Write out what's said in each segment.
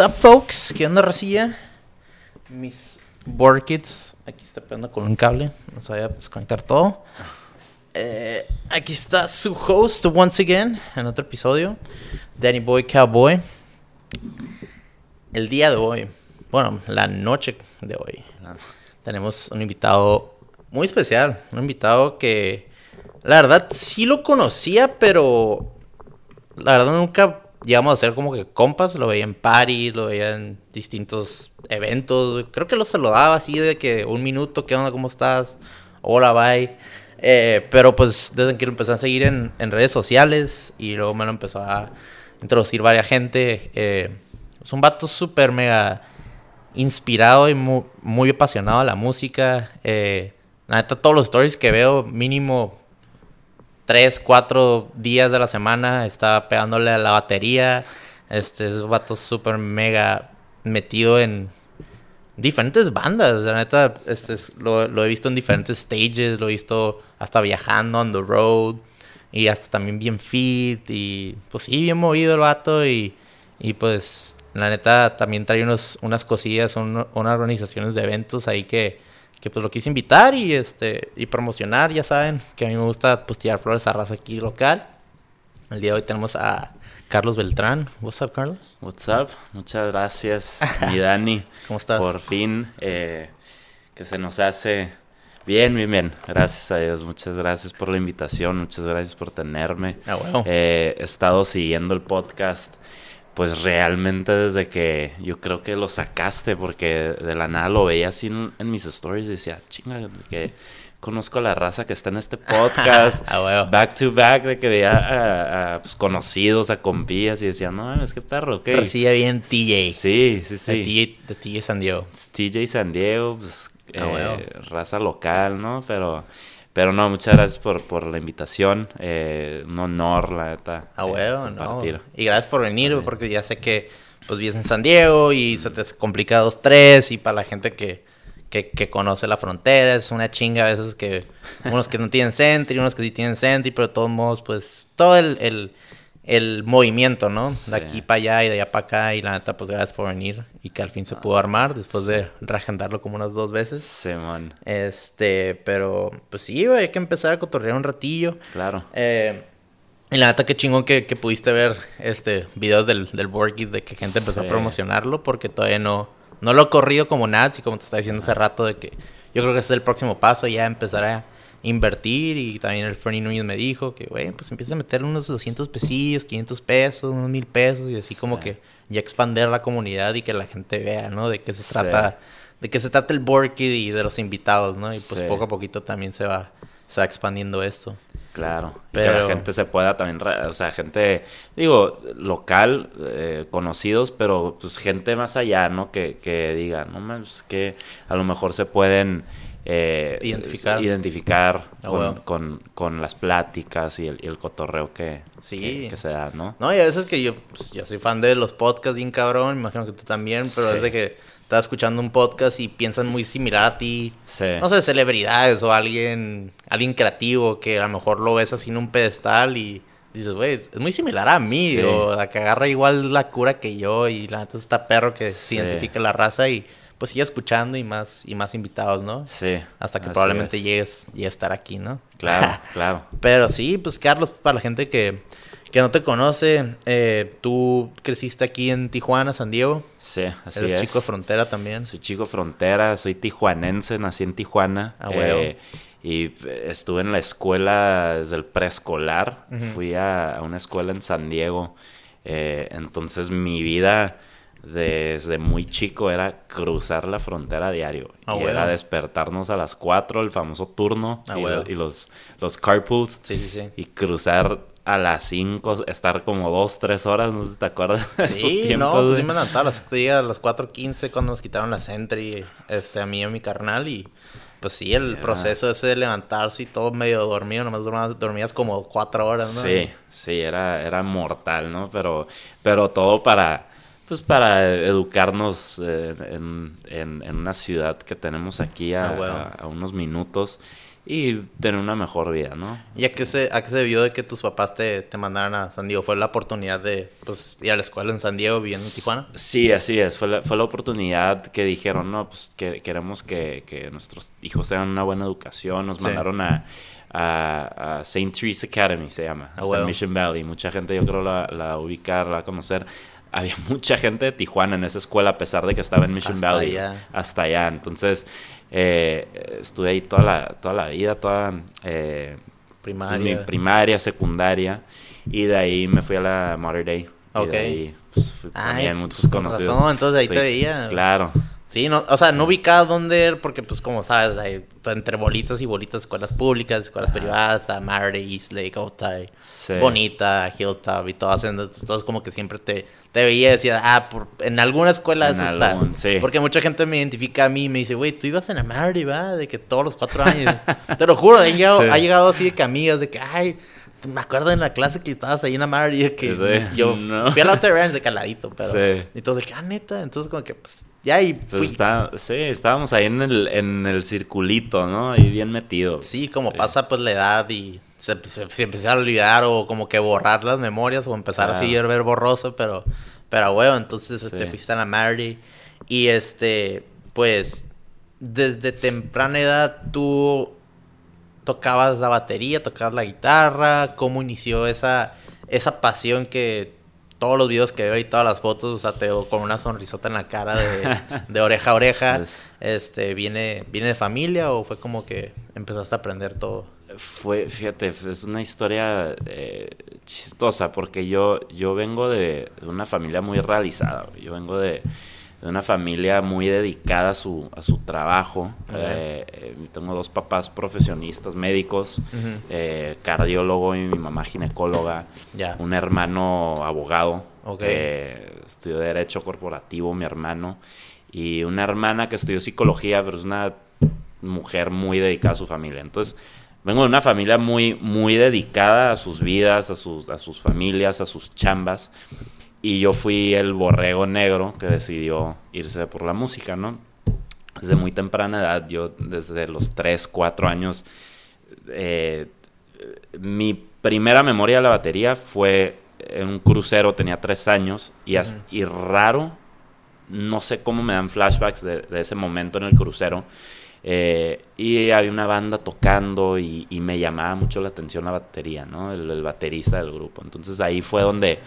What's up, folks? ¿Qué onda, racilla? Mis board kids. Aquí está pegando con un cable. No se vaya a desconectar todo. Eh, aquí está su host, once again, en otro episodio. Danny Boy Cowboy. El día de hoy, bueno, la noche de hoy, tenemos un invitado muy especial. Un invitado que, la verdad, sí lo conocía, pero la verdad nunca llegamos a ser como que compas, lo veía en party, lo veía en distintos eventos, creo que lo saludaba así de que un minuto, ¿qué onda? ¿Cómo estás? Hola, bye. Eh, pero pues desde que lo empecé a seguir en, redes sociales y luego me lo empezó a introducir varias gente, eh, es un vato súper mega inspirado y muy, apasionado a la música. Eh, la neta, todos los stories que veo, mínimo tres, cuatro días de la semana está pegándole a la batería. Este es un vato súper mega metido en diferentes bandas. La neta, este lo, he visto en diferentes stages, lo he visto hasta viajando on the road y hasta también bien fit y pues sí, bien movido el vato y, y pues la neta también trae unos, unas cosillas, unas organizaciones de eventos ahí que que pues lo quise invitar y este y promocionar, ya saben, que a mí me gusta pues tirar flores a raza aquí local. El día de hoy tenemos a Carlos Beltrán. What's up, Carlos? What's up? Muchas gracias, mi Dani. ¿Cómo estás? Por fin, eh, que se nos hace bien, bien, bien. Gracias a Dios. Muchas gracias por la invitación. Muchas gracias por tenerme. Ah, bueno. Eh, he estado siguiendo el podcast pues realmente desde que yo creo que lo sacaste, porque de la nada lo veía así en, mis stories y decía, chinga, que conozco a la raza que está en este podcast, ah, back to back, de que veía a, pues, conocidos, a compías y decía, no, es que perro, ok. Parecía bien TJ. Sí, sí, sí. De TJ, San Diego. TJ San Diego, pues, ah, eh, raza local, ¿no? Pero pero no, muchas gracias por, por la invitación. Eh, un honor, la neta. Ah, bueno, no. Y gracias por venir, porque ya sé que pues vives en San Diego y se te complica dos, tres. Y para la gente que, que, que, conoce la frontera, es una chinga a veces que unos que no tienen Sentry, unos que sí tienen Sentry, pero de todos modos, pues todo el el movimiento, ¿no? De aquí para allá y de allá para acá. Y la neta, pues gracias por venir. Y que al fin se pudo armar después de reagendarlo como unas dos veces. Sí, man. Este, pero pues sí, güey, hay que empezar a cotorrear un ratillo. Claro. Eh, y la neta, qué chingón que, pudiste ver este videos del, del board de que gente empezó a promocionarlo porque todavía no, no lo he corrido como Nats y como te estaba diciendo hace rato de que yo creo que ese es el próximo paso, ya empezar a invertir y también el Fernie Núñez me dijo que, güey, pues empieza a meter unos 200 pesillos, 500 pesos, unos mil pesos y así como que ya expander la comunidad y que la gente vea, ¿no? De qué se trata, de qué se trata el board y de los invitados, ¿no? Y pues poco a poquito también se va, se va expandiendo esto. Claro, pero... que la gente se pueda también, o sea, gente, digo, local, eh, conocidos, pero pues gente más allá, ¿no? Que, que diga, no más, que a lo mejor se pueden eh, identificar, identificar ah, con, las pláticas y el, cotorreo que, que, se da, ¿no? No, y a veces que yo, pues, yo soy fan de los podcasts bien cabrón, imagino que tú también, pero es de que estás escuchando un podcast y piensan muy similar a ti, no sé, celebridades o alguien, alguien creativo que a lo mejor lo ves así en un pedestal y dices, güey, es muy similar a mí, o a que agarra igual la cura que yo y la neta está perro que se identifique la raza y pues sigue escuchando y más, y más invitados, ¿no? Sí. Hasta que probablemente llegues, y a estar aquí, ¿no? Claro, claro. Pero sí, pues Carlos, para la gente que, que no te conoce, eh, tú creciste aquí en Tijuana, San Diego. Sí, así Eres chico de frontera también. Soy chico frontera, soy tijuanense, nací en Tijuana. Ah, eh, y estuve en la escuela desde el preescolar. Fui a, una escuela en San Diego. Eh, entonces mi vida desde muy chico era cruzar la frontera a diario. Ah, y era despertarnos a las 4, el famoso turno, ah, y, los, los carpools. Sí, sí, sí. Y cruzar a las 5, estar como 2, 3 horas, no sé si te acuerdas. sí, no, pues sí me levantaba a las, a las 4.15 cuando nos quitaron la Sentry, este, a mí y a mi carnal, y pues sí, el proceso ese de levantarse y todo medio dormido, nomás dormías, dormías como 4 horas, ¿no? Sí, sí, era, era mortal, ¿no? Pero, pero todo para pues para educarnos eh, en, en, una ciudad que tenemos aquí a, ah, unos minutos. y tener una mejor vida, ¿no? ¿Y a qué se, a qué se debió de que tus papás te, te mandaran a San Diego? ¿Fue la oportunidad de pues, ir a la escuela en San Diego viviendo en Tijuana? Sí, así es. Fue la, fue la oportunidad que dijeron, no, pues que queremos que, que nuestros hijos tengan una buena educación. Nos Sí. mandaron a, a, a St. Teresa Academy, se llama, hasta huevo. Mission Valley. Mucha gente yo creo la, la ubicar, la va a conocer. Había mucha gente de Tijuana en esa escuela, a pesar de que estaba en Mission Hasta Valley. allá. Hasta allá. Entonces, eh, estuve ahí toda la, toda la vida, toda... eh, pues, Primaria. mi primaria, secundaria. Y de ahí me fui a la Mater Day. Y Ok. de ahí, pues, Ay, también pues, muchos con conocidos. razón, entonces ahí te veía. Claro. Sí, no, o sea, no ubicaba dónde era, porque pues como sabes, hay entre bolitas y bolitas, escuelas públicas, escuelas Ajá. privadas, a Marte, Eastlake, Otay, Sí. Bonita, Hilltop y todas, entonces como que siempre te, te veía y decía, ah, por- en alguna escuela En es esta. algún, sí. Porque mucha gente me identifica a mí y me dice, güey, tú ibas en la Marte, va, de que todos los cuatro años. te lo juro, ha llegado, Sí. ha llegado así de que amigas, de que, ay, me acuerdo en la clase que estabas ahí en la Marte y que Sí, yo no. fui a la Ranch de caladito, pero... Sí. Y todos de que, ah, neta, entonces como que, pues, ya y Pues está, sí, estábamos ahí en el, en el circulito, ¿no? Ahí bien metidos. Sí, como Sí. pasa pues la edad y se, se, se empieza a olvidar o como que borrar las memorias o empezar Claro. así a ver borroso, pero, pero bueno, entonces este, fuiste a la Mary y este, pues, desde temprana edad tú tocabas la batería, tocabas la guitarra, ¿cómo inició esa, esa pasión que todos los videos que veo y todas las fotos, o sea, te veo con una sonrisota en la cara de, de oreja a oreja, Pues- este, ¿viene, ¿viene de familia o fue como que empezaste a aprender todo? Fue, fíjate, es una historia eh, chistosa porque yo, yo vengo de, una familia muy realizada. Yo vengo de, de una familia muy dedicada a su, a su trabajo. Eh, eh, tengo dos papás profesionistas, médicos, eh, cardiólogo y mi mamá ginecóloga. Un hermano abogado. Ok. eh, estudió Derecho Corporativo, mi hermano. Y una hermana que estudió psicología, pero es una mujer muy dedicada a su familia. Entonces, vengo de una familia muy, muy dedicada a sus vidas, a sus, a sus familias, a sus chambas. Y yo fui el borrego negro que decidió irse por la música, ¿no? Desde muy temprana edad, yo desde los 3, 4 años, eh, mi primera memoria de la batería fue en un crucero, tenía 3 años, y, as- Ujú. y raro, no sé cómo me dan flashbacks de, de ese momento en el crucero. eh, y había una banda tocando y, y me llamaba mucho la atención la batería, ¿no? El, el baterista del grupo. Entonces ahí fue donde,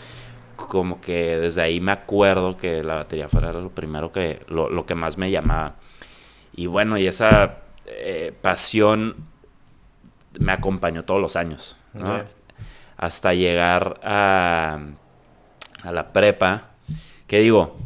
como que desde ahí me acuerdo que la batería fuera lo primero que, lo, lo que más me llamaba. Y bueno, y esa eh, pasión me acompañó todos los años, ¿no? Hasta llegar a, a la prepa, que digo,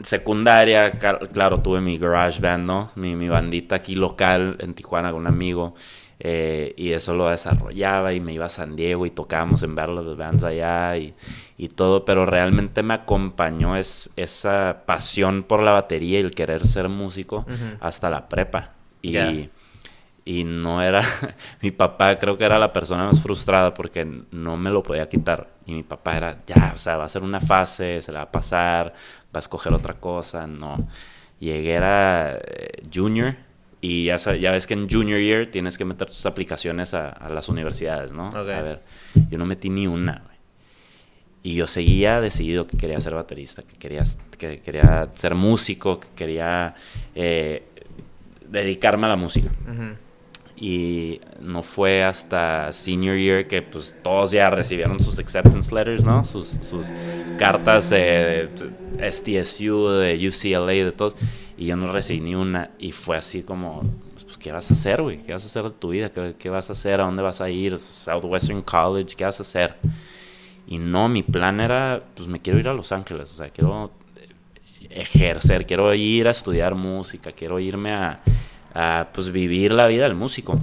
secundaria, claro, tuve mi garage band, ¿no? Mi, mi bandita aquí local en Tijuana con un amigo. Eh, y eso lo desarrollaba y me iba a San Diego y tocábamos en ver los bands allá y, y todo, pero realmente me acompañó es, esa pasión por la batería y el querer ser músico hasta la prepa. Y, Ya. y no era, mi papá creo que era la persona más frustrada porque no me lo podía quitar. Y mi papá era, ya, o sea, va a ser una fase, se la va a pasar, va a escoger otra cosa, no. Llegué era eh, junior y ya, ya ves que en junior year tienes que meter tus aplicaciones a, a las universidades, ¿no? Ok. A ver, yo no metí ni una, güey. Y yo seguía decidido que quería ser baterista, que quería, que quería ser músico, que quería eh, dedicarme a la música. Ujú. Y no fue hasta senior year que pues todos ya recibieron sus acceptance letters, ¿no? Sus, sus cartas de, de STSU, de UCLA, de todos. Y yo no recibí ni una. Y fue así como, pues, ¿qué vas a hacer, güey? ¿Qué vas a hacer de tu vida? ¿Qué, qué vas a hacer? ¿A dónde vas a ir? Southwestern College, ¿qué vas a hacer? Y no, mi plan era, pues me quiero ir a Los Ángeles, o sea, quiero ejercer, quiero ir a estudiar música, quiero irme a, a, pues vivir la vida del músico.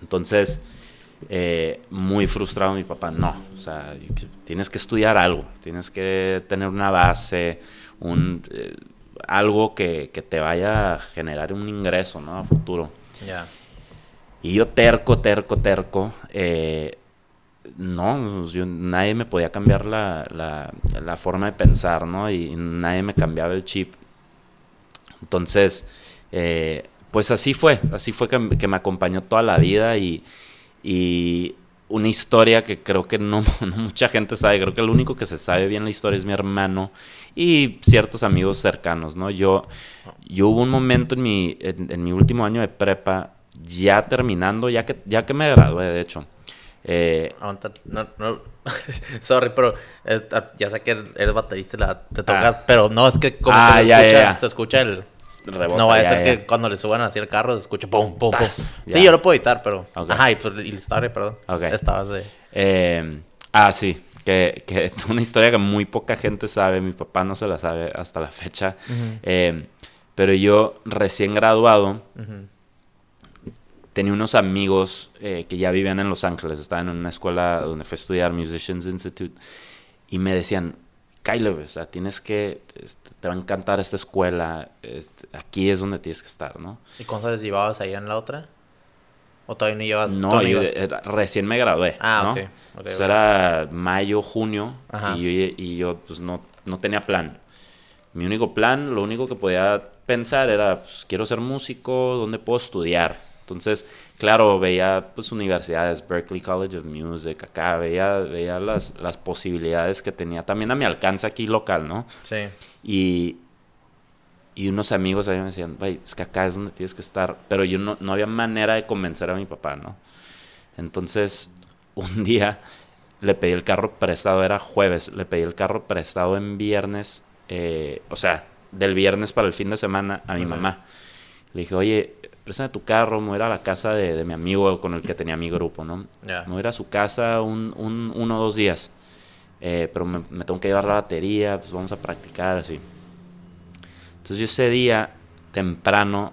Entonces, eh, muy frustrado mi papá, no, o sea, tienes que estudiar algo, tienes que tener una base, un, eh, algo que, que te vaya a generar un ingreso, ¿no? A futuro. Ya. Y yo terco, terco, terco. eh, no, pues, yo- nadie me podía cambiar la, la- la forma de pensar, ¿no? Y nadie me cambiaba el chip. Entonces, eh, pues así fue, así fue que, que me acompañó toda la vida y, y una historia que creo que no, no, mucha gente sabe, creo que el único que se sabe bien la historia es mi hermano y ciertos amigos cercanos, ¿no? Yo, yo hubo un momento en mi, en, mi último año de prepa, ya terminando, ya que, ya que me gradué, de hecho. Eh, no, no, sorry, pero ya sé que eres baterista, te toca, ah. pero no, es que como ah, se, escucha, se escucha el... no va a ser que cuando le suban así el carro se escuche pum, pum, pum. Sí, yo lo puedo editar, pero... Ajá, y, pues, y la historia, perdón. Estabas de... Eh, ah, sí que, que una historia que muy poca gente sabe, mi papá no se la sabe hasta la fecha, eh, pero yo recién graduado tenía unos amigos eh, que ya vivían en Los Ángeles, estaban en una escuela donde fue a estudiar Musicians Institute y me decían, Kyle, o sea, tienes que, este, te va a encantar esta escuela, este, aquí es donde tienes que estar, ¿no? ¿Y cuántos llevabas ahí en la otra? ¿O todavía no llevas? No, yo recién me gradué. Ah, ok. okay, era mayo, junio y yo, y yo pues no, no tenía plan. Mi único plan, lo único que podía pensar era, pues quiero ser músico, ¿dónde puedo estudiar? Entonces, claro, veía pues universidades, Berkeley College of Music, acá, veía, veía las, las posibilidades que tenía también a mi alcance aquí local, ¿no? Sí. Y, y unos amigos ahí me decían, es que acá es donde tienes que estar. Pero yo no, no había manera de convencer a mi papá, ¿no? Entonces, un día le pedí el carro prestado, era jueves, le pedí el carro prestado en viernes, eh, o sea, del viernes para el fin de semana a mi mamá. Le dije, oye, préstame tu carro, me voy a ir a la casa de, mi amigo con el que tenía mi grupo, ¿no? Me voy a ir a su casa un, un, uno o dos días. Eh, pero me, me, tengo que llevar la batería, pues vamos a practicar así. Entonces yo ese día, temprano,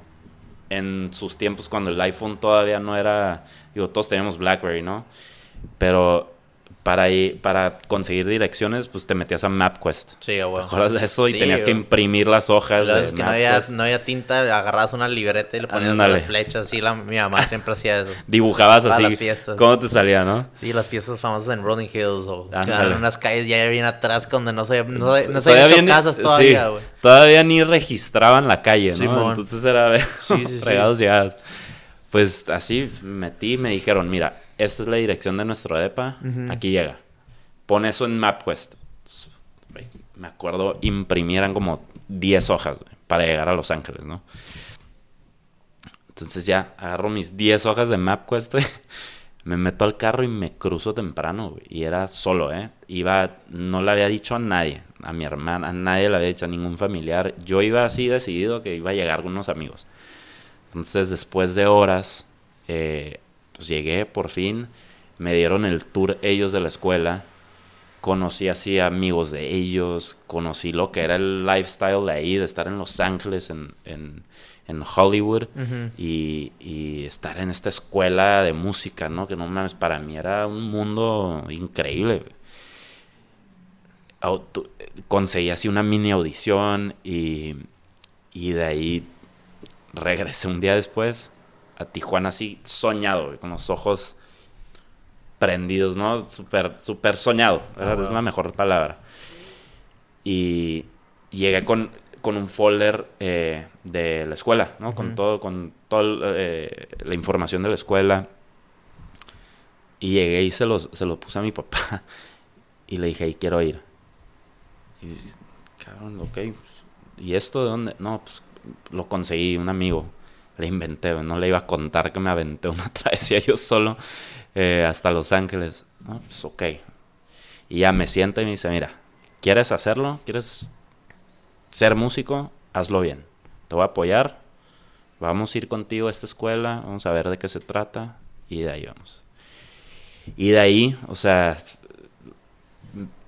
en sus tiempos cuando el iPhone todavía no era, digo, todos teníamos BlackBerry, ¿no? Pero para, ir, para conseguir direcciones, pues te metías a MapQuest. Sí, güey. ¿Te acuerdas de eso? Y tenías que imprimir las hojas. De es que no había, no había, tinta, agarrabas una libreta y le ponías las flechas. Sí, la, mi mamá siempre hacía eso. Dibujabas así. las fiestas. ¿Cómo te salía, no? Sí, las fiestas famosas en Rolling Hills o en unas calles ya bien atrás donde no se, no, no se habían hecho casas todavía, güey. todavía ni registraban la calle, ¿no? Entonces era ver sí, sí, regados llegadas. Pues así metí me dijeron, mira, esta es la dirección de nuestro DEPA, aquí llega. Pon eso en MapQuest. Me acuerdo, imprimieran como 10 hojas para llegar a Los Ángeles, ¿no? Entonces ya agarro mis 10 hojas de MapQuest, me meto al carro y me cruzo temprano, Y era solo, ¿eh? Iba, no le había dicho a nadie, a mi hermana, a nadie le había dicho a ningún familiar. Yo iba así decidido que iba a llegar con unos amigos. Entonces, después de horas, eh, pues llegué por fin, me dieron el tour ellos de la escuela, conocí así amigos de ellos, conocí lo que era el lifestyle de ahí, de estar en Los Ángeles, en, en, Hollywood, y, y, estar en esta escuela de música, ¿no? Que no mames, para mí era un mundo increíble. conseguí así una mini audición y, y de ahí regresé un día después a Tijuana así soñado, con los ojos prendidos, ¿no? Súper, súper soñado, ah, es la mejor palabra. Y llegué con, con un folder eh, de la escuela, ¿no? Con todo, con toda eh, la información de la escuela. Y llegué y se lo, se lo puse a mi papá. Y le dije, quiero ir. Y cabrón, ok. ¿Y esto de dónde? No, pues lo conseguí, un amigo. Le inventé, no le iba a contar que me aventé una travesía yo solo eh, hasta Los Ángeles. No, pues ok. Y ya me sienta y me dice, mira, ¿quieres hacerlo? ¿Quieres ser músico? Hazlo bien. Te voy a apoyar. Vamos a ir contigo a esta escuela, vamos a ver de qué se trata y de ahí vamos. Y de ahí, o sea,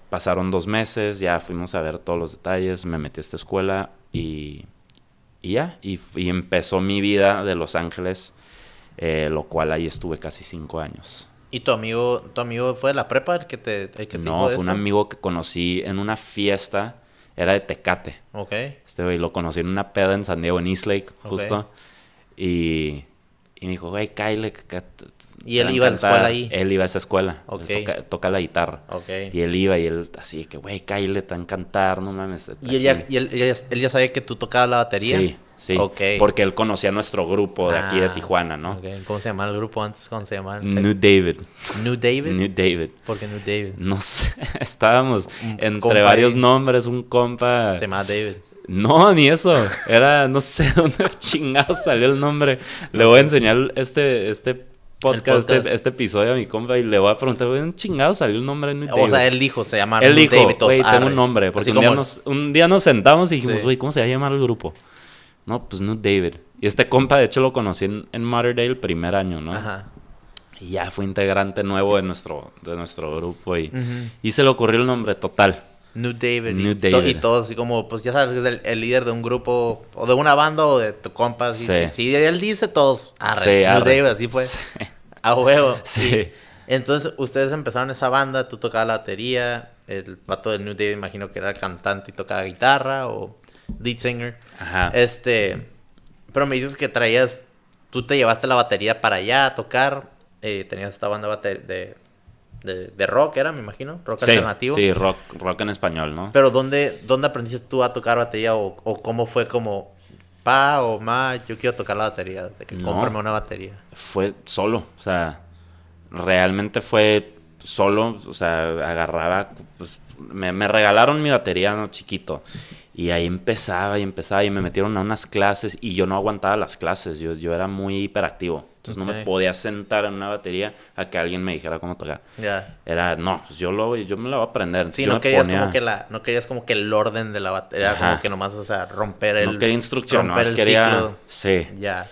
pasaron dos meses, ya fuimos a ver todos los detalles, me metí a esta escuela y y ya, y, empezó mi vida de Los Ángeles, eh, lo cual ahí estuve casi cinco años. ¿Y tu amigo, tu amigo fue de la prepa el que te, que No, fue un amigo que conocí en una fiesta, era de Tecate. Ok. Este güey lo conocí en una peda en San Diego, en Eastlake, justo. Y, y me dijo, güey, Kyle, ¿Y él iba a la escuela ahí? Él iba a esa escuela. toca, la guitarra. Y él iba y él así que, güey, Kyle te va a encantar, no mames. ¿Y, él ya, y él, ya, sabía que tú tocabas la batería? Sí, sí. Porque él conocía nuestro grupo de aquí de Ah, Tijuana, ¿no? ¿Cómo se llamaba el grupo antes? ¿Cómo se llamaba? New David. New David. New David. ¿Por qué New David? No sé, estábamos Un entre varios nombres, un compa. Se llamaba David. No, ni eso. Era, no sé dónde chingado salió el nombre. Le voy a enseñar este, este podcast, podcast. Este, este episodio a mi compa y le voy a preguntar, güey, ¿dónde chingado salió el nombre de New O David?" sea, él dijo, se llama Él dijo, güey, tengo un nombre. Porque un día, nos, un día nos sentamos y dijimos, Sí. güey, ¿cómo se va a llamar el grupo? No, pues New David. Y este compa, de hecho, lo conocí en, en Matterdale el primer año, ¿no? Ajá. Y ya fue integrante nuevo de nuestro, de nuestro grupo y, y se le ocurrió el nombre total. New David. New y, to- David. y todos así como, pues ya sabes que es el, el líder de un grupo o de una banda o de tu compas. Y Sí. si, si él dice todos, arre, Sí, New arre. David, así fue. Sí. A huevo. Sí. Entonces, ustedes empezaron esa banda, tú tocabas la batería, el vato de New David imagino que era el cantante y tocaba guitarra o lead singer. Ajá. Este, pero me dices que traías, tú te llevaste la batería para allá a tocar, eh, tenías esta banda de, de, de rock, era, me imagino, rock sí, alternativo. sí, rock, rock en español, ¿no? Pero ¿dónde, ¿dónde aprendiste tú a tocar batería o, o cómo fue como, pa o ma, yo quiero tocar la batería, de que No. cómprame una batería? fue solo, o sea, realmente fue solo, o sea, agarraba, pues, me, me regalaron mi batería, ¿no? Chiquito, y ahí empezaba y empezaba y me metieron a unas clases y yo no aguantaba las clases, yo, yo era muy hiperactivo, entonces no me podía sentar en una batería a que alguien me dijera cómo tocar. Ya. Era, no, pues yo, lo, yo me la voy a aprender. Entonces Sí, no querías ponía- como que la, no querías como que el orden de la batería, Ajá. como que nomás, o sea, romper el, no quería instrucción, no, quería... ciclo. Sí. Ya.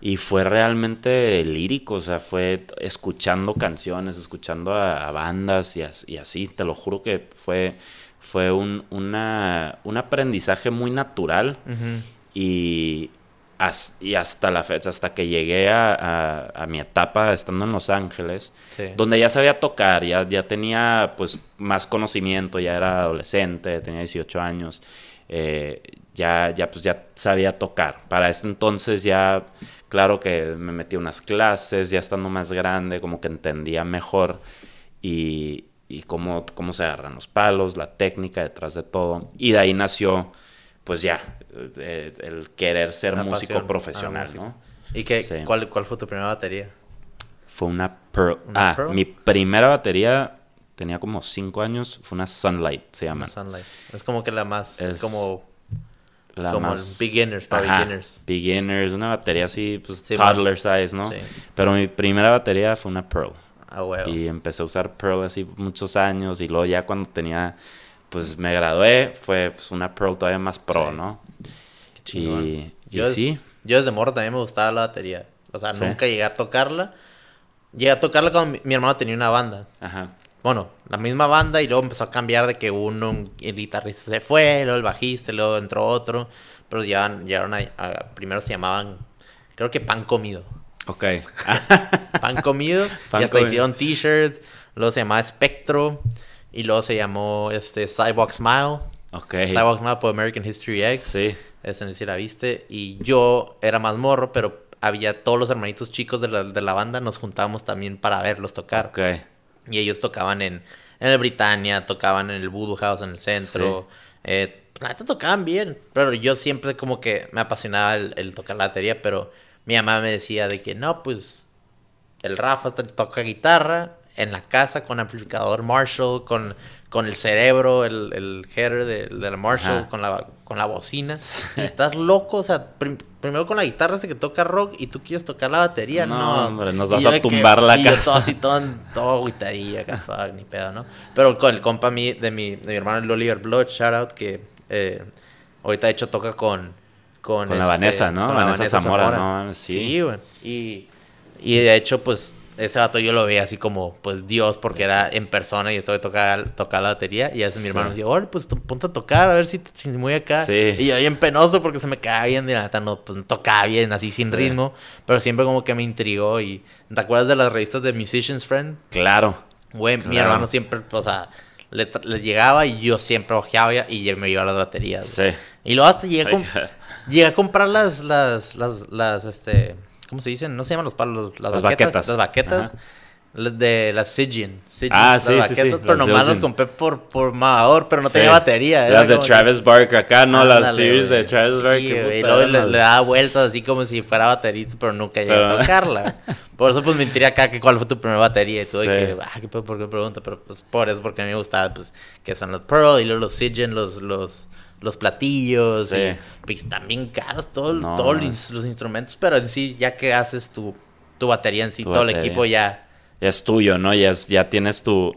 Y fue realmente lírico, o sea, fue escuchando canciones, escuchando a, a bandas y, as- y así. Te lo juro que fue, fue un, una, un aprendizaje muy natural y, as- y hasta la fecha, hasta que llegué a, a- a mi etapa estando en Los Ángeles, Sí. donde ya sabía tocar, ya, ya tenía pues más conocimiento, ya era adolescente, tenía 18 años, eh, ya, ya pues ya sabía tocar. Para este entonces ya, claro que me metí a unas clases, ya estando más grande, como que entendía mejor y, y cómo, cómo se agarran los palos, la técnica detrás de todo. Y de ahí nació pues ya eh, el querer ser La músico pasión a la profesional. ¿no? ¿Y qué, Sí. cuál, cuál fue tu primera batería? Fue una Pearl. ¿Una ah, Pearl? mi primera batería tenía como 5 años. Fue una Sunlight, se llama. Una Sunlight. Es como que la más, Es como, La como el beginners, para Ajá, beginners. Beginners, una batería así, pues Sí, toddler size, ¿no? Sí. Pero mi primera batería fue una Pearl. Y empecé a usar Pearl así muchos años. Y luego ya cuando tenía, pues me gradué, fue pues, una Pearl todavía más pro, Sí. ¿no? Qué chingón. Y, y Yo, des- sí, yo desde morro también me gustaba la batería. O sea, Sí. nunca llegué a tocarla. Llegué a tocarla cuando mi, mi hermano tenía una banda. ajá. Bueno, la misma banda y luego empezó a cambiar de que uno, un- el guitarrista se fue, luego el bajista, luego entró otro. Pero ya llegaron a, a- primero se llamaban, creo que Pan Comido. Ok. Pan Comido. Pan y hasta Comido. hicieron t-shirts. Luego se llamaba Spectro. Y luego se llamó este, Sidewalk Smile. ok. Sidewalk Smile por American History X. Sí. Esa no sé si la viste. Y yo era más morro, pero había todos los hermanitos chicos de la, de la banda. Nos juntábamos también para verlos tocar. Ok. Y ellos tocaban en, en el Britannia, tocaban en el Voodoo House en el centro. Eh, la neta tocaban bien, pero yo siempre como que me apasionaba el, el tocar la batería, pero mi mamá me decía de que no, pues el Rafa toca guitarra en la casa con amplificador Marshall, con, con el cerebro, el, el header de, de la Marshall, Ajá. con la, con la bocina. Y estás loco, o sea, prim- primero con la guitarra este que toca rock y tú quieres tocar la batería, No, no. hombre, nos vas a que- tumbar la y yo casa. todo así, todo, todo agüitadilla, acá, fuck, ni pedo, ¿no? Pero con el compa de, mi, de mi hermano el Oliver Blood, shout out, que eh, ahorita de hecho toca con... Con, Con la Vanessa, ¿no? con la Vanessa Zamora, no sí. Sí, güey. Y, y de hecho, pues, ese vato yo lo veía así como, pues, Dios, porque era en persona y estoy tocar, tocar la batería. Y a veces mi Sí. hermano me decía, oye, pues, ponte a tocar, a ver si, si muy acá. Sí. Y yo bien penoso porque se me quedaba bien, la neta no, pues, no tocaba bien, así sin Sí. ritmo. Pero siempre como que me intrigó. Y, ¿te acuerdas de las revistas de Musician's Friend? Claro. Güey, mi hermano siempre, o sea, le, llegaba y yo siempre ojeaba y me llevaba las baterías. Sí. Y luego hasta llegué a, Oiga. llegué a comprar las, las, las, las, este, ¿cómo se dicen? No se llaman los palos, las, Las baquetas. baquetas. Las baquetas. Ajá. De las. Sigean, Ah, las sí, sí, baquetas, sí, Pero las nomás las compré por, por mamador, pero no tenía Sí. batería. Las de que- Travis Barker acá, ¿no? las series de. Travis Sí, Barker. y luego le, daba vueltas así como si fuera baterista, pero nunca llegué Pero- a tocarla. Por eso pues me intriga acá que cuál fue tu primera batería y todo. Sí. Y que, ah, ¿qué? ¿por qué pregunta? Pero pues por eso, porque a mí me gustaba, pues, que son los Pearl y luego los Sigen, los, los, los platillos. Sí. Y pues también caros todos No, todos no. los, los instrumentos, pero en sí, ya que haces tu, tu batería en sí, todo el batería. equipo ya... Ya es tuyo, ¿no? Ya, es- ya tienes tu,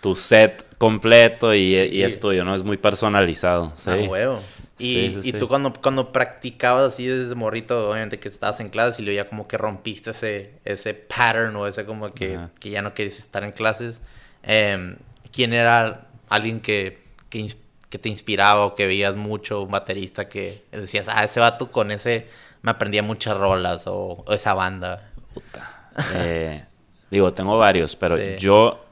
tu set completo y, Sí. y es tuyo, ¿no? Es muy personalizado. Sí. Ah, huevo. Y, Sí, sí, y tú cuando, cuando practicabas así desde morrito, obviamente que estabas en clases y luego ya como que rompiste ese, ese pattern o ese como que, que ya no querías estar en clases. em, ¿Quién era alguien que, que, que te inspiraba o que veías mucho, un baterista que decías, ah, ese vato con ese me aprendía muchas rolas o, o esa banda? Eh, digo, tengo varios, pero Sí. yo,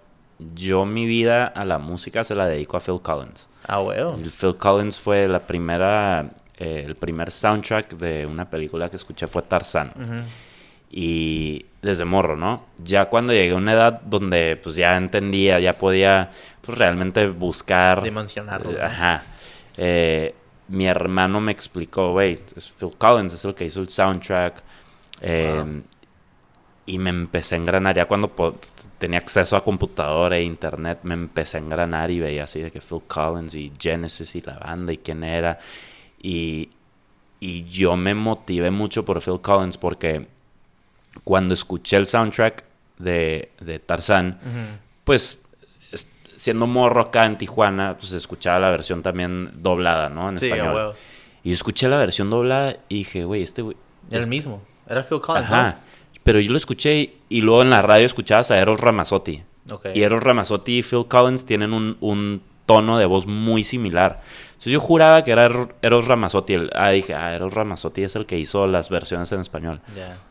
yo mi vida a la música se la dedico a Phil Collins. Ah. El Phil Collins fue la primera, eh, el primer soundtrack de una película que escuché fue Tarzán. Y desde morro, ¿no? Ya cuando llegué a una edad donde pues ya entendía, ya podía pues realmente buscar... Dimensionarlo. Ajá. Eh, mi hermano me explicó, güey, Phil Collins es el que hizo el soundtrack. Eh, Wow. Y me empecé a engranar, ya cuando tenía acceso a computadora e internet, me empecé a engranar y veía así de que Phil Collins y Genesis y la banda y quién era. Y, y yo me motivé mucho por Phil Collins porque cuando escuché el soundtrack de, de Tarzán, pues es- siendo morro acá en Tijuana, pues escuchaba la versión también doblada, ¿no? En Sí, español. Y yo escuché la versión doblada y dije, güey, este güey... Era el mismo. Era Phil Collins, Ajá. Pero yo lo escuché y, luego en la radio escuchabas a Eros Ramazzotti. ¿no? Y Eros Ramazzotti y Phil Collins tienen un, un tono de voz muy similar. Entonces yo juraba que era Ero- Eros Ramazzotti. El, ah, dije, ah, Eros Ramazzotti es el que hizo las versiones en español.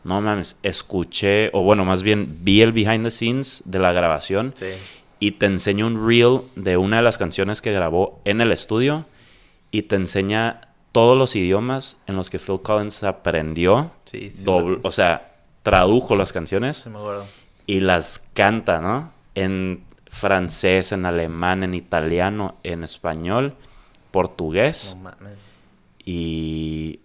No mames, escuché, o bueno, más bien vi el behind the scenes de la grabación Sí. y te enseña un reel de una de las canciones que grabó en el estudio y te enseña todos los idiomas en los que Phil Collins aprendió. Sí, sí, o sea, tradujo las canciones Sí, me acuerdo. y las canta, ¿no? En francés, en alemán, en italiano, en español, portugués No y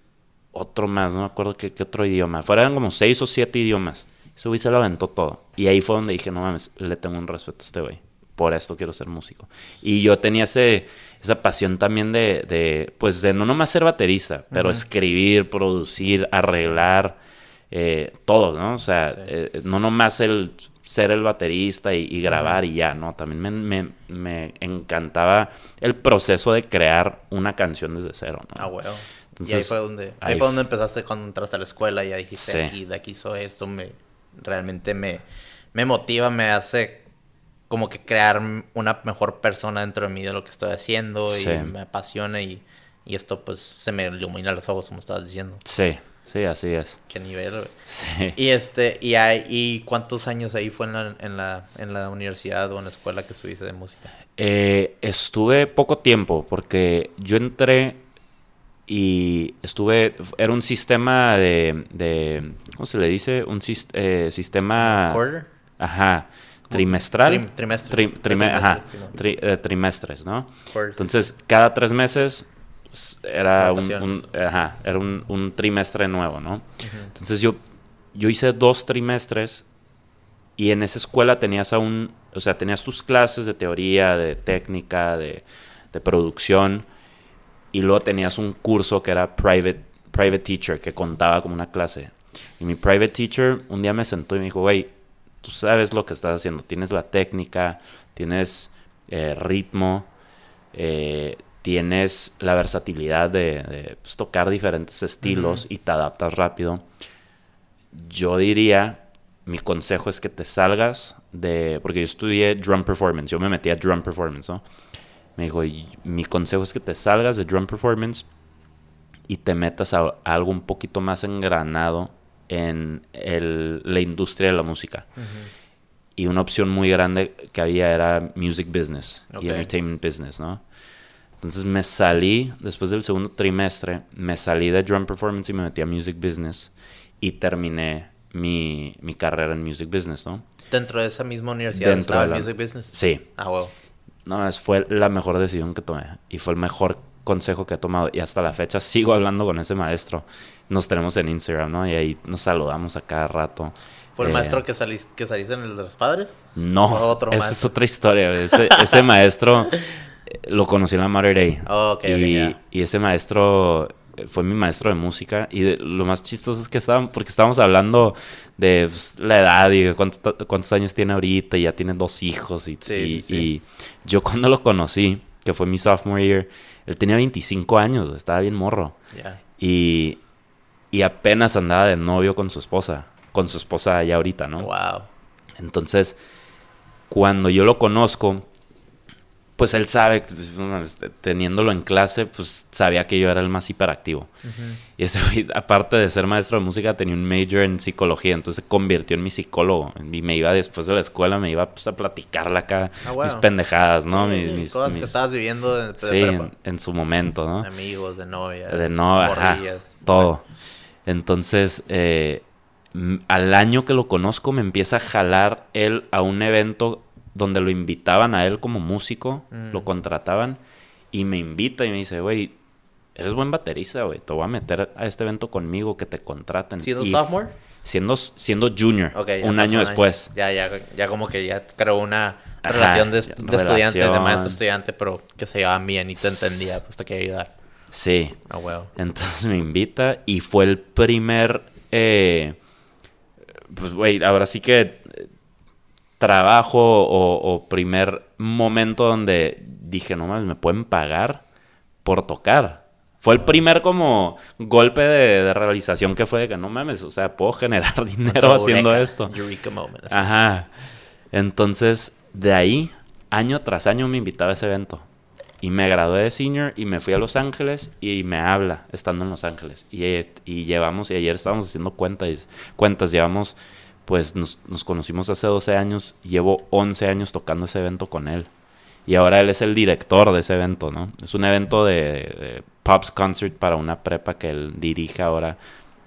otro más, no me acuerdo qué, qué otro idioma. Fueran como seis o siete idiomas. Ese güey se lo aventó todo. Y ahí fue donde dije, no mames, le tengo un respeto a este güey. Por esto quiero ser músico. Y yo tenía ese, esa pasión también de, de, pues, de no nomás ser baterista, pero escribir, producir, arreglar, eh, todo, ¿no? O sea, Sí. eh, no nomás el ser el baterista y, y grabar y ya, ¿no? También me, me- me encantaba el proceso de crear una canción desde cero, ¿no? Ah, huevo. y ahí Entonces, fue donde, ahí ahí fue donde empezaste cuando entraste a la escuela y ya dijiste Sí. aquí, de aquí soy esto, me realmente me, me motiva, me hace como que crear una mejor persona dentro de mí de lo que estoy haciendo Sí. y me apasiona y, y esto pues se me ilumina los ojos como estabas diciendo. Sí, sí, así es. Qué nivel, güey. Sí. Y este, y, hay, y cuántos años ahí fue en la, en la, en la universidad o en la escuela que estuviste de música? Eh, estuve poco tiempo porque yo entré y estuve, era un sistema de, de ¿cómo se le dice? Un eh, sistema... ¿Quarter? Ajá, trimestral. Trim- trimestres. Tri- De trime- trimestres, ajá, sí, ¿no? tri- eh, trimestres, ¿no? Quarter. Entonces, cada tres meses pues, era, un, Vacaciones. un- ajá, era un, un trimestre nuevo, ¿no? Entonces yo, yo hice dos trimestres y en esa escuela tenías aún, o sea, tenías tus clases de teoría, de técnica, de, de producción y luego tenías un curso que era private, private teacher, que contaba como una clase. Y mi private teacher un día me sentó y me dijo, güey, tú sabes lo que estás haciendo, tienes la técnica, tienes eh, ritmo, eh, tienes la versatilidad de, de, pues, tocar diferentes estilos y te adaptas rápido. Yo diría, mi consejo es que te salgas de, porque yo estudié drum performance, yo me metí a drum performance, ¿no? Me dijo, "Y mi consejo es que te salgas de drum performance y te metas a, a algo un poquito más engranado en el- la industria de la música. Y una opción muy grande que había era music business Ok. y entertainment business, ¿no? Entonces me salí, después del segundo trimestre, me salí de drum performance y me metí a music business y terminé mi, mi carrera en music business, ¿no? Dentro de esa misma universidad Dentro estaba de el la- music business. Sí. Ah, wow. No, es, fue la mejor decisión que tomé y fue el mejor consejo que he tomado y hasta la fecha sigo hablando con ese maestro. Nos tenemos en Instagram, ¿no? Y ahí nos saludamos a cada rato. ¿Fue el Eh, maestro que, saliste, que saliste en el de los padres? No, ¿O otro esa es otra historia. Ese, ese maestro lo conocí en la Mother Day. Oh, ok, ok, y, ese maestro eh, fue mi maestro de música. Y de- lo más chistoso es que estaban, porque estábamos hablando de pues, la edad y de cuánto- cuántos años tiene ahorita. Y ya tiene dos hijos. Y, Sí, y- sí, sí. y yo cuando lo conocí, que fue mi sophomore year, él tenía 25 años, estaba bien morro. Ya. Y, y apenas andaba de novio con su esposa. Con su esposa ya ahorita, ¿no? Wow. Entonces, cuando yo lo conozco, pues él sabe, pues, teniéndolo en clase, pues sabía que yo era el más hiperactivo. Y ese güey, aparte de ser maestro de música, tenía un major en psicología, entonces se convirtió en mi psicólogo. Y me iba después de la escuela, me iba pues, a platicarle acá Ah, bueno. mis pendejadas, ¿no? Sí, mis, sí, mis- cosas que estabas viviendo de, de sí, en, en su momento, ¿no? Amigos, de novia. De no, ajá, morrillas. todo. Entonces, eh, al año que lo conozco, me empieza a jalar él a un evento donde lo invitaban a él como músico, Mm. lo contrataban y me invita y me dice, güey, eres buen baterista, güey, te voy a meter a este evento conmigo, que te contraten. ¿Siendo Y sophomore? Siendo, siendo junior, un año después. Ya, ya, ya como que ya creó una Ajá, relación de, estudiante, de maestro-estudiante, pero que se llevaban bien y te entendía, pues te quería ayudar. Sí. Ah, huevo. Entonces me invita y fue el primer, eh, pues güey, ahora sí que trabajo o, o primer momento donde dije, no mames, me pueden pagar por tocar. Fue el primer como golpe de, de realización que fue de que no mames, o sea, puedo generar dinero haciendo Eureka, esto. Eureka moment. así. Ajá. Entonces, de ahí, año tras año me invitaba a ese evento. Y me gradué de senior y me fui a Los Ángeles y me habla estando en Los Ángeles. Y, y llevamos, y ayer estábamos haciendo cuentas, cuentas, llevamos, pues nos, nos conocimos hace 12 años, llevo 11 años tocando ese evento con él. Y ahora él es el director de ese evento, ¿no? Es un evento de, de Pops Concert para una prepa que él dirige ahora,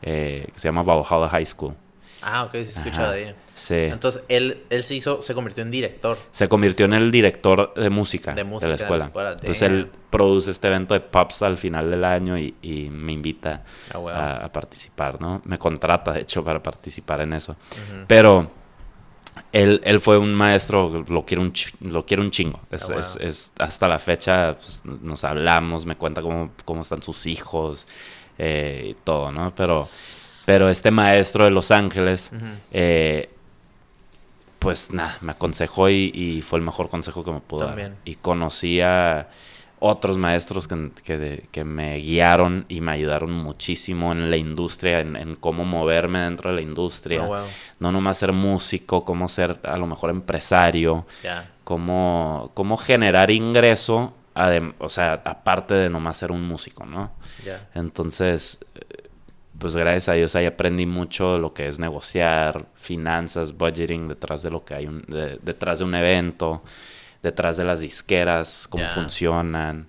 eh, que se llama Valhalla High School. Ah, ok, sí he escuchado de ella. Sí. Entonces, él, él se hizo, se convirtió en director. Se convirtió en el director de música De de, música la de la escuela. escuela, Entonces damn. él produce este evento de Pops al final del año y, y me invita Ah, a, a participar, ¿no? Me contrata, de hecho, para participar en eso. Pero él, él fue un maestro, lo quiero un, lo quiero un chingo. Es, Ah, huevo. es- es- hasta la fecha pues, nos hablamos, me cuenta cómo, cómo están sus hijos eh, y todo, ¿no? Pero, pero este maestro de Los Ángeles... Eh, pues nada, me aconsejó y, y fue el mejor consejo que me pudo También. dar. Y conocí a otros maestros que, que- que me guiaron y me ayudaron muchísimo en la industria, en, en cómo moverme dentro de la industria. Huevo. No nomás ser músico, cómo ser a lo mejor empresario, Ya. cómo, cómo generar ingreso, o sea, aparte de nomás ser un músico, ¿no? Ya. Entonces, pues gracias a Dios ahí aprendí mucho lo que es negociar, finanzas, budgeting detrás de lo que hay, un- de- detrás de un evento, detrás de las disqueras, cómo funcionan.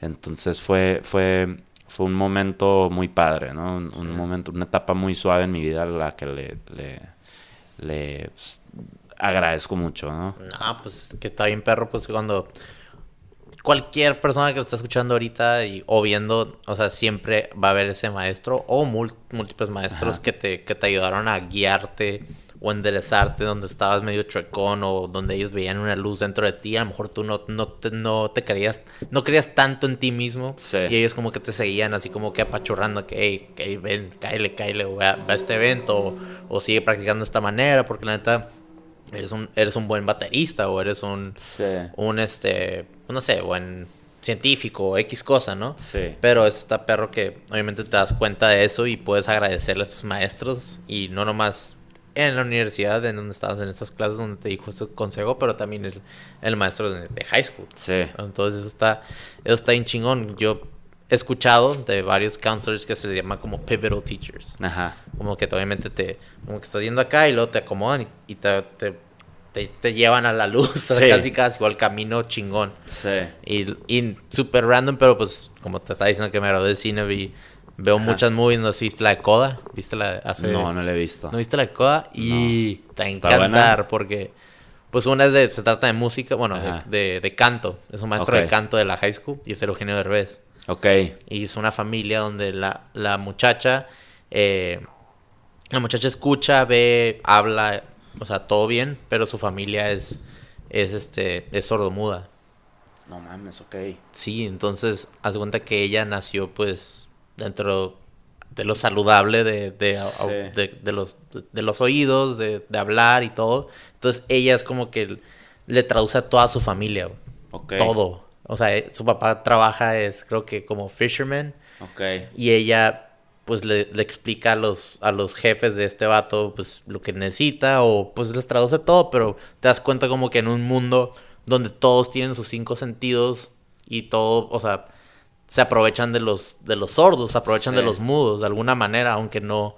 Entonces fue, fue, fue un momento muy padre, ¿no? Un, momento, una etapa muy suave en mi vida a la que le, le, le, pues, agradezco mucho, ¿no? No, pues que está bien perro, pues que cuando cualquier persona que lo está escuchando ahorita y, o viendo, o sea, siempre va a haber ese maestro o múltiples maestros Ajá. que te, que te ayudaron a guiarte o enderezarte donde estabas medio chuecón o donde ellos veían una luz dentro de ti. A lo mejor tú no, no, te, no te creías, no creías tanto en ti mismo Sí. y ellos como que te seguían así como que apachurrando que, hey, ven, cáele, cáele, o ve a, ve a este evento o, o sigue practicando de esta manera porque la neta eres un, eres un buen baterista o eres un, Sí. un este, no sé, buen científico o X cosa, ¿no? Sí. Pero está perro que obviamente te das cuenta de eso y puedes agradecerle a tus maestros y no nomás en la universidad en donde estabas en estas clases donde te dijo este consejo, pero también el, el maestro de, de high school. Sí. Entonces eso está, eso está bien chingón. Yo he escuchado de varios counselors que se les llama como pivotal teachers. Ajá. Como que obviamente te, como que estás yendo acá y luego te acomodan y, y te, te, te, te llevan a la luz, Sí. casi casi, o al camino chingón. Sí. Y, y súper random, pero pues como te estaba diciendo que me gradué de cine, vi Veo Ajá. muchas movies, no sé viste la de Coda, viste la de hace... No, no lo he visto. ¿No viste la de Coda? Y te va a ¿Está encantar porque, pues una es de, se trata de música, bueno, de, de- de canto. Es un maestro de canto de la high school y es el Eugenio Derbez. Ok. Y es una familia donde la, la muchacha, eh, la muchacha escucha, ve, habla, o sea, todo bien, pero su familia es, es este, es sordomuda. No mames, ok. Sí, entonces, haz cuenta que ella nació, pues, dentro de lo saludable de, de, Sí. de- de los, de los oídos, de, de hablar y todo. Entonces, ella es como que le traduce a toda su familia, güey. Ok. todo. O sea, eh, su papá trabaja, es creo que como fisherman, Ok. y ella pues le, le explica a los, a los jefes de este vato pues lo que necesita o pues les traduce todo, pero te das cuenta como que en un mundo donde todos tienen sus cinco sentidos y todo, o sea, se aprovechan de los, de los sordos, se aprovechan de los mudos de alguna manera, aunque no,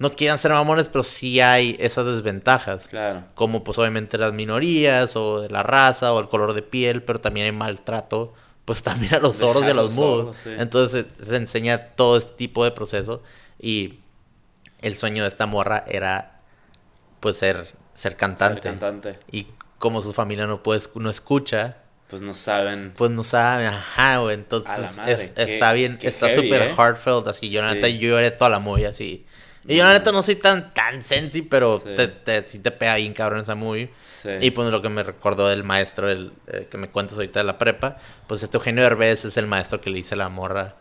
no quieran ser mamones, pero sí hay esas desventajas Claro. como pues obviamente las minorías o de la raza o el color de piel, pero también hay maltrato, pues también a los De sordos y a los mudos. sí. Entonces se, se enseña todo este tipo de proceso y el sueño de esta morra era pues ser, ser cantante. Ser cantante. Y como su familia no puede, no escucha, Pues no saben. pues no saben, ajá, güey. Entonces A la madre, es- qué- está bien, está súper ¿eh? heartfelt, así. Yo, Sí. yo lloré toda la movie así. Y yo, la neta, no soy tan, tan sensi, pero Sí. te, te, sí te pega bien cabrón esa movie. Sí. Y pues lo que me recordó del maestro el, el que me cuentas ahorita de la prepa, pues este Eugenio Derbez es el maestro que le dice a la morra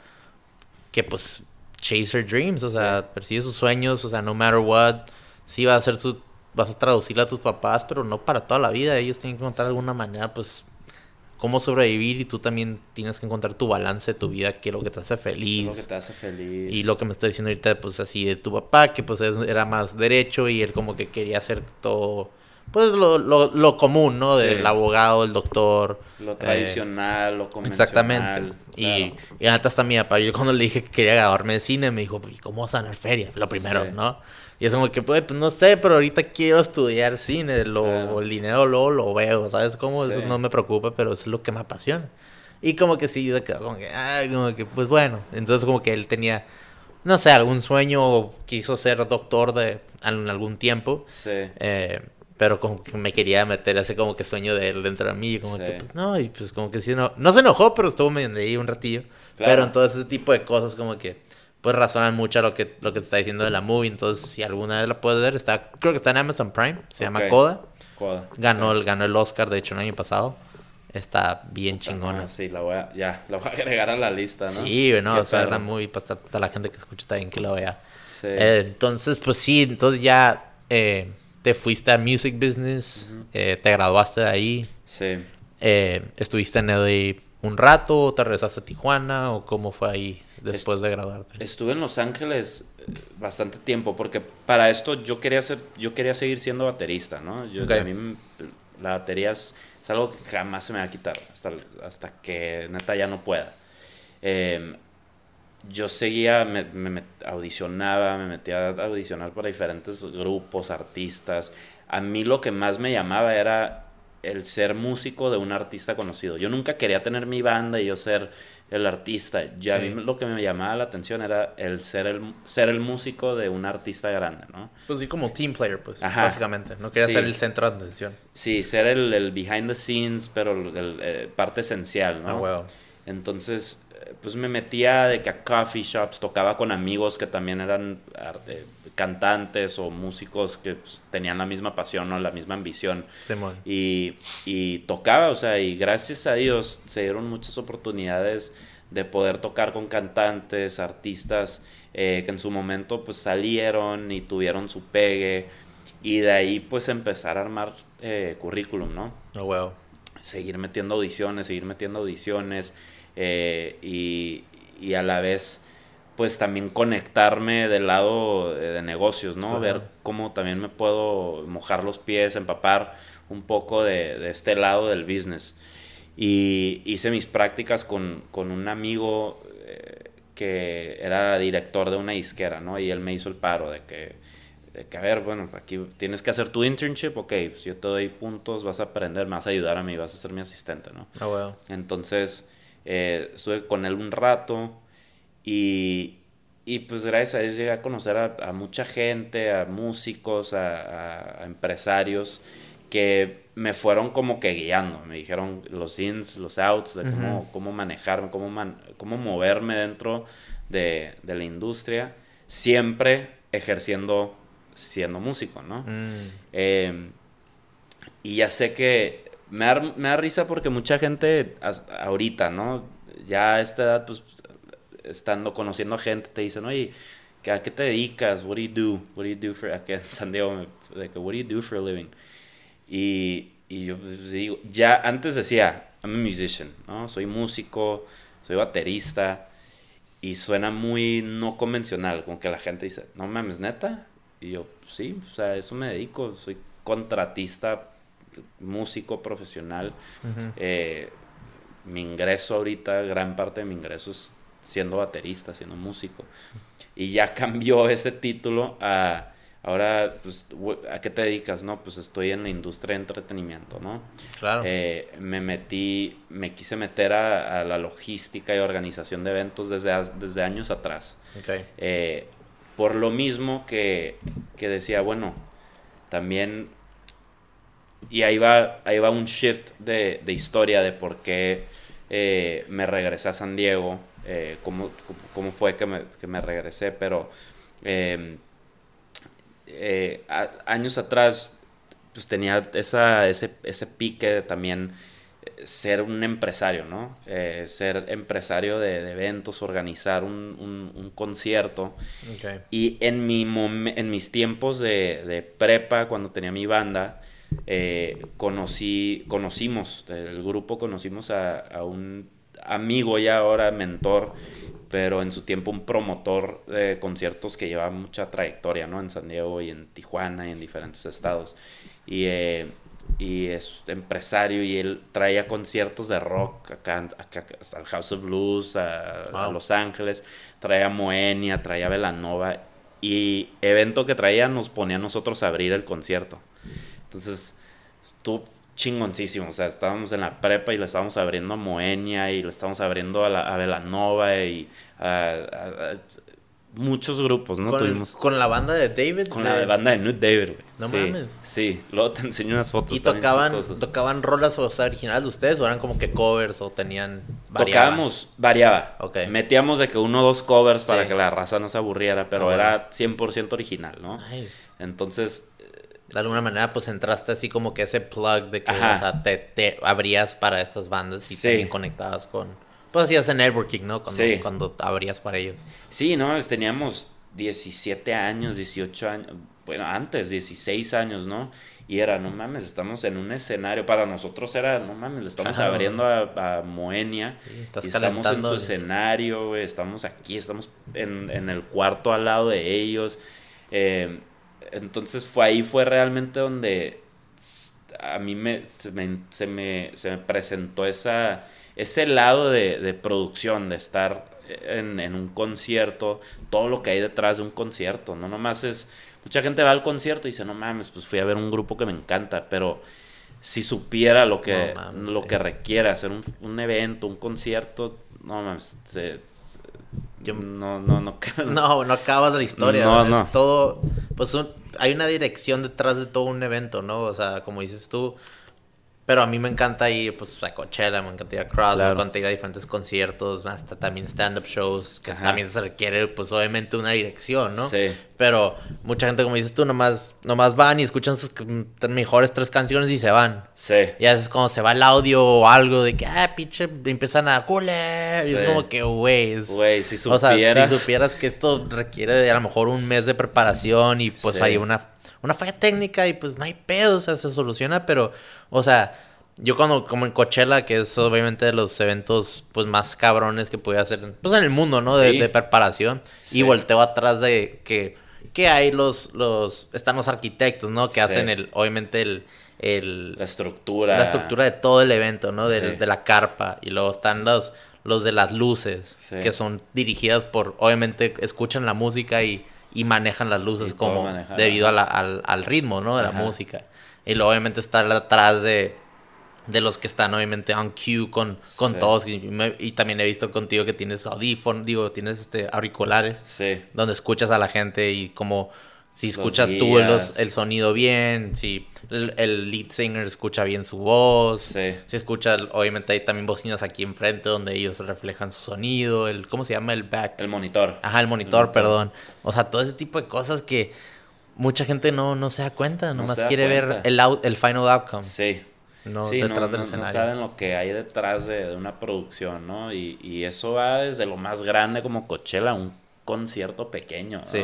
que pues chase her dreams, o sea, persigue sus sueños, o sea, no matter what, sí va a hacer su, vas a traducirle a tus papás, pero no para toda la vida, ellos tienen que encontrar alguna manera, pues, cómo sobrevivir y tú también tienes que encontrar tu balance de tu vida, que es lo que te hace feliz. lo que te hace feliz. Y lo que me estoy diciendo ahorita, pues así de tu papá, que pues es- era más derecho y él como que quería hacer todo, pues lo, lo, lo común, ¿no? Sí. Del abogado, el doctor. Lo eh, tradicional, lo convencional. Exactamente. Y, claro. y hasta hasta mi papá, yo cuando le dije que quería de cine, me dijo, "¿Y ¿cómo vas a ganar feria? Lo primero, Sí. ¿no? Y es como que, pues, pues, no sé, pero ahorita quiero estudiar cine, lo, Claro. el dinero luego lo veo, ¿sabes cómo? Sí. Eso no me preocupa, pero es lo que me apasiona. Y como que sí, como que, ay, como que, pues bueno. Entonces como que él tenía, no sé, algún sueño, o quiso ser doctor de en algún tiempo. Sí. eh, pero como que me quería meter ese como que sueño de él dentro de mí. Como Sí. que, pues no, y pues como que sí, no, no se enojó, pero estuvo medio ahí un ratillo. Claro. Pero entonces ese tipo de cosas como que, pues razonan mucho a lo que, lo que te está diciendo de la movie. Entonces, si alguna vez la puedes ver, está, creo que está en Amazon Prime, se llama Ok. Coda. Coda. Ganó, el, ganó el Oscar, de hecho, el año pasado. Está bien chingona. Sí, la voy a, ya, la voy a agregar a la lista, ¿no? Sí, bueno, Qué es una gran movie para estar- toda la gente que escucha también que lo vea. Sí. Eh, entonces, pues sí, entonces ya eh, te fuiste a Music Business, eh, te graduaste de ahí, sí. eh, estuviste en LA un rato, o te regresaste a Tijuana, o cómo fue ahí después de graduarte. Estuve en Los Ángeles eh, bastante tiempo porque para esto yo quería ser, yo quería seguir siendo baterista, ¿no? Yo, a mí la batería es, es algo que jamás se me va a quitar hasta, hasta que neta ya no pueda. Eh, yo seguía, me, me audicionaba, me metía a audicionar para diferentes grupos, artistas. A mí lo que más me llamaba era el ser músico de un artista conocido. Yo nunca quería tener mi banda y yo ser el artista. Ya Sí. a mí lo que me llamaba la atención era el ser el, ser el músico de un artista grande, ¿no? Pues sí, como team player, pues, Ajá. básicamente. No quería Sí. ser el centro de atención. Sí, ser el, el behind the scenes, pero el, el, eh, parte esencial, ¿no? Ah, huevo. Entonces, pues me metía de que a coffee shops, tocaba con amigos que también eran arte- cantantes o músicos que pues, tenían la misma pasión o la misma ambición. Y, y tocaba, o sea, y gracias a Dios se dieron muchas oportunidades de poder tocar con cantantes, artistas eh, que en su momento pues salieron y tuvieron su pegue. Y de ahí pues empezar a armar eh, currículum, ¿no? Ah, huevo. seguir metiendo audiciones, seguir metiendo audiciones eh, y, y a la vez pues también conectarme del lado de, de negocios, ¿no? Ajá. Ver cómo también me puedo mojar los pies, empapar un poco de, de este lado del business. Y hice mis prácticas con, con un amigo eh, que era director de una disquera, ¿no? Y él me hizo el paro de que, de que, a ver, bueno, aquí tienes que hacer tu internship, ok, pues yo te doy puntos, vas a aprender, me vas a ayudar a mí, vas a ser mi asistente, ¿no? Ah, huevo. Entonces, eh, estuve con él un rato y, y pues gracias a Dios llegué a conocer a, a mucha gente, a músicos, a, empresarios que me fueron como que guiando. Me dijeron los ins, los outs, de cómo, cómo manejarme, cómo, man- cómo moverme dentro de, de la industria, siempre ejerciendo, siendo músico, ¿no? Mm, Eh, y ya sé que me da, me da risa porque mucha gente as- ahorita, ¿no? Ya a esta edad, pues, estando conociendo gente, te dicen, oye, ¿qué- ¿a qué te dedicas? What do you do? What do you do for... Aquí en San Diego, what do you do for a living? Y, y yo pues, digo, ya antes decía, I'm a musician, ¿no? Soy músico, soy baterista. Y suena muy no convencional, como que la gente dice, no mames, neta. Y yo, sí, o sea, eso me dedico, soy contratista, músico profesional. Eh, mi ingreso ahorita, gran parte de mi ingreso es siendo baterista, siendo músico. Y ya cambió ese título a, ahora, pues, ¿a qué te dedicas? No, pues estoy en la industria de entretenimiento, ¿no? Claro. Eh, me metí, me quise meter a, a la logística y organización de eventos desde, desde años atrás. Eh, por lo mismo que, que decía, bueno, también... Y ahí va, ahí va un shift de, de historia de por qué eh, me regresé a San Diego, eh, cómo, cómo fue que me, que me regresé, pero eh, eh, a- años atrás pues tenía esa, ese, ese pique de también eh, ser un empresario, ¿no? Ser empresario de, de eventos, organizar un, un- un concierto. Y en, mi en mis tiempos de, de prepa, cuando tenía mi banda, eh, conocí, conocimos, el grupo conocimos a, a un amigo ya ahora, mentor, pero en su tiempo un promotor de conciertos que lleva mucha trayectoria, ¿no? En San Diego y en Tijuana y en diferentes estados. Y, eh, y es empresario y él traía conciertos de rock acá, acá al House of Blues, a. Los Ángeles, traía Moenia, traía Velanova y evento que traía nos ponía a nosotros a abrir el concierto. Entonces, estuvo chingoncísimo. O sea, estábamos en la prepa y le estábamos abriendo a Moenia y le estábamos abriendo a, la, a Velanova y a, a- a muchos grupos, ¿no? con, Tuvimos con la banda de David. con de- la banda de Nude David, güey. No sí, mames. Sí, luego te enseño unas fotos. ¿Y tocaban, tocaban rolas o sea, originales de ustedes o eran como que covers o tenían... variaban? Tocábamos, variaba. Ok. Metíamos de que uno o dos covers para que la raza no se aburriera, pero Ah, era 100% original, ¿no? Nice. Entonces, De alguna manera, pues entraste así como que ese plug de que, Ajá. o sea, te, te abrías para estas bandas y Sí. también conectabas con... Pues hacías el networking, ¿no? Cuando, Sí. cuando abrías para ellos. sí, ¿no? Pues Teníamos 17 años, 18 años, bueno, antes, 16 años, ¿no? Y era, no mames, estamos en un escenario, para nosotros era, no mames, le estamos Ajá. abriendo a, a Moenia. Sí, y estamos en su escenario, güey, estamos aquí, estamos en, en el cuarto al lado de ellos. Eh, entonces fue ahí fue realmente donde a mí me, se, me, se me, se me presentó esa, ese lado de, de producción, de estar en, en un concierto, todo lo que hay detrás de un concierto, no nomás es, mucha gente va al concierto y dice, no mames, pues fui a ver un grupo que me encanta, pero si supiera lo que, No mames, lo sí. que requiere hacer un, un evento, un concierto, no mames, se- Yo- no, no, no, No, no acabas la historia. No, es no. todo, pues un- hay una dirección detrás de todo un evento, ¿no? O sea, como dices tú. Pero a mí me encanta ir, pues, a Coachella, me encanta ir a Cross, me encanta ir a diferentes conciertos, hasta también stand-up shows, que Ajá. también se requiere, pues, obviamente una dirección, ¿no? Sí. Pero mucha gente, como dices tú, nomás, nomás van y escuchan sus c- mejores tres canciones y se van. Sí. Y a veces cuando se va el audio o algo de que, ah, pinche, empiezan a cule. Y es Sí. como que, güey. Güey, si O sea, supieras. si supieras que esto requiere de a lo mejor un mes de preparación y pues Sí. hay una, una falla técnica y pues no hay pedo, o sea, se soluciona, pero, o sea, yo cuando, como en Coachella, que es obviamente de los eventos pues más cabrones que puede hacer, pues en el mundo, ¿no? De, Sí. de preparación. Sí. Y volteo atrás de que, que hay los, los, están los arquitectos, ¿no? Que Sí. hacen el, obviamente el, el, La estructura. la estructura de todo el evento, ¿no? Sí. De la carpa. Y luego están los, los de las luces, que son dirigidas por, obviamente, escuchan la música y, y manejan las luces como manejar, debido ajá. a la- al, al ritmo, ¿no? De la Ajá. música. Y luego, obviamente, está atrás de de los que están obviamente on cue con, con Sí. todos. Y, me- y también he visto contigo que tienes audífonos, digo, tienes este auriculares Sí. donde escuchas a la gente y como si Los escuchas tú los- el sonido bien, si el, el lead singer escucha bien su voz, Sí. si escucha, obviamente hay también bocinas aquí enfrente donde ellos reflejan su sonido, el, ¿cómo se llama? El back. El monitor. Ajá, el monitor, perdón. O sea, todo ese tipo de cosas que mucha gente no, no se da cuenta, nomás da quiere ver el, out- el final outcome. Sí. No sí, detrás no, del no- no saben lo que hay detrás de, de una producción, ¿no? Y, y eso va desde lo más grande como Coachella, un concierto pequeño, ¿no? Sí.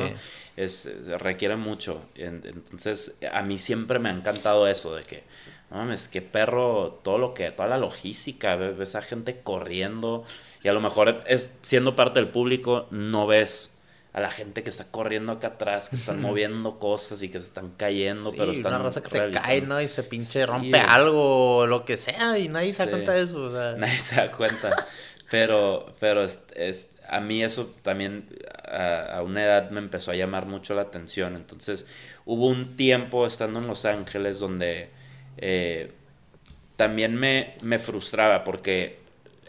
Es- requiere mucho. En- Entonces, a mí siempre me ha encantado eso de que, no mames, qué perro, todo lo que, toda la logística, ves, a gente corriendo y a lo mejor es siendo parte del público, no ves a la gente que está corriendo acá atrás, que están moviendo cosas y que se están cayendo, Sí, pero están una raza que se realizando- cae, ¿no? Y se pinche rompe güey. algo o lo que sea y nadie se da Sí. cuenta de eso. o sea. Nadie se da cuenta. Pero, pero es, es- a mí eso también a, a una edad me empezó a llamar mucho la atención. Entonces hubo un tiempo estando en Los Ángeles donde eh, también me, me frustraba porque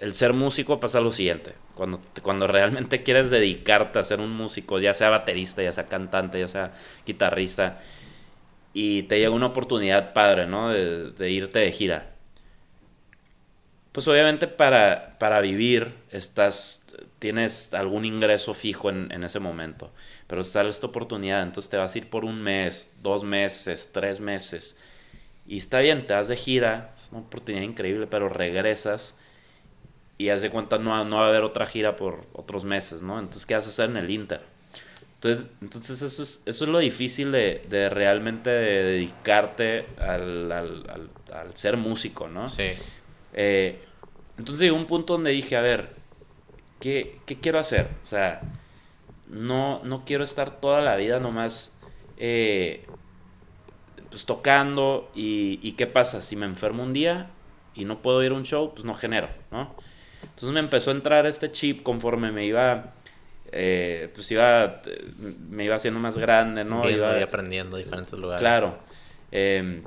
el ser músico pasa lo siguiente. Cuando, cuando realmente quieres dedicarte a ser un músico, ya sea baterista, ya sea cantante, ya sea guitarrista, y te llega una oportunidad padre, ¿no? De, de irte de gira. Pues obviamente para, para vivir estás, tienes algún ingreso fijo en, en ese momento, pero sale esta oportunidad, entonces te vas a ir por un mes, dos meses, tres meses, y está bien, te vas de gira, es una oportunidad increíble, pero regresas y haz de cuenta no, no va a haber otra gira por otros meses, ¿no? Entonces, ¿qué vas a hacer en el Inter? Entonces, entonces eso, es, eso es lo difícil de, de realmente de dedicarte al, al, al- al ser músico, ¿no? Sí. Eh, entonces llegó un punto donde dije, a ver, ¿qué, qué quiero hacer? O sea, no, no quiero estar toda la vida nomás eh, pues tocando y, y qué pasa si me enfermo un día y no puedo ir a un show, pues no genero, ¿no? Entonces me empezó a entrar este chip conforme me iba, eh, pues iba, me iba haciendo más grande, ¿no? Viendo Iba- y aprendiendo diferentes lugares. Claro. Eh,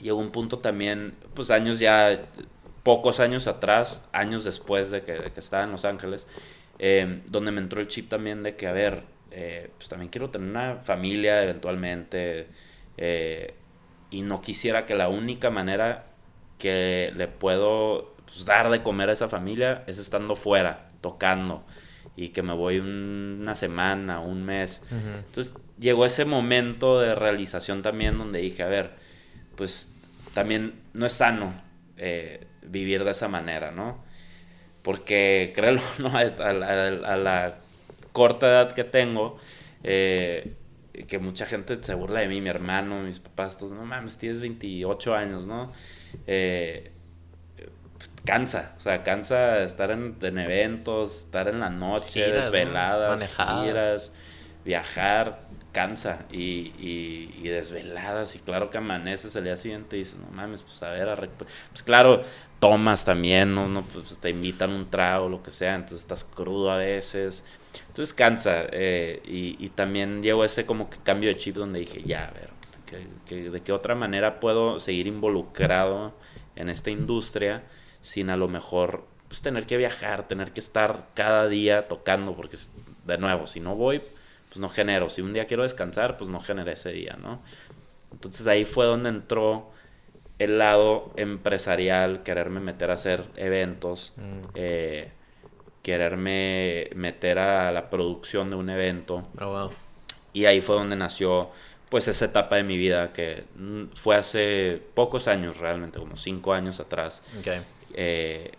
llegó un punto también, pues años ya, pocos años atrás, años después de que, de que estaba en Los Ángeles, eh, donde me entró el chip también de que, a ver, eh, pues también quiero tener una familia eventualmente eh, y no quisiera que la única manera que le puedo pues, dar de comer a esa familia es estando fuera, tocando y que me voy un- una semana, un mes. Entonces llegó ese momento de realización también donde dije, a ver, pues también no es sano eh, vivir de esa manera, ¿no? Porque créelo, ¿no? a, a- a la corta edad que tengo, eh, que mucha gente se burla de mí, mi hermano, mis papás, todos, no mames, tienes 28 años, ¿no? Eh, cansa, o sea, cansa estar en, en eventos, estar en la noche, Giras, desveladas, giras, viajar, cansa y, y, y desveladas y claro que amaneces el día siguiente y dices, no mames, pues a ver, a pues claro, tomas también, ¿no? no pues te invitan un trago, lo que sea, entonces estás crudo a veces, entonces cansa eh, y, también llegó ese como que cambio de chip donde dije, ya, a ver, que- que- ¿de qué otra manera puedo seguir involucrado en esta industria sin a lo mejor pues tener que viajar, tener que estar cada día tocando, porque de nuevo, si no voy, pues no genero. Si un día quiero descansar, pues no generé ese día, ¿no? Entonces ahí fue donde entró el lado empresarial, quererme meter a hacer eventos, Mm. eh, quererme meter a la producción de un evento. Oh, wow. Y ahí fue donde nació pues esa etapa de mi vida que mm, fue hace pocos años realmente, como cinco años atrás. Eh,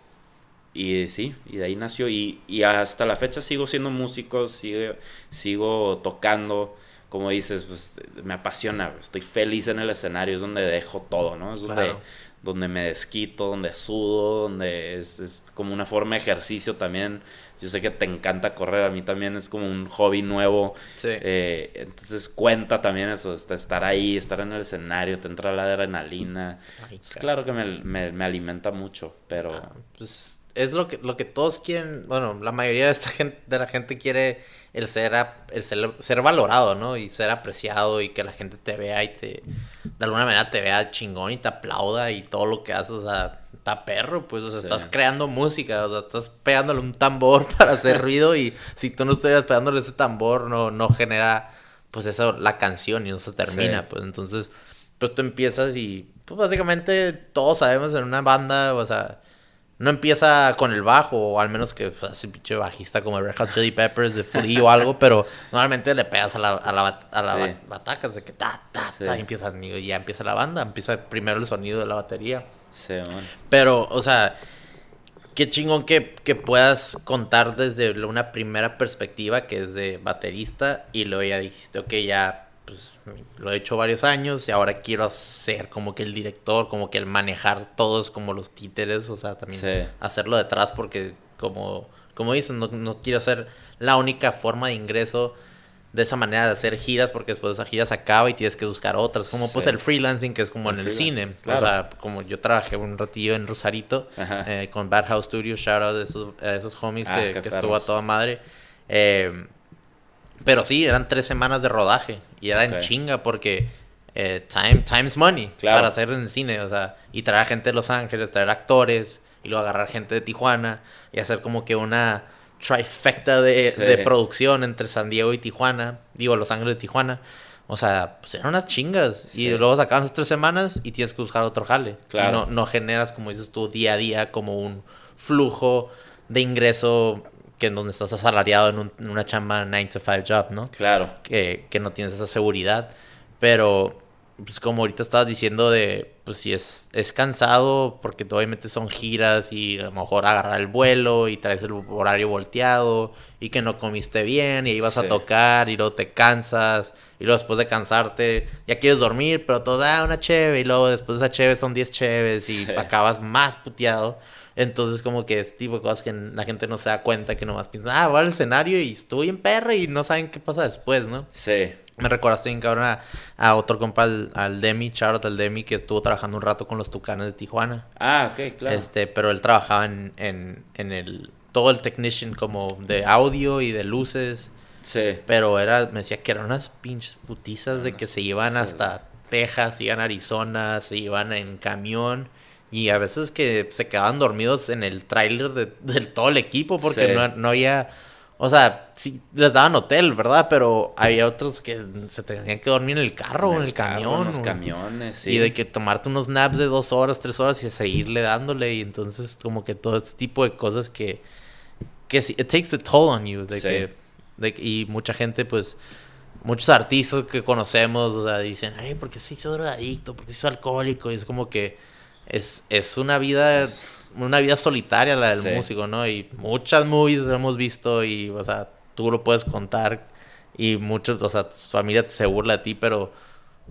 y sí, y de ahí nació. Y, y hasta la fecha sigo siendo músico, sigo, sigo tocando. Como dices, pues me apasiona. Estoy feliz en el escenario, es donde dejo todo, ¿no? Es donde, Claro. donde me desquito, donde sudo, donde es, es como una forma de ejercicio también. Yo sé que te encanta correr, a mí también es como un hobby nuevo. Sí. Eh, entonces cuenta también eso, estar ahí, estar en el escenario, te entra la adrenalina. Ay, claro que me, me- me alimenta mucho, pero Ah, pues es lo que, lo que todos quieren, bueno, la mayoría de esta gente, de la gente quiere el ser, el ser, ser valorado, ¿no? Y ser apreciado y que la gente te vea y te de alguna manera te vea chingón y te aplauda y todo lo que haces, o sea, está perro, pues, o sea, estás creando música, o sea, estás pegándole un tambor para hacer ruido y si tú no estuvieras pegándole ese tambor, no, no genera, pues, eso, la canción y no se termina, pues, entonces, pues tú empiezas y, pues, básicamente todos sabemos en una banda, o sea, no empieza con el bajo, o al menos que pues, así pinche bajista como Red Hot Chili Peppers de Flea o algo, pero normalmente le pegas a la, a la, a la bataca, de que ta, ta, ta, y empieza, y ya empieza la banda, empieza primero el sonido de la batería. Sí, Pero, o sea, qué chingón que, que, puedas contar desde una primera perspectiva que es de baterista y luego ya dijiste, ok, ya pues lo he hecho varios años y ahora quiero ser como que el director, como que el manejar todos como los títeres, o sea, también hacerlo detrás porque como, como dicen, no, no, quiero ser la única forma de ingreso de esa manera de hacer giras porque después esa gira se acaba y tienes que buscar otras, como pues el freelancing que es como en el cine, o sea, como yo trabajé un ratillo en Rosarito eh, con Bad House Studio, shout out de esos, esos homies ah, que, que estuvo a toda madre. Eh, pero sí, eran tres semanas de rodaje y era en chinga porque eh, time, time's money para hacer en el cine, o sea, y traer gente de Los Ángeles, traer actores y luego agarrar gente de Tijuana y hacer como que una trifecta de, producción entre San Diego y Tijuana, digo Los Ángeles y Tijuana. O sea, pues eran unas chingas. Y luego sacaban esas tres semanas y tienes que buscar otro jale. Claro. No, no generas, como dices tú, día a día como un flujo de ingreso que en donde estás asalariado en, una chamba 9 to 5 job, ¿no? Claro. Que, que, no tienes esa seguridad. Pero, pues como ahorita estabas diciendo de, pues si es, es cansado porque obviamente son giras y a lo mejor agarrar el vuelo y traes el horario volteado y que no comiste bien y ahí vas a tocar y luego te cansas y luego después de cansarte ya quieres dormir, pero todo da una cheve y luego después de esa cheve son 10 cheves y acabas más puteado. Entonces, como que es tipo de cosas que la gente no se da cuenta, que nomás piensa, ah, va al escenario y estoy en perra y no saben qué pasa después, ¿no? Sí. Me recordaste bien cabrón a, otro compa, al, Demi, Charlotte, al Demi, que estuvo trabajando un rato con los Tucanes de Tijuana. Ah, ok, claro. Este, pero él trabajaba en, en, en el, todo el technician como de audio y de luces. Sí. Pero era, me decía que eran unas pinches putizas de que se iban hasta Texas, iban a Arizona, se iban en camión y a veces que se quedaban dormidos en el tráiler de, todo el equipo porque no, había... O sea, sí, les daban hotel, ¿verdad? Pero había otros que se tenían que dormir en el carro o en el, camión. En los camiones, sí. Y de que tomarte unos naps de dos horas, tres horas y seguirle dándole. Y entonces como que todo este tipo de cosas que... Que it takes a toll on you. De que, de, y mucha gente pues muchos artistas que conocemos, o sea, dicen, ay, ¿por qué se hizo drogadicto? ¿Por qué se hizo alcohólico? Y es como que es, es una vida una vida solitaria la del músico, ¿no? Y muchas movies hemos visto y, o sea, tú lo puedes contar y muchos, o sea, tu familia se burla de ti, pero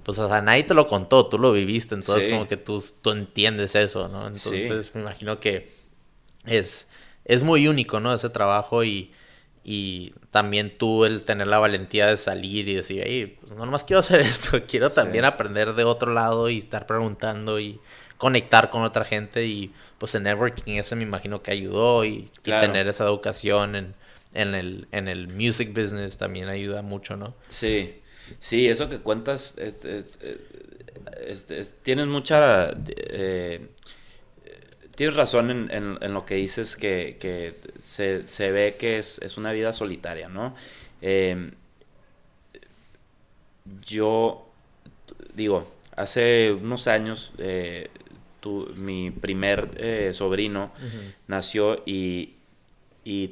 pues, o sea, nadie te lo contó, tú lo viviste, entonces como que tú, tú entiendes eso, ¿no? Entonces me imagino que es, es muy único, ¿no? Ese trabajo y, y también tú el tener la valentía de salir y decir, hey, pues no nomás quiero hacer esto, quiero también aprender de otro lado y estar preguntando y conectar con otra gente y pues el networking ese me imagino que ayudó y, tener esa educación en, en, el, en el music business también ayuda mucho, ¿no? Sí, sí, eso que cuentas, tienes mucha... Eh, tienes razón en, en, lo que dices que, que se, se, ve que es, es, una vida solitaria, ¿no? Eh, yo digo, hace unos años eh, mi primer eh, sobrino nació y, y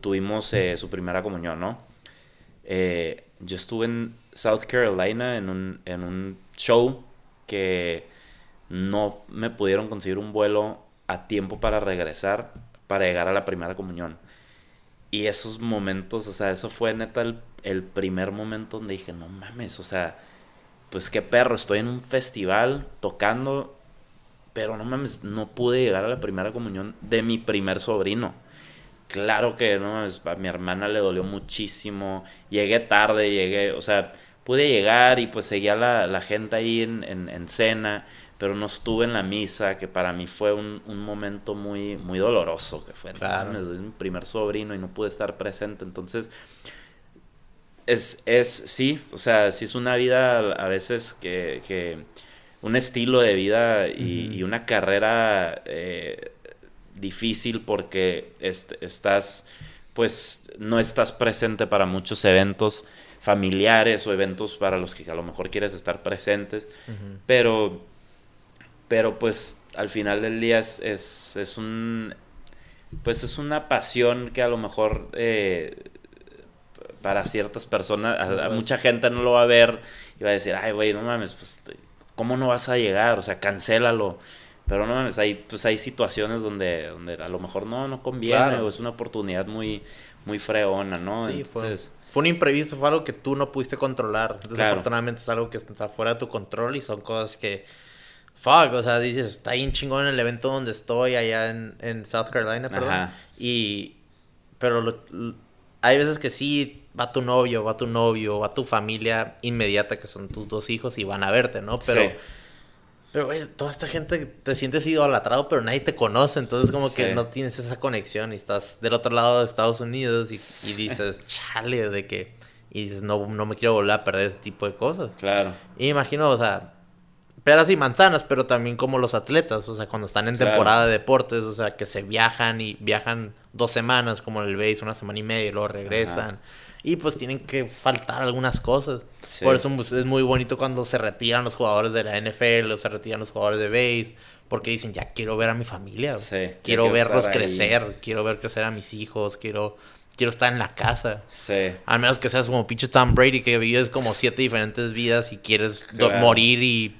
tuvimos eh, su primera comunión, ¿no? Eh, yo estuve en South Carolina en un, en un show que no me pudieron conseguir un vuelo a tiempo para regresar, para llegar a la primera comunión. Y esos momentos, o sea, eso fue neta el, el primer momento donde dije, no mames, o sea, pues qué perro, estoy en un festival tocando pero no mames, no pude llegar a la primera comunión de mi primer sobrino. Claro que no mames, a mi hermana le dolió muchísimo. Llegué tarde, llegué, o sea, pude llegar y pues seguía la, la gente ahí en, en, cena, pero no estuve en la misa, que para mí fue un, un momento muy, muy doloroso, que fue claro. es mi primer sobrino y no pude estar presente. Entonces, es, es sí, o sea, sí es una vida a veces que, que un estilo de vida y, y una carrera eh, difícil porque est- estás, pues, no estás presente para muchos eventos familiares o eventos para los que a lo mejor quieres estar presentes, pero, pero pues al final del día es, es, es un, pues es una pasión que a lo mejor eh, para ciertas personas, a, a mucha gente no lo va a ver y va a decir, ay, güey, no mames, pues, ¿cómo no vas a llegar? O sea, cancélalo. Pero no mames, hay, pues hay situaciones donde, donde a lo mejor no, no conviene Claro. o es una oportunidad muy, muy freona, ¿no? Sí, Entonces, fue un imprevisto, fue algo que tú no pudiste controlar. Claro. Desafortunadamente es algo que está fuera de tu control y son cosas que. Fuck, o sea, dices, está bien chingón el evento donde estoy, allá en, en South Carolina, perdón. Ajá. Y. Pero lo- lo- hay veces que sí va tu novio, va tu novio, va tu familia inmediata, que son tus dos hijos, y van a verte, ¿no? Pero. Sí. Pero, güey, toda esta gente te sientes idolatrado, pero nadie te conoce. Entonces, como que no tienes esa conexión y estás del otro lado de Estados Unidos y, y dices, chale, de que. Y dices, no, no me quiero volver a perder ese tipo de cosas. claro. Y me imagino, o sea, peras y manzanas, pero también como los atletas, o sea, cuando están en Claro. temporada de deportes, o sea, que se viajan y viajan dos semanas, como en el base, una semana y media, y luego regresan. Y pues tienen que faltar algunas cosas. Sí. Por eso pues, es muy bonito cuando se retiran los jugadores de la NFL o se retiran los jugadores de base, porque dicen, ya quiero ver a mi familia. Sí, quiero quiero verlos estar ahí". crecer, quiero ver crecer a mis hijos, quiero, quiero estar en la casa. Sí. Al menos que seas como pinche Tom Brady, que vives como siete diferentes vidas y quieres Claro. morir y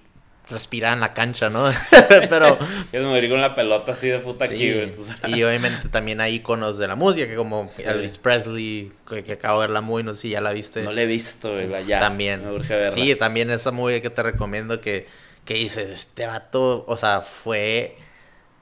respirar en la cancha, ¿no? Pero... Quieres morir con la pelota así de puta sí, entonces- Y obviamente también hay iconos de la música, que como Sí. Elvis Presley, que, que acabo de verla muy, no sé si ya la viste. No la he visto, güey. la- Ya. también. Me urge verla. Sí, también esa movie que te recomiendo que, que dices, este vato, o sea, fue,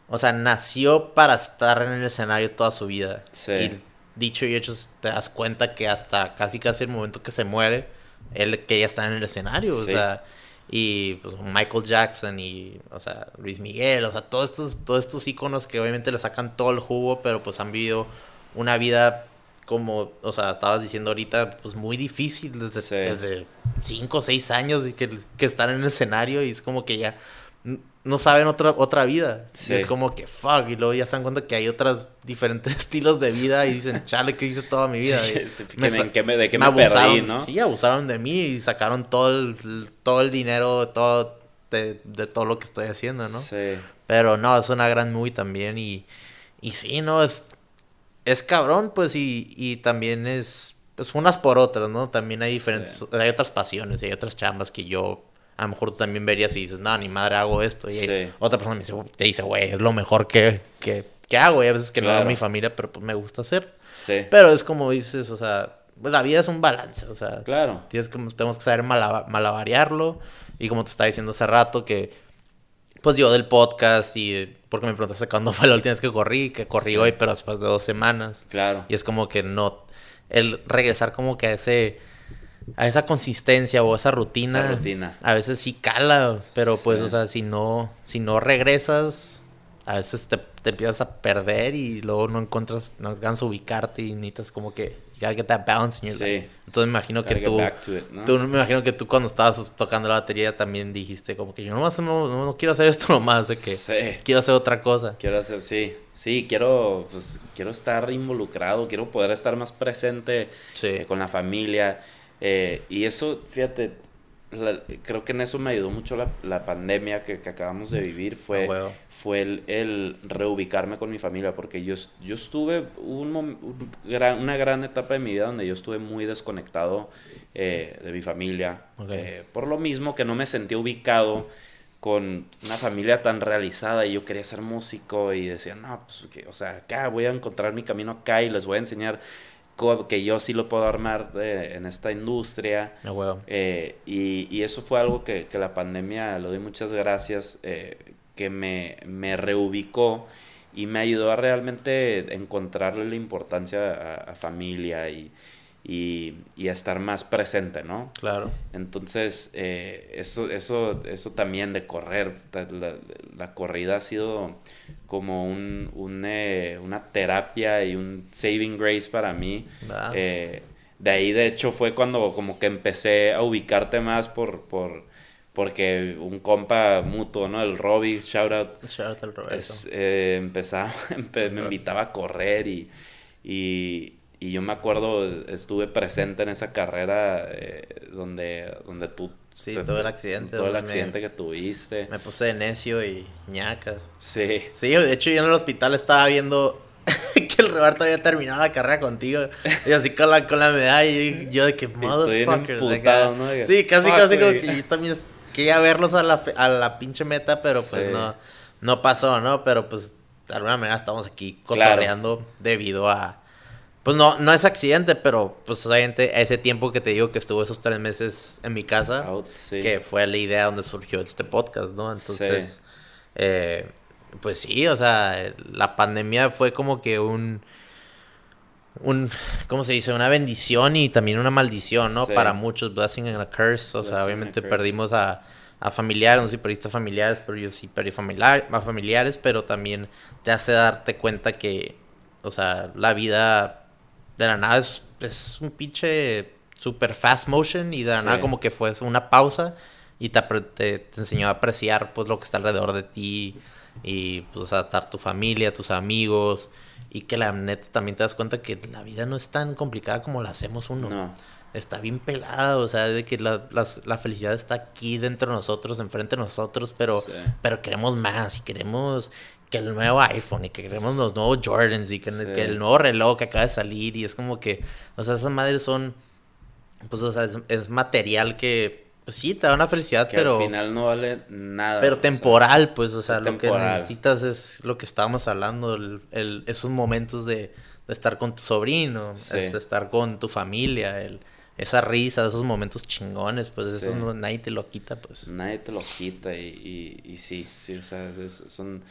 o sea, nació para estar en el escenario toda su vida. Sí. Y dicho y hecho, te das cuenta que hasta casi casi el momento que se muere, él quería estar en el escenario, o sea, y pues Michael Jackson y, o sea, Luis Miguel, o sea, todos estos, todos estos íconos que obviamente le sacan todo el jugo, pero pues han vivido una vida como, o sea, estabas diciendo ahorita, pues muy difícil desde, Sí. desde cinco o seis años y que, que están en el escenario y es como que ya no saben otra, otra vida. Sí. es como que fuck, y luego ya se dan cuenta que hay otros diferentes estilos de vida y dicen, chale, ¿qué hice toda mi vida? Sí, me de qué me abusaron, ¿no? Sí, abusaron de mí y sacaron todo el, todo el dinero, todo de, de todo lo que estoy haciendo, ¿no? Sí. Pero no, es una gran movie también y, y sí, no, es, es cabrón, pues, y, y también es, pues, unas por otras, ¿no? También hay diferentes, hay otras pasiones hay otras chambas que yo, a lo mejor tú también verías y dices, no, ni madre hago esto. Y Sí. otra persona me dice, te dice, güey, es lo mejor que, que, que hago. Y a veces que no hago Claro. mi familia, pero pues me gusta hacer. Sí. Pero es como dices, o sea, pues, la vida es un balance, o sea, Claro. Tienes que, tenemos que saber malaba- malabarearlo. Y como te estaba diciendo hace rato, que pues yo del podcast y porque me preguntaste cuándo fue la última vez que corrí, que corrí Sí. hoy, pero después de dos semanas. Claro. Y es como que no, el regresar como que a ese, a esa consistencia o esa rutina, Esa rutina. a veces sí cala, pero pues, Sí. o sea, si no, si no regresas, a veces te, te empiezas a perder y luego no encuentras, no alcanzas a ubicarte y necesitas como que, you gotta get that balance in your Sí. life. Entonces me imagino que tú, it, ¿no? tú, me imagino que tú cuando estabas tocando la batería también dijiste como que yo nomás no, no, no quiero hacer esto nomás, de que Sí. quiero hacer otra cosa. Quiero hacer, sí, sí, quiero, pues, quiero estar involucrado, quiero poder estar más presente Sí. eh, con la familia. Eh, y eso, fíjate, la- creo que en eso me ayudó mucho la, la pandemia que, que acabamos de vivir. Fue, huevo. fue el, el reubicarme con mi familia, porque yo, yo estuve un un gran- una gran etapa de mi vida donde yo estuve muy desconectado eh, de mi familia. Ok. eh, por lo mismo que no me sentía ubicado con una familia tan realizada y yo quería ser músico y decía, no, pues, que, o sea, acá voy a encontrar mi camino acá y les voy a enseñar que yo sí lo puedo armar de- en esta industria. Eh, y, y eso fue algo que, que la pandemia, le doy muchas gracias, eh, que me, me reubicó y me ayudó a realmente encontrarle la importancia a, a familia y, y, y a estar más presente, ¿no? Claro. Entonces, eh, eso, eso, eso también de correr, la corrida ha sido como un, un, eh, una terapia y un saving grace para mí. Eh, de ahí, de hecho, fue cuando como que empecé a ubicarte más por, por, porque un compa mutuo, ¿no? El Robbie, shout out. Shout out al Roberto. Es, eh, empezaba, empe- me invitaba a correr y, y, y yo me acuerdo, estuve presente en esa carrera donde, donde tú... Sí, todo el accidente, Todo el donde me- accidente que tuviste. Me puse de necio y ñacas. Sí. Sí, de hecho yo en el hospital estaba viendo que el Roberto había terminado la carrera contigo. Y así con la, con la medalla y yo de que acá. ¿no? Sí, casi, fuck, casi como que yo también quería verlos a la, a la pinche meta, pero pues Sí. no, no pasó, ¿no? Pero pues de alguna manera estamos aquí Claro. cotorreando debido a... Pues no, no es accidente, pero pues obviamente ese tiempo que te digo que estuvo esos tres meses en mi casa, Out, sí. que fue la idea donde surgió este podcast, ¿no? Entonces, eh, pues sí, o sea, la pandemia fue como que un, un, ¿cómo se dice? Una bendición y también una maldición, ¿no? Sí. Para muchos, blessing and a curse, o Blessing sea, a obviamente perdimos a, a familiares, no sé si perdiste a familiares, pero yo sí perdí familiar, a familiares, pero también te hace darte cuenta que, o sea, la vida de la nada es, es un pinche super fast motion y de la Sí. nada como que fue una pausa y te, te, te enseñó a apreciar pues lo que está alrededor de ti y pues a estar tu familia, tus amigos y que la neta también te das cuenta que la vida no es tan complicada como la hacemos uno. No. Está bien pelada, o sea, de que la, las- la felicidad está aquí dentro de nosotros, enfrente de nosotros, pero, Sí. pero queremos más y queremos que el nuevo iPhone y que queremos los nuevos Jordans y que, Sí. que el nuevo reloj que acaba de salir y es como que, o sea, esas madres son, pues, o sea, es, es material que, pues sí, te da una felicidad, Que pero, al final no vale nada. pero sea, temporal, pues, o sea, lo que necesitas es lo que estábamos hablando, el, el- esos momentos de, de estar con tu sobrino, Sí. es de estar con tu familia, el, esa risa, esos momentos chingones, pues, Sí. eso no, nadie te lo quita, pues. Nadie te lo quita y, y, y sí, sí, o sea, es- son,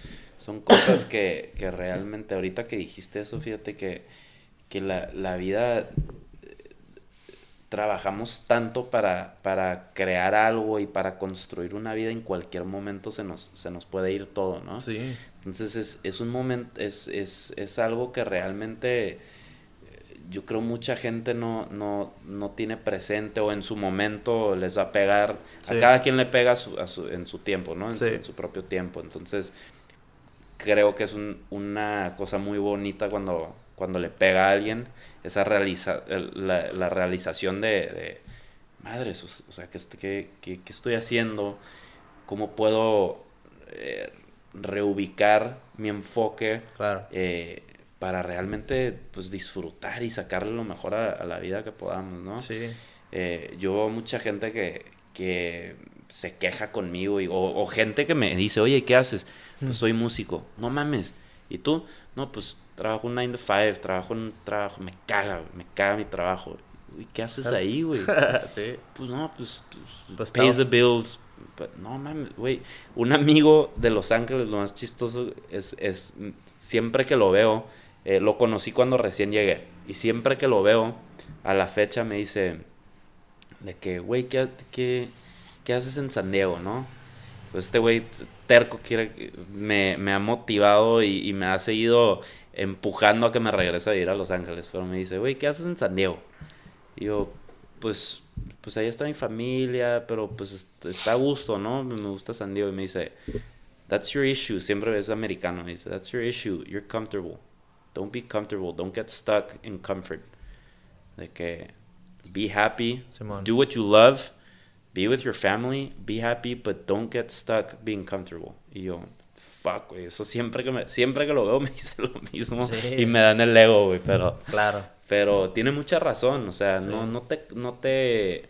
son cosas que, que realmente, ahorita que dijiste eso, fíjate que, que la, la vida, eh, trabajamos tanto para, para crear algo y para construir una vida, en cualquier momento se nos, se nos puede ir todo, ¿no? Sí. Entonces es, es un momento, es, es, es algo que realmente eh, yo creo mucha gente no, no, no tiene presente o en su momento les va a pegar. Sí. A cada quien le pega a su- a su- en su tiempo, ¿no? En, su, Sí. en su propio tiempo. Entonces creo que es un- una cosa muy bonita cuando, cuando le pega a alguien esa realiza, la, la realización de, de, madres, o sea, ¿qué, qué, qué- qué estoy haciendo? ¿Cómo puedo eh, reubicar mi enfoque Claro. eh, para realmente pues, disfrutar y sacarle lo mejor a, a la vida que podamos, ¿no? Sí. Eh, yo veo mucha gente que, que se queja conmigo y, o, o gente que me dice, oye, ¿qué haces? Pues soy músico. No mames. ¿Y tú? No, pues trabajo un 9 to 5, trabajo un trabajo, me caga, me caga mi trabajo. ¿Y qué haces ahí, güey? sí. Pues no, pues, pues, Pues pays estamos- the bills. But no mames, güey. Un amigo de Los Ángeles, lo más chistoso es, es siempre que lo veo, eh, lo conocí cuando recién llegué. Y siempre que lo veo, a la fecha me dice de que, güey, ¿qué, qué, qué haces en San Diego, no? Pues este güey terco quiere, me, me ha motivado y, y me ha seguido empujando a que me regrese a vivir a Los Ángeles. Pero me dice, güey, ¿qué haces en San Diego? Y yo, pues, pues ahí está mi familia, pero pues est- está a gusto, ¿no? Me me gusta San Diego. Y me dice, that's your issue. Siempre es americano. Me dice, that's your issue. You're comfortable. Don't be comfortable. Don't get stuck in comfort. De que be happy. Simón. Do what you love. Be with your family. Be happy, but don't get stuck being comfortable. Y yo, fuck, güey. Eso siempre que, me, siempre que lo veo me dice lo mismo. Sí. Y me dan el ego, güey. Pero Claro. pero tiene mucha razón, o sea, Sí. no, no te, no te,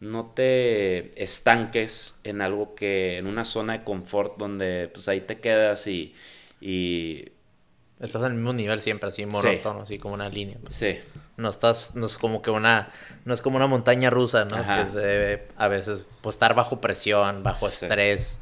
no te estanques en algo que, en una zona de confort donde pues ahí te quedas y, y Estás al mismo nivel siempre, así monótono, así como una línea. pues. sí, No estás, no es como que una, no es como una montaña rusa, ¿no? Ajá. Que se debe a veces pues, estar bajo presión, bajo Sí. estrés.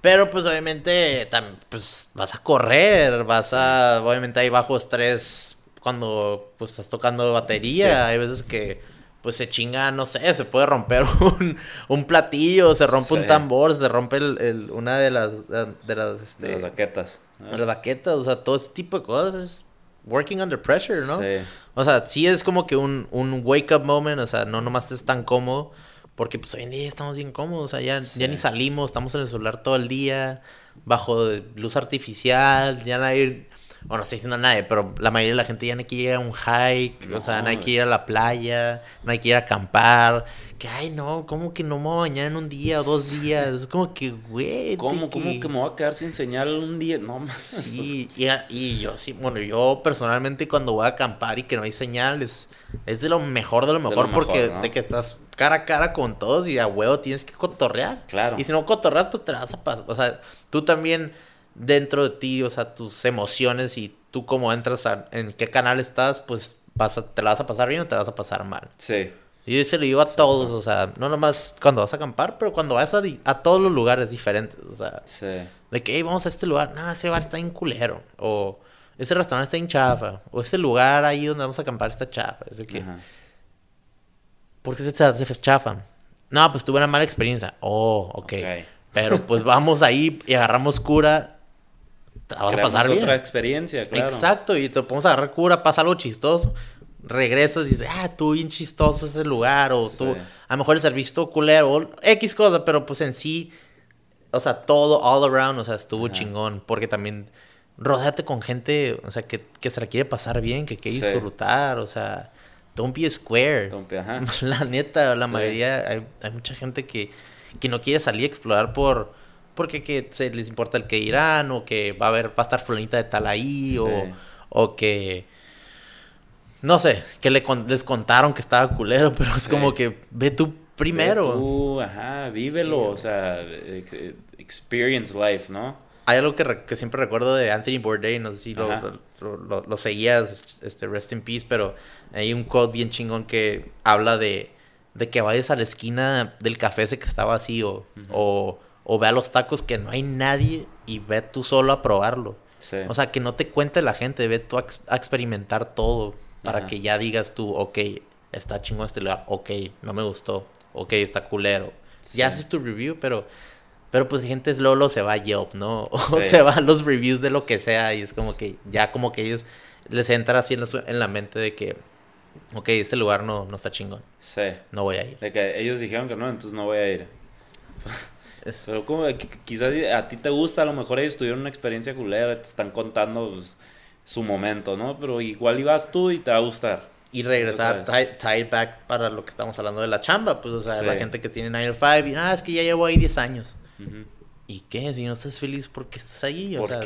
Pero pues obviamente pues vas a correr, vas a, obviamente hay bajo estrés cuando pues estás tocando batería. Sí. Hay veces que pues se chinga, no sé, se puede romper un, un platillo, se rompe un tambor, se rompe el, el- una de las, de las, este, de las baquetas. las baquetas, o sea, todo ese tipo de cosas es working under pressure, ¿no? Sí. O sea, sí es como que un, un wake up moment, o sea, no nomás es tan cómodo, Porque pues hoy en día estamos bien cómodos, o sea, ya, ya ni salimos, estamos en el celular todo el día, bajo luz artificial, ya nadie, bueno, no estoy diciendo nadie, pero la mayoría de la gente ya no quiere ir a un hike, o sea, no hay que ir a la playa, no hay que ir a acampar, que, ay, no, ¿cómo que no me voy a bañar en un día o dos días? Es como que, güey. ¿Cómo, que... ¿Cómo que me voy a quedar sin señal un día? No más. Sí, y, y, yo sí, bueno, yo personalmente cuando voy a acampar y que no hay señal, es, de lo mejor de lo mejor, porque de que estás cara a cara con todos y a huevo tienes que cotorrear. Claro. Y si no cotorreas, pues te vas a pasar. O sea, tú también dentro de ti, o sea, tus emociones y tú como entras a, en qué canal estás, pues vas te la vas a pasar bien o te vas a pasar mal. Sí. Y yo se lo digo a todos, o sea, no nomás cuando vas a acampar, pero cuando vas a, a todos los lugares diferentes, o sea, sí. de que hey, vamos a este lugar, no, ese bar está en culero, o ese restaurante está en chafa, o ese lugar ahí donde vamos a acampar está chafa, es que, ¿por qué se hace chafa? No, pues tuve una mala experiencia, oh, ok, okay. pero pues vamos ahí y agarramos cura, te vas a pasar bien. otra experiencia, claro. Exacto, y te podemos agarrar cura, pasa algo chistoso regresas y dices, ah, tú bien chistoso ese lugar, o tú, a lo mejor el servicio culero, o X cosa, pero pues en sí, o sea, todo, all around, o sea, estuvo chingón, porque también rodéate con gente, o sea, que, que se la quiere pasar bien, que quiere disfrutar, o sea, don't be square. La neta, la mayoría, hay, hay, mucha gente que, que no quiere salir a explorar por, porque que se les importa el que irán, o que va a haber, va a estar fulanita de tal ahí, o, o que no sé, que le les contaron que estaba culero, pero es como que ve tú primero. Ve tú, ajá, vívelo, o sea, experience life, ¿no? Hay algo que, que, siempre recuerdo de Anthony Bourdain, no sé si lo, lo, lo, seguías, este, Rest in Peace, pero hay un quote bien chingón que habla de, de que vayas a la esquina del café ese que está vacío, o, o ve a los tacos que no hay nadie y ve tú solo a probarlo. O sea, que no te cuente la gente, ve tú a experimentar todo para que ya digas tú, ok, está chingón este lugar, ok, no me gustó, ok, está culero. Ya haces tu review, pero, pero pues gente es Lolo, se va a Yelp, ¿no? O se va a los reviews de lo que sea y es como que ya como que ellos les entra así en la, mente de que, ok, este lugar no, no está chingón. Sí. No voy a ir. De que ellos dijeron que no, entonces no voy a ir. Pero como quizás a ti te gusta, a lo mejor ellos tuvieron una experiencia culera, te están contando pues, su momento, ¿no? Pero igual ibas tú y te va a gustar. Y regresar, tie, back para lo que estamos hablando de la chamba, pues, o sea, la gente que tiene 9 to 5 y, ah, es que ya llevo ahí 10 años. ¿Y qué? Si no estás feliz, ¿por qué estás ahí? O sea,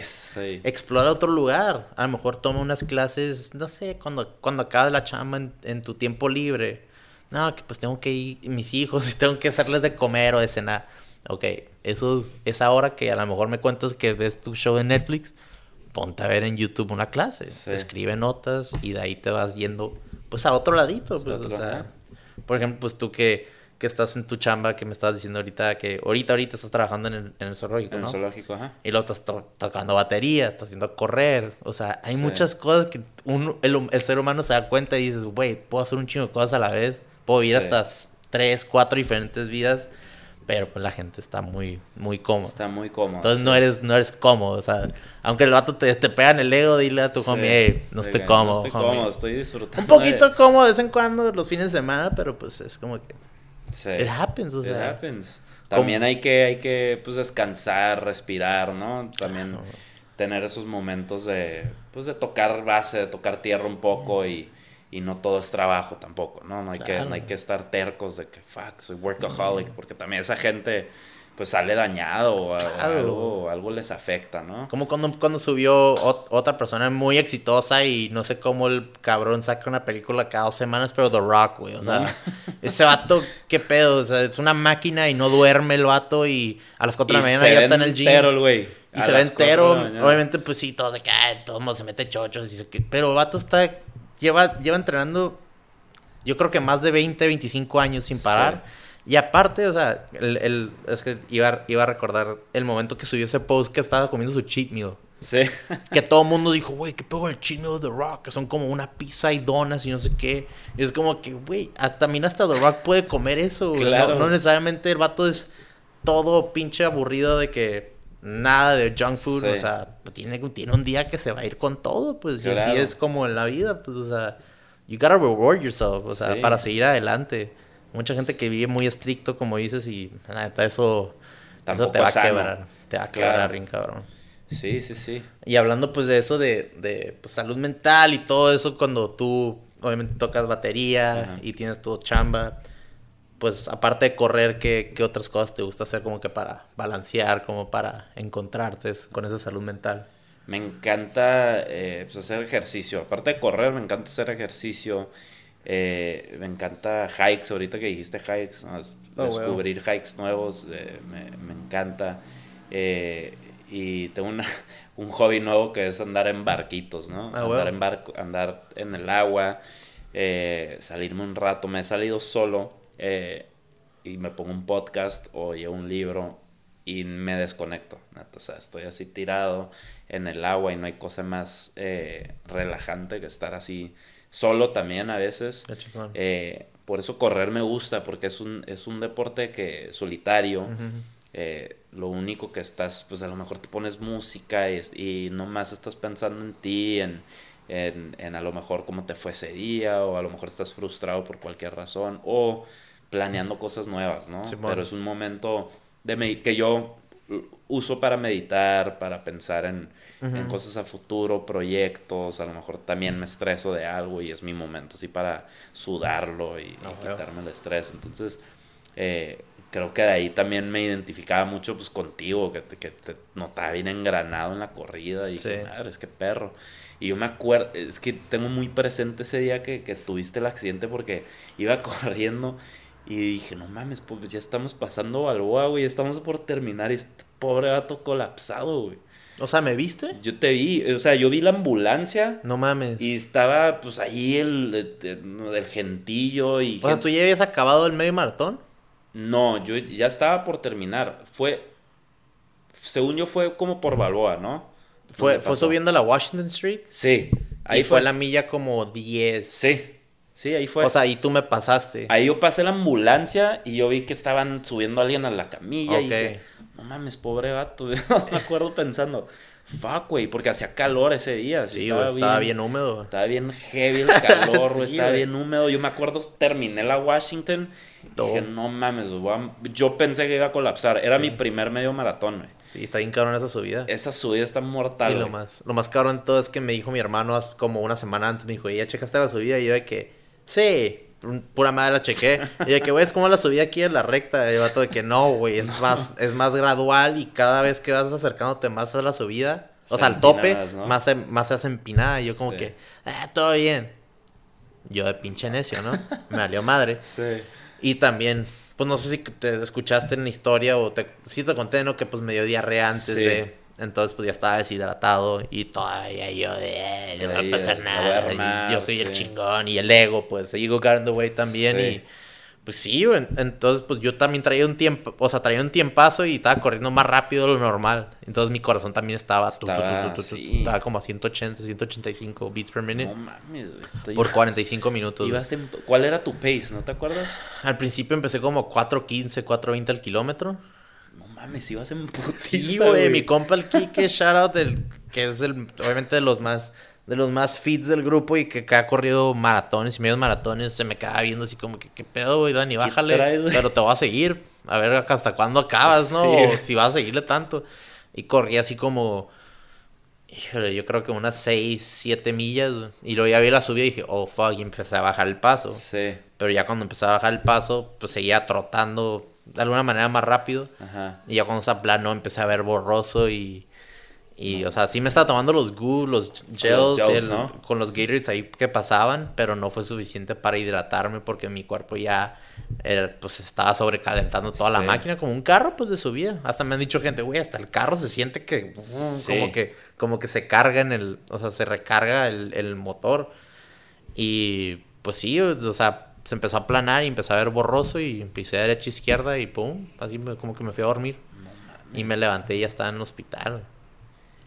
explora otro lugar. A lo mejor toma unas clases, no sé, cuando, cuando acabas la chamba en, tu tiempo libre. No, que pues tengo que ir mis hijos y tengo que hacerles de comer o de cenar. Ok, eso es esa hora que a lo mejor me cuentas que ves tu show en Netflix ponte a ver en YouTube una clase, escribe notas y de ahí te vas yendo pues a otro ladito. Pues, o sea, por ejemplo, pues tú que, que, estás en tu chamba, que me estabas diciendo ahorita que ahorita, ahorita estás trabajando en el, en el zoológico, En el zoológico, ajá. Y luego estás tocando batería, estás haciendo correr. O sea, hay muchas cosas que uno, el, el, ser humano se da cuenta y dices, güey, puedo hacer un chingo de cosas a la vez. Puedo vivir hasta tres, cuatro diferentes vidas pero pues la gente está muy, muy cómoda. Está muy cómoda. Entonces no eres, no eres cómodo, o sea, aunque el vato te, te pega en el ego, dile a tu homie, hey, no estoy cómodo, No estoy cómodo, estoy disfrutando. Un poquito cómodo de vez en cuando, los fines de semana, pero pues es como que... Sí. It happens, o sea. It happens. También hay que, hay que, pues, descansar, respirar, ¿no? También tener esos momentos de, pues, de tocar base, de tocar tierra un poco y y no todo es trabajo tampoco, ¿no? No hay, que, no hay que estar tercos de que, fuck, soy workaholic, porque también esa gente pues sale dañado o, algo, algo, les afecta, ¿no? Como cuando, cuando subió otra persona muy exitosa y no sé cómo el cabrón saca una película cada dos semanas, pero The Rock, güey. O sea, ese vato, qué pedo. O sea, es una máquina y no duerme el vato y a las 4 de la mañana ya está en el gym. Entero, güey. Y se ve entero. Obviamente, pues sí, todo se cae, todo el mundo se mete chochos. pero el vato está lleva, lleva entrenando, yo creo que más de 20, 25 años sin parar. Y aparte, o sea, el, el, es que iba, iba a recordar el momento que subió ese post que estaba comiendo su cheat meal. Sí. que todo el mundo dijo, güey, ¿qué pego el meal de The Rock? Que son como una pizza y donas y no sé qué. Y es como que, güey, también hasta The Rock puede comer eso. Claro. No, necesariamente el vato es todo pinche aburrido de que nada de junk food, o sea, tiene, tiene un día que se va a ir con todo, pues, y así es como en la vida, pues, o sea, you gotta reward yourself, o sea, para seguir adelante. Mucha gente que vive muy estricto, como dices, y la neta, eso, eso te va a quebrar. Te va a quebrar, Claro. bien cabrón. Sí, sí, sí. Y hablando pues de eso de, de pues, salud mental y todo eso cuando tú obviamente tocas batería Ajá. y tienes tu chamba, pues aparte de correr, ¿qué, qué otras cosas te gusta hacer como que para balancear, como para encontrarte es- con esa salud mental? Me encanta eh, pues, hacer ejercicio. Aparte de correr, me encanta hacer ejercicio. Eh, me encanta hikes. Ahorita que dijiste hikes, ¿no? Es- Oh, descubrir hikes nuevos eh, me, me encanta. Eh, y tengo una, un hobby nuevo que es andar en barquitos, ¿no? Ah, andar en barco, andar en el agua, eh, salirme un rato. Me he salido solo eh, y me pongo un podcast o llevo un libro y me desconecto. O sea, estoy así tirado en el agua y no hay cosa más eh, relajante que estar así solo también a veces. Eh, por eso correr me gusta, porque es un, es un deporte que solitario. Eh, lo único que estás, pues a lo mejor te pones música y, y nomás estás pensando en ti, en, en, en a lo mejor cómo te fue ese día, o a lo mejor estás frustrado por cualquier razón, o planeando cosas nuevas, ¿no? Simón. Pero es un momento de que yo uso para meditar, para pensar en, en cosas a futuro, proyectos, a lo mejor también me estreso de algo y es mi momento así para sudarlo y, y Ah, quitarme el estrés. Entonces, eh, creo que de ahí también me identificaba mucho pues contigo, que te, que te notaba bien engranado en la corrida y Sí. que madre, es que perro. Y yo me acuerdo, es que tengo muy presente ese día que, que tuviste el accidente porque iba corriendo y dije, no mames, pues ya estamos pasando Balboa, güey, ya estamos por terminar este pobre gato colapsado, güey. O sea, ¿me viste? Yo te vi, o sea, yo vi la ambulancia No mames. y estaba pues ahí el, este, el gentillo y... O sea, ¿tú ya habías acabado el medio maratón? No, yo ya estaba por terminar. Fue, según yo fue como por Balboa, ¿no? Fue, ¿Dónde fue subiendo la Washington Street. Sí, ahí y fue la milla como 10. Sí, sí, ahí fue. O sea, y tú me pasaste. ahí yo pasé la ambulancia y yo vi que estaban subiendo a alguien a la camilla y dije, no mames, pobre vato. Me acuerdo pensando, fuck, güey, porque hacía calor ese día. sí sí, güey, estaba bien húmedo. Estaba bien heavy el calor, güey, Sí, estaba güey. bien húmedo. Yo me acuerdo, terminé la Washington. y No. Dije, no mames, a- yo pensé que iba a colapsar. Era mi primer medio maratón, güey. Sí, está bien cabrón esa subida. Esa subida está mortal, y lo güey. más, lo más cabrón todo es que me dijo mi hermano hace como una semana antes, me dijo, ¿ya checaste la subida? Y yo de que, sí, pu- pura madre la chequé. Y de que, güey, es como la subida aquí en la recta. Y el vato de que no, güey, es más, es más gradual y cada vez que vas acercándote más a la subida, o Se sea, al tope, más, ¿no? más, se, más se hace empinada. Y yo como Sí. que, ah, todo bien. Yo de pinche necio, ¿no? Me valió madre. Sí. Y también, pues no sé si te escuchaste en la historia o te, sí te conté, ¿no? Que pues me dio diarrea antes Sí. de... Entonces pues ya estaba deshidratado y todavía yo de... "Eh, No va a pasar a nada. y armar, yo soy el sí. chingón y el ego, pues el ego got in the way también Sí. y... Pues sí. Entonces, pues yo también traía un tiempo, o sea, traía un tiempazo y estaba corriendo más rápido de lo normal. Entonces mi corazón también estaba, Estaba, tu, tu, tu, sí. estaba como a 180, 185 beats per minute No mames, estoy- por 45 minutos. Ibas en- ¿Cuál era tu pace? ¿No te acuerdas? Al principio empecé como 4.15, 4.20 al kilómetro. Mames, ibas en putiza, Sí, güey, mi compa el Kike, shout out, el, que es el, obviamente de los más, de los más fits del grupo y que, que ha corrido maratones y medios maratones, se me quedaba viendo así como que, ¿qué pedo, güey, Dani? Bájale, traes, pero te voy a seguir, a ver hasta cuándo acabas, ¿no? Sí. O si vas a seguirle tanto. Y corrí así como, híjole, yo creo que unas 6, 7 millas, y luego ya vi la subida y dije, oh, fuck, y empecé a bajar el paso. Sí. Pero ya cuando empecé a bajar el paso, pues seguía trotando de alguna manera más rápido. Ajá. Y ya cuando se aplanó empecé a ver borroso y... Y, o sea, sí me estaba tomando los goo, los gels, gels, el- ¿no? con los Gatorades ahí que pasaban, pero no fue suficiente para hidratarme porque mi cuerpo ya, era, pues, estaba sobrecalentando toda la Sí. máquina como un carro, pues, de subida. Hasta me han dicho gente, güey, hasta el carro se siente que, uh, Sí. como que, como que se carga en el, o sea, se recarga el, el motor. Y, pues sí, o sea, se empezó a aplanar y empecé a ver borroso y empecé a derecha izquierda y pum, así me- como que me fui a dormir. Y me levanté y ya estaba en el hospital.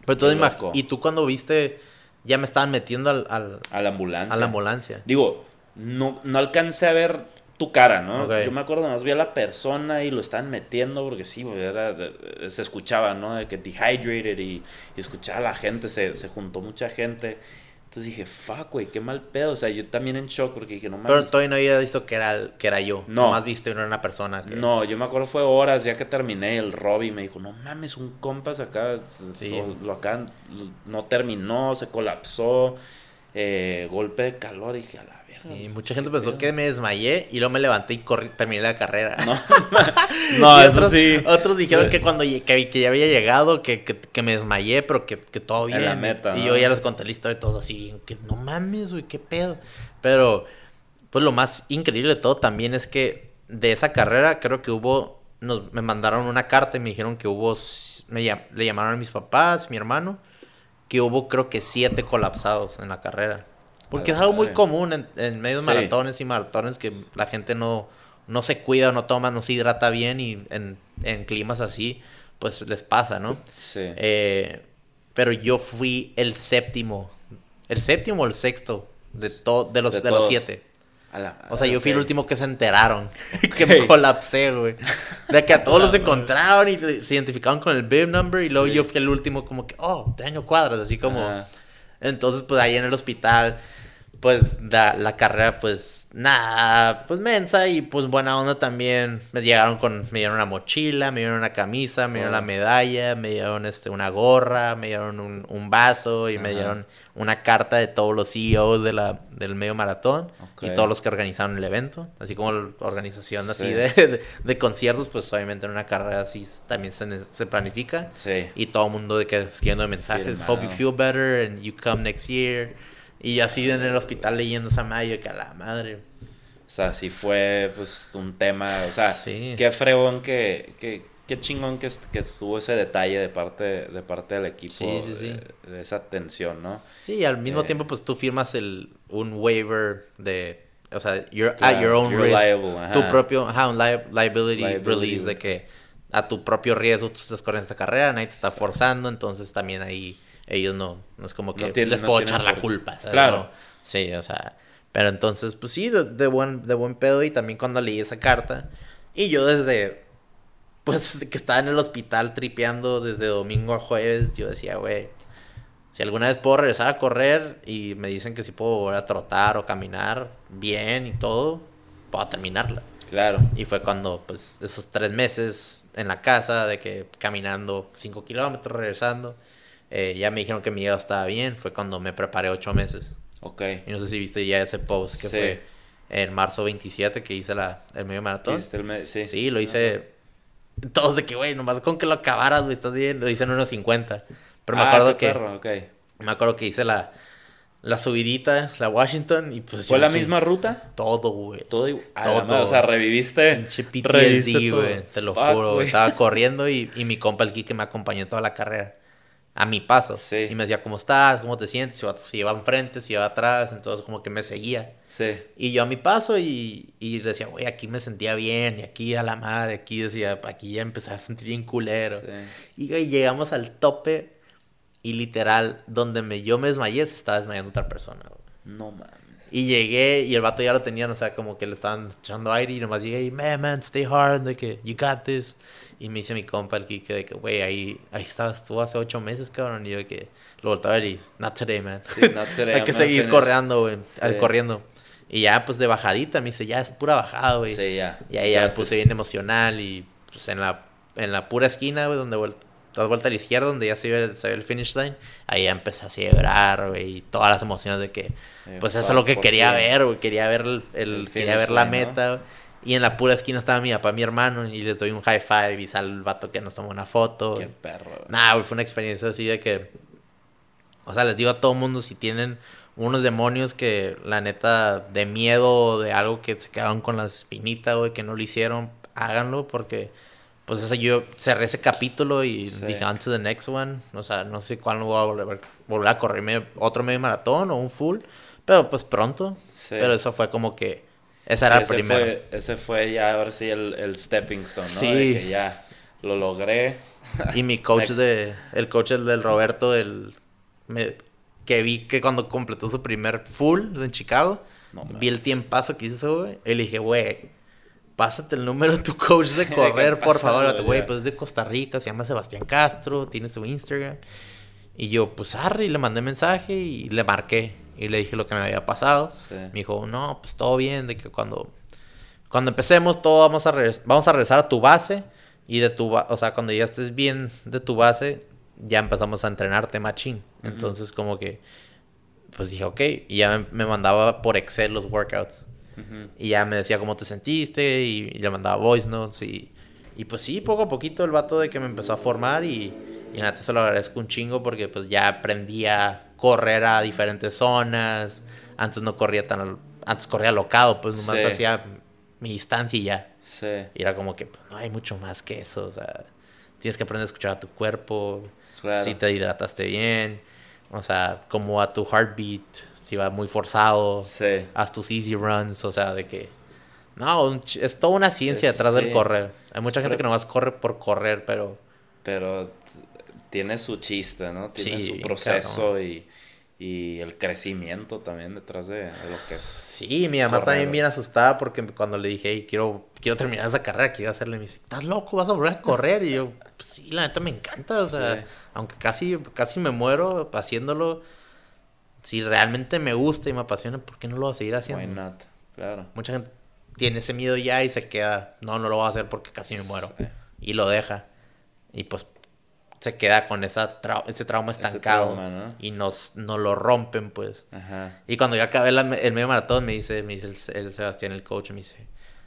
Pero tú loco. y tú cuando viste, ya me estaban metiendo al, al- A la ambulancia. a la ambulancia. Digo, no, no alcancé a ver tu cara, ¿no? Yo me acuerdo, más vi a la persona y lo estaban metiendo porque sí, era se escuchaba, ¿no? De que dehydrated y, y escuchaba a la gente, se, se juntó mucha gente. Entonces dije, fuck, güey, qué mal pedo. O sea, yo también en shock porque dije, no mames. Pero todavía no había visto que era, que era yo. No. Más visto era una persona. Que... No, yo me acuerdo fue horas ya que terminé el Robbie me dijo, no mames, un compas acá, Sí. lo, lo acá no terminó, se colapsó, eh, golpe de calor, y dije, a la. Y mucha gente pensó que me desmayé y luego me levanté y corrí, terminé la carrera. No, no eso otros, sí. Otros dijeron Sí. que cuando que, que ya había llegado, que, que, que me desmayé, pero que, que todo En bien. la meta, y ¿no? yo ya les conté la historia y todo así, que no mames, güey, qué pedo. Pero, pues lo más increíble de todo también es que de esa carrera creo que hubo, nos, me mandaron una carta y me dijeron que hubo, me, le llamaron a mis papás, mi hermano, que hubo creo que siete colapsados en la carrera. Porque es algo muy común en, en medios Sí. maratones y maratones que la gente no, no se cuida, no toma, no se hidrata bien y en, en climas así, pues les pasa, ¿no? Sí. Eh, pero yo fui el séptimo, el séptimo o el sexto de, to- de, los, De de, los siete. A la- O sea, yo fui el último que se enteraron que me colapsé, güey. De que a todos los encontraron y se identificaron con el bib number y luego Sí. yo fui el último como que, oh, Daniel Cuadras, así como... Entonces, pues ahí en el hospital, pues la, la carrera, pues nada, pues mensa y pues buena onda también. Me llegaron con, me dieron una mochila, me dieron una camisa, me dieron Oh. la medalla, me dieron este, una gorra, me dieron un, un vaso y me dieron una carta de todos los CEOs de la, del medio maratón y todos los que organizaron el evento. Así como la organización así Sí. de, de, de conciertos, pues obviamente en una carrera así también se, se planifica. Sí. Y todo el mundo de que escribiendo mensajes, hope you feel better and you come next year. Y así en el hospital leyendo esa madre, que a la madre. O sea, sí fue pues un tema, o sea, Sí. qué fregón que, que qué chingón que, que estuvo ese detalle de parte de parte del equipo Sí, sí, sí. De, de esa tensión, ¿no? Sí, y al mismo Eh. tiempo pues tú firmas el, un waiver de, o sea, you're Claro, at your own you're risk. liable, ajá. Tu propio, ajá, un li- liability, Liability. release de que a tu propio riesgo tú estás corriendo esta carrera, nadie te está forzando, entonces también ahí ellos no, no es como que No tienen- les puedo echar la por- culpa, ¿sabes? Claro. Sí, o sea, pero entonces, pues sí, de, de buen, de buen pedo y también cuando leí esa carta, y yo desde, pues que estaba en el hospital tripeando desde domingo a jueves, yo decía, güey, si alguna vez puedo regresar a correr y me dicen que si puedo volver a trotar o caminar bien y todo, puedo terminarla. Claro. Y fue cuando, pues, esos tres meses en la casa, de que caminando cinco kilómetros, regresando, eh, ya me dijeron que mi hígado estaba bien, fue cuando me preparé ocho meses. Ok. Y no sé si viste ya ese post que Sí. fue en marzo 27 que hice la, el medio maratón. ¿Hiciste el me- sí. Sí, lo hice. Todos de que, güey, nomás con que lo acabaras, güey, estás bien. Lo hice en unos 50. Pero me Ah, acuerdo que. perro, ok. Me acuerdo que hice la, la subidita, la Washington, y pues. ¿Fue la así, misma ruta? Todo, güey. Todo igual. Todo. O sea, reviviste. Pinche reviviste PTSD, güey. Te lo Fuck, juro, güey. Estaba corriendo y, y mi compa, el Kike, me acompañó toda la carrera. A mi paso. Sí. Y me decía, ¿cómo estás? ¿Cómo te sientes? Si iba, si iba enfrente, si iba atrás. Entonces, como que me seguía. Sí. Y yo a mi paso y, y decía, güey, aquí me sentía bien, y aquí a la madre, aquí decía, aquí ya empecé a sentir bien culero. Sí. Y güey, llegamos al tope y literal, donde me, yo me desmayé, se estaba desmayando otra persona, güey. No mames. Y llegué y el vato ya lo tenían, o sea, como que le estaban echando aire y nomás llegué y, man, man, stay hard, de que, you got this. Y me dice mi compa, el Kike, de que, güey, ahí, ahí estabas tú hace ocho meses, cabrón. Y yo de que, lo volteaba a ver y, not today, man. Sí, not today, Hay que seguir corriendo, güey, Sí. corriendo. Y ya, pues, de bajadita, me dice, ya, es pura bajada, güey. Sí, ya. Y ahí ya me pues, puse bien emocional y, pues, en la, en la pura esquina, güey, donde vuel- das vuelta a la izquierda, donde ya se ve, se ve el finish line, ahí ya empecé a llorar, güey, y todas las emociones de que, Eh, pues, eso es lo que quería ver, güey, quería ver el, el- El quería ver la line, ¿no? meta, güey. Y en la pura esquina estaba mi papá, mi hermano, y les doy un high five y sale el vato que nos tomó una foto. Qué perro. Nah, güey, fue una experiencia así de que. O sea, les digo a todo mundo si tienen unos demonios que la neta de miedo o de algo que se quedaron con la espinita, güey, que no lo hicieron, háganlo porque. Pues eso yo cerré ese capítulo y Sí. dije on to the next one. O sea, no sé cuándo voy a volver, volver a correrme otro medio maratón o un full. Pero pues pronto. Sí. Pero eso fue como que. Esa era el ese primero. Fue, ese fue ya, ahora sí, el, el stepping stone, ¿no? Sí. De que ya lo logré. Y mi coach Next. de, el coach el del Roberto, el me- que vi que cuando completó su primer full en Chicago, No, vi el tiempazo que hizo, güey. Y le dije, güey, pásate el número de tu coach de correr, por favor. Güey, pues es de Costa Rica, se llama Sebastián Castro, tiene su Instagram. Y yo, pues arre, y le mandé mensaje y le marqué. Y le dije lo que me había pasado. Sí. Me dijo, no, pues todo bien, de que cuando, cuando empecemos todo vamos a, vamos a regresar a tu base. Y de tu, o sea, cuando ya estés bien de tu base, ya empezamos a entrenarte machín. Entonces como que, pues dije, ok. Y ya me, me mandaba por Excel los workouts. Y ya me decía cómo te sentiste y, y le mandaba voice notes y, y pues sí, poco a poquito el vato de que me empezó a formar y, y nada, te se lo agradezco un chingo porque pues ya aprendí a correr a diferentes zonas. Antes no corría tan... Antes corría alocado, pues nomás Sí. hacía mi distancia y ya. Sí. Y era como que pues, no hay mucho más que eso, o sea, tienes que aprender a escuchar a tu cuerpo, Claro. si te hidrataste bien, o sea, como a tu heartbeat, si va muy forzado Sí. haz tus easy runs, o sea, de que... No, es toda una ciencia detrás sí. del correr. Hay mucha gente que nomás corre por correr, pero... Pero tiene su chiste, ¿no? Tiene Sí, su proceso y, y el crecimiento también detrás de, de lo que es. Sí, mi mamá Correr. también bien asustada porque cuando le dije, hey, quiero, quiero terminar esa carrera, quiero hacerle, me dice, ¿estás loco? ¿Vas a volver a correr? Y yo, pues sí, la neta me encanta, o sea, Sí. aunque casi, casi me muero haciéndolo, si realmente me gusta y me apasiona, ¿por qué no lo voy a seguir haciendo? Why not? Claro. Mucha gente tiene ese miedo ya y se queda, no, no lo voy a hacer porque casi me muero. Sí. Y lo deja. Y pues se queda con esa trau- ese trauma Ese estancado. trauma, ¿no? Y nos, no lo rompen, pues. Ajá. Y cuando yo acabé la- el medio maratón, me dice, me dice el, el Sebastián, el coach, me dice,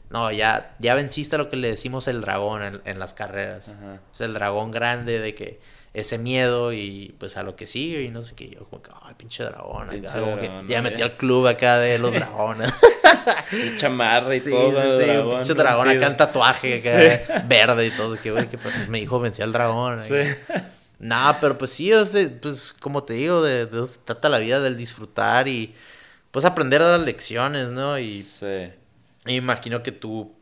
no, ya, ya venciste lo que le decimos el dragón en, en las carreras. Ajá. Es el dragón grande de que ese miedo y pues a lo que sigue y no sé qué. Yo como que, ay, pinche dragón. acá", Pinche como que dragón, ya metí al club acá de los dragones. Y chamarra y sí, todo. sí, sí, un pinche dragón vencido. acá en tatuaje acá, verde y todo. Que güey, que pues me dijo vencí al dragón. Sí. Nah, pero pues sí, es de- pues como te digo, de, de se trata la vida, del disfrutar y pues aprender a dar lecciones, ¿no? Y, Sí. y me imagino que tú,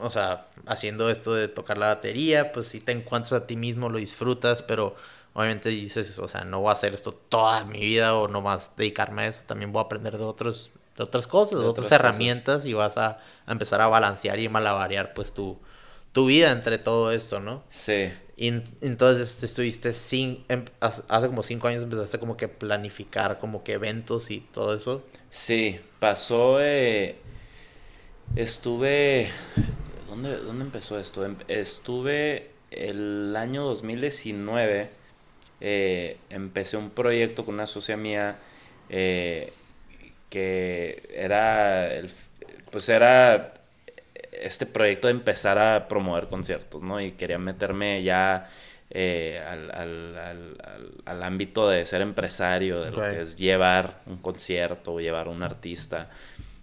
o sea, haciendo esto de tocar la batería, pues sí te encuentras a ti mismo, lo disfrutas, pero obviamente dices, o sea, no voy a hacer esto toda mi vida o nomás dedicarme a eso, también voy a aprender de otros de otras cosas, de, De otras otras cosas. herramientas y vas a, a empezar a balancear y malabarear pues tu, tu vida entre todo esto, ¿no? Sí. Y en- entonces este, estuviste sin, em- hace hace como cinco años empezaste como que planificar como que eventos y todo eso. Sí, pasó. eh, estuve. ¿Dónde, ¿Dónde empezó esto? Em- Estuve el año 2019. eh, empecé un proyecto con una socia mía. eh, que era. el pues era este proyecto de empezar a promover conciertos, ¿no? Y quería meterme ya eh, al, al- al- al- ámbito de ser empresario, de lo que es llevar un concierto o llevar un artista.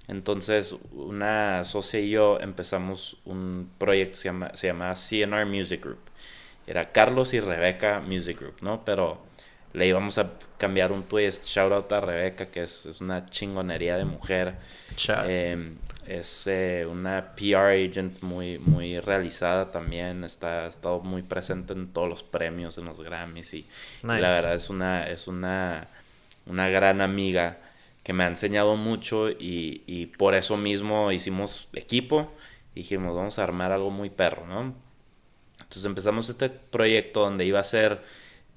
Entonces, una socia y yo empezamos un proyecto, se llama, se llama CNR Music Group. Era Carlos y Rebeca Music Group, ¿no? Pero le íbamos a cambiar un twist. Shout out a Rebeca, que es, es una chingonería de mujer. Eh, es eh, una PR agent muy, muy realizada también. Está, ha estado muy presente en todos los premios, en los Grammys. Y, y Nice. la verdad es una, es una, una gran amiga que me ha enseñado mucho. Y, y por eso mismo hicimos equipo. Y dijimos, vamos a armar algo muy perro, ¿no? Entonces empezamos este proyecto donde iba a ser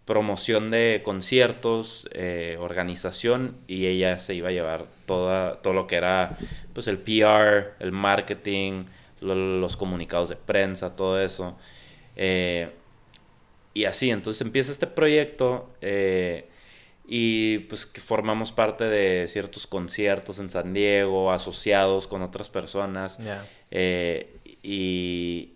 promoción de conciertos, eh, organización y ella se iba a llevar toda, todo lo que era pues el PR, el marketing, lo- los comunicados de prensa, todo eso. Eh, y así, entonces empieza este proyecto eh, y pues que formamos parte de ciertos conciertos en San Diego, asociados con otras personas. Eh, y,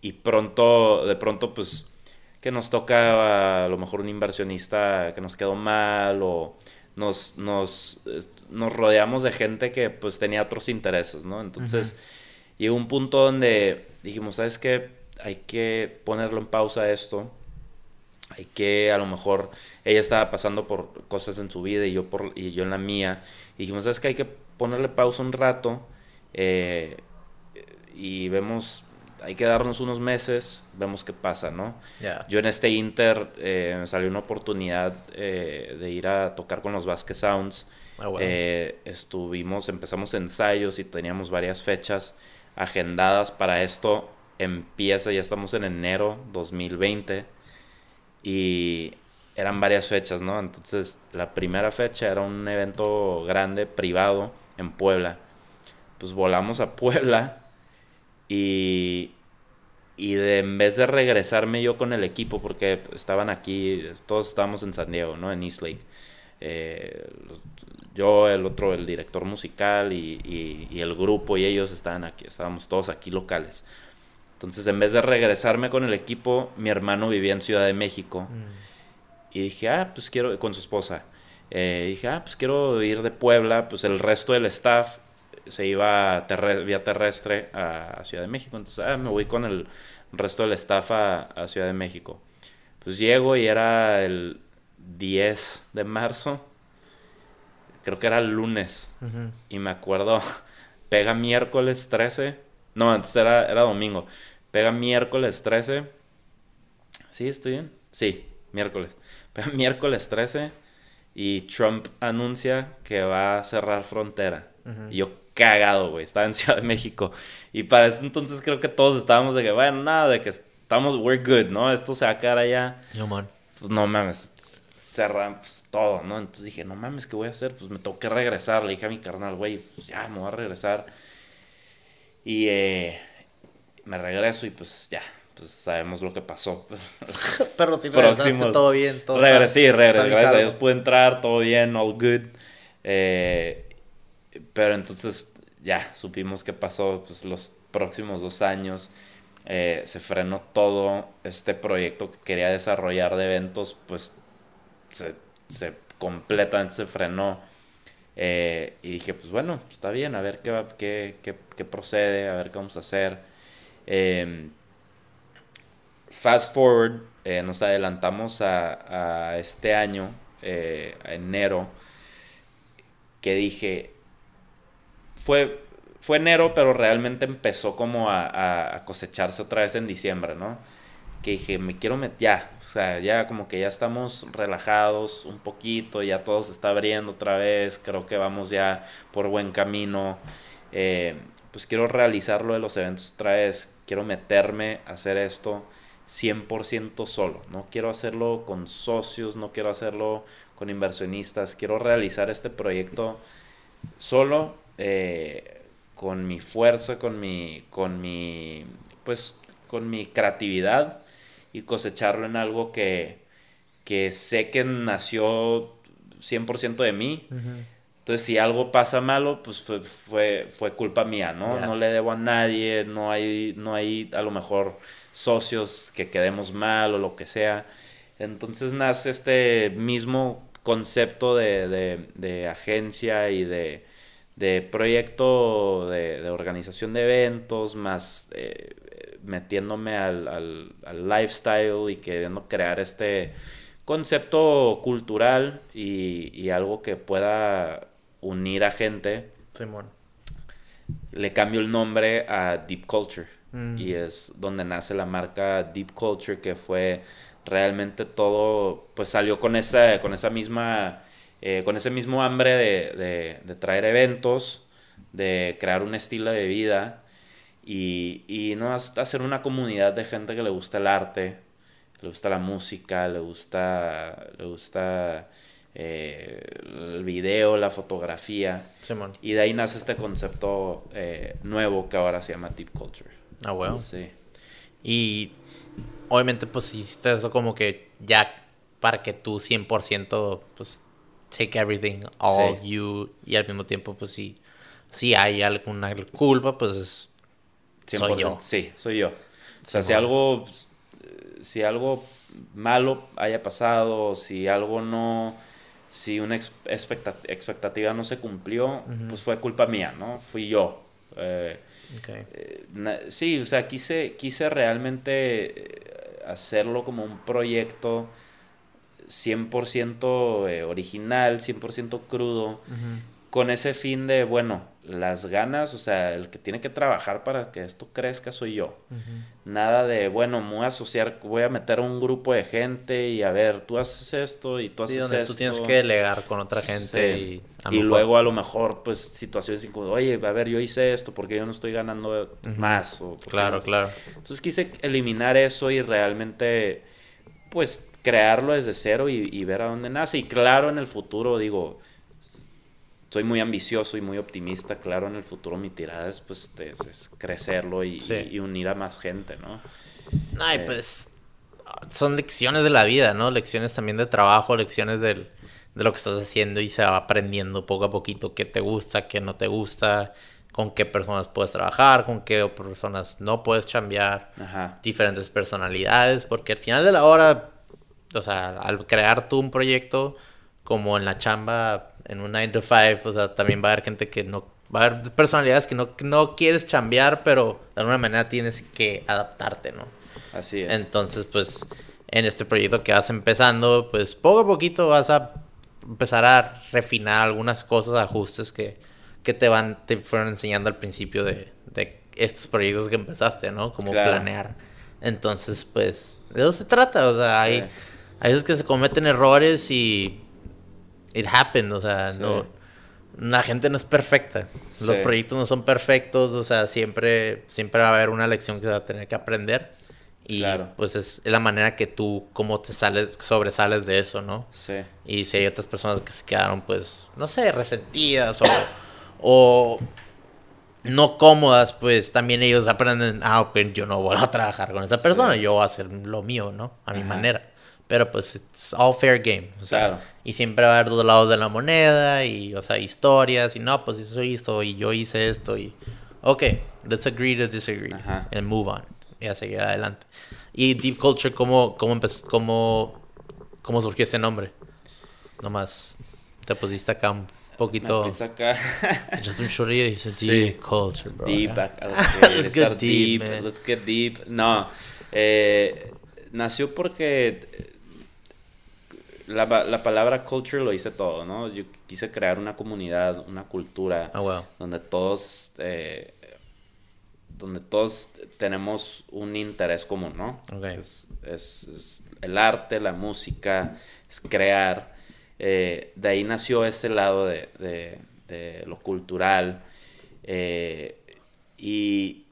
y pronto, de pronto, pues, que nos toca a lo mejor un inversionista que nos quedó mal o nos, nos, nos rodeamos de gente que pues tenía otros intereses, ¿no? Entonces, llegó un punto donde dijimos, ¿sabes qué? Hay que ponerlo en pausa esto. Hay que, a lo mejor, ella estaba pasando por cosas en su vida y yo, por, y yo en la mía. Y dijimos, ¿sabes qué? Hay que ponerle pausa un rato. eh, y vemos, hay que darnos unos meses, vemos qué pasa, ¿no? Ya. Yo en este Inter eh, me salió una oportunidad eh, de ir a tocar con los Vasquez Sounds. Ah, bueno. Eh, estuvimos, empezamos ensayos y teníamos varias fechas agendadas para esto. Empieza, ya estamos en enero 2020 y eran varias fechas, ¿no? Entonces, la primera fecha era un evento grande, privado, en Puebla. Pues volamos a Puebla y, y de, en vez de regresarme yo con el equipo, porque estaban aquí, todos estábamos en San Diego, ¿no? En East Lake. Eh, yo, el otro, el director musical y, y, el grupo y ellos estaban aquí, estábamos todos aquí locales. Entonces, en vez de regresarme con el equipo, mi hermano vivía en Ciudad de México. Mm. Y dije, ah, pues quiero, con su esposa. Eh, dije, ah, pues quiero ir de Puebla. Pues el resto del staff se iba vía terrestre a, Ciudad de México. Entonces, ah, me voy con el resto del staff a, Ciudad de México. Pues llego y era el 10 de marzo. Creo que era el lunes. Y me acuerdo, pega miércoles 13. No, antes era, era domingo. Pega miércoles 13. ¿Sí, estoy bien? Sí, miércoles. Miércoles 13 y Trump anuncia que va a cerrar frontera. Y yo cagado, güey. Estaba en Ciudad de México. Y para este entonces creo que todos estábamos de que, bueno, nada, de que estamos, we're good, ¿no? Esto se va a quedar allá. No, man. Pues no mames, cerran pues, todo, ¿no? Entonces dije, no mames, ¿qué voy a hacer? Pues me tengo que regresar. Le dije a mi carnal, güey, pues ya, me voy a regresar. Y eh, me regreso y pues ya, pues sabemos lo que pasó. Pero si regresaste todo bien, todo Regresé, sí, regresé, gracias a Dios pude entrar, todo bien, all good. Eh, pero entonces ya supimos qué pasó pues, los próximos dos años. Eh, se frenó todo este proyecto que quería desarrollar de eventos, pues se, se completamente se frenó. Eh, y dije, pues bueno, está bien, a ver qué, qué, qué, qué procede, a ver qué vamos a hacer. Em, fast forward, eh, nos adelantamos a, a este año, a enero, que dije, fue, fue enero, pero realmente empezó como a, cosecharse otra vez en diciembre, ¿no? Que dije, me quiero meter, ya, o sea, ya como que ya estamos relajados un poquito, ya todo se está abriendo otra vez, creo que vamos ya por buen camino. Eh, pues quiero realizar lo de los eventos otra vez, quiero meterme a hacer esto 100% solo, no quiero hacerlo con socios, no quiero hacerlo con inversionistas, quiero realizar este proyecto solo eh, con mi fuerza, con mi, con mi, pues, con mi creatividad y cosecharlo en algo que, que sé que nació 100% de mí. Entonces, si algo pasa malo, pues fue, fue, culpa mía, ¿no? No le debo a nadie, no hay, no hay a lo mejor socios que quedemos mal o lo que sea. Entonces nace este mismo concepto de, de agencia y de, de proyecto de, organización de eventos, más eh, metiéndome al, lifestyle y queriendo crear este concepto cultural y, algo que pueda unir a gente. Le cambio el nombre a Deep Culture. Mm. Y es donde nace la marca Deep Culture, que fue realmente todo, pues salió con esa, con esa misma eh, con ese mismo hambre de, traer eventos, de crear un estilo de vida y, y no hacer una comunidad de gente que le gusta el arte, le gusta la música, le gusta, le gusta eh, el video, la fotografía. y de ahí nace este concepto eh, nuevo que ahora se llama Deep Culture. Ah, bueno. Sí. Y obviamente pues hiciste eso como que ya para que tú 100% pues take everything, all you, y al mismo tiempo, pues si, si hay alguna culpa, pues soy yo. Sí, soy yo. O sea, si algo, si algo malo haya pasado, si algo no, si una expectativa no se cumplió, pues fue culpa mía, ¿no? Fui yo. Eh, eh, sí, o sea, quise, quise realmente eh, hacerlo como un proyecto 100% eh, original, 100% crudo, con ese fin de, bueno, las ganas, o sea, el que tiene que trabajar para que esto crezca soy yo. Nada de, bueno, me voy a asociar, voy a meter a un grupo de gente y a ver, tú haces esto y tú haces sí, donde tú tienes que delegar con otra gente y... y luego a lo mejor, pues, situaciones como, oye, a ver, yo hice esto porque yo no estoy ganando más. claro, claro. Entonces quise eliminar eso y realmente, pues, crearlo desde cero y, y ver a dónde nace. Y claro, en el futuro, digo, soy muy ambicioso y muy optimista. Claro, en el futuro mi tirada es, pues, este, es, es crecerlo y, Sí. y- y unir a más gente, ¿no? Ay, Eh. pues son lecciones de la vida, ¿no? Lecciones también de trabajo, lecciones del- de lo que estás haciendo y se va aprendiendo poco a poquito qué te gusta, qué no te gusta, con qué personas puedes trabajar, con qué personas no puedes chambear, Ajá. diferentes personalidades, porque al final de la hora, o sea, al crear tú un proyecto como en la chamba, en un 9 to 5, o sea, también va a haber gente que no, va a haber personalidades que no, no quieres chambear, pero de alguna manera tienes que adaptarte, ¿no? Así es. Entonces, pues, en este proyecto que vas empezando, pues poco a poquito vas a empezar a refinar algunas cosas, ajustes que, que te van, te fueron enseñando al principio de, de estos proyectos que empezaste, ¿no? Como Claro. planear. Entonces, pues, de eso se trata. O sea, hay, hay veces que se cometen errores y it happened. O sea, Sí. no, la gente no es perfecta. Los Sí. proyectos no son perfectos. O sea, siempre, siempre va a haber una lección que se va a tener que aprender. Y Claro. pues es la manera que tú, cómo te sales, sobresales de eso, ¿no? Sí. Y si hay otras personas que se quedaron, pues, no sé, resentidas o, o no cómodas, pues también ellos aprenden, ah, ok, yo no voy a trabajar con esa Sí. persona, yo voy a hacer lo mío, ¿no? A mi Ajá. manera. Pero pues, it's all fair game. O sea, Claro. Y siempre va a haber dos lados de la moneda y, o sea, historias y no, pues eso hizo y yo hice esto y, ok, let's agree to disagree Ajá. and move on y a seguir adelante. Y Deep Culture, ¿cómo, cómo, empezó, cómo, cómo surgió ese nombre? Nomás te pusiste acá un Me poquito, puse acá. echaste un chorrillo y dices Sí. Deep Culture, bro. deep, acá, Let's get deep, deep, let's get deep. No, eh, nació porque la, la palabra culture lo dice todo, ¿no? Yo quise crear una comunidad, una cultura Ah, wow. donde todos, eh, donde todos tenemos un interés común, ¿no? Ok. Es, es- es el arte, la música, es crear. Eh, de ahí nació ese lado de, de- de lo cultural. Eh, y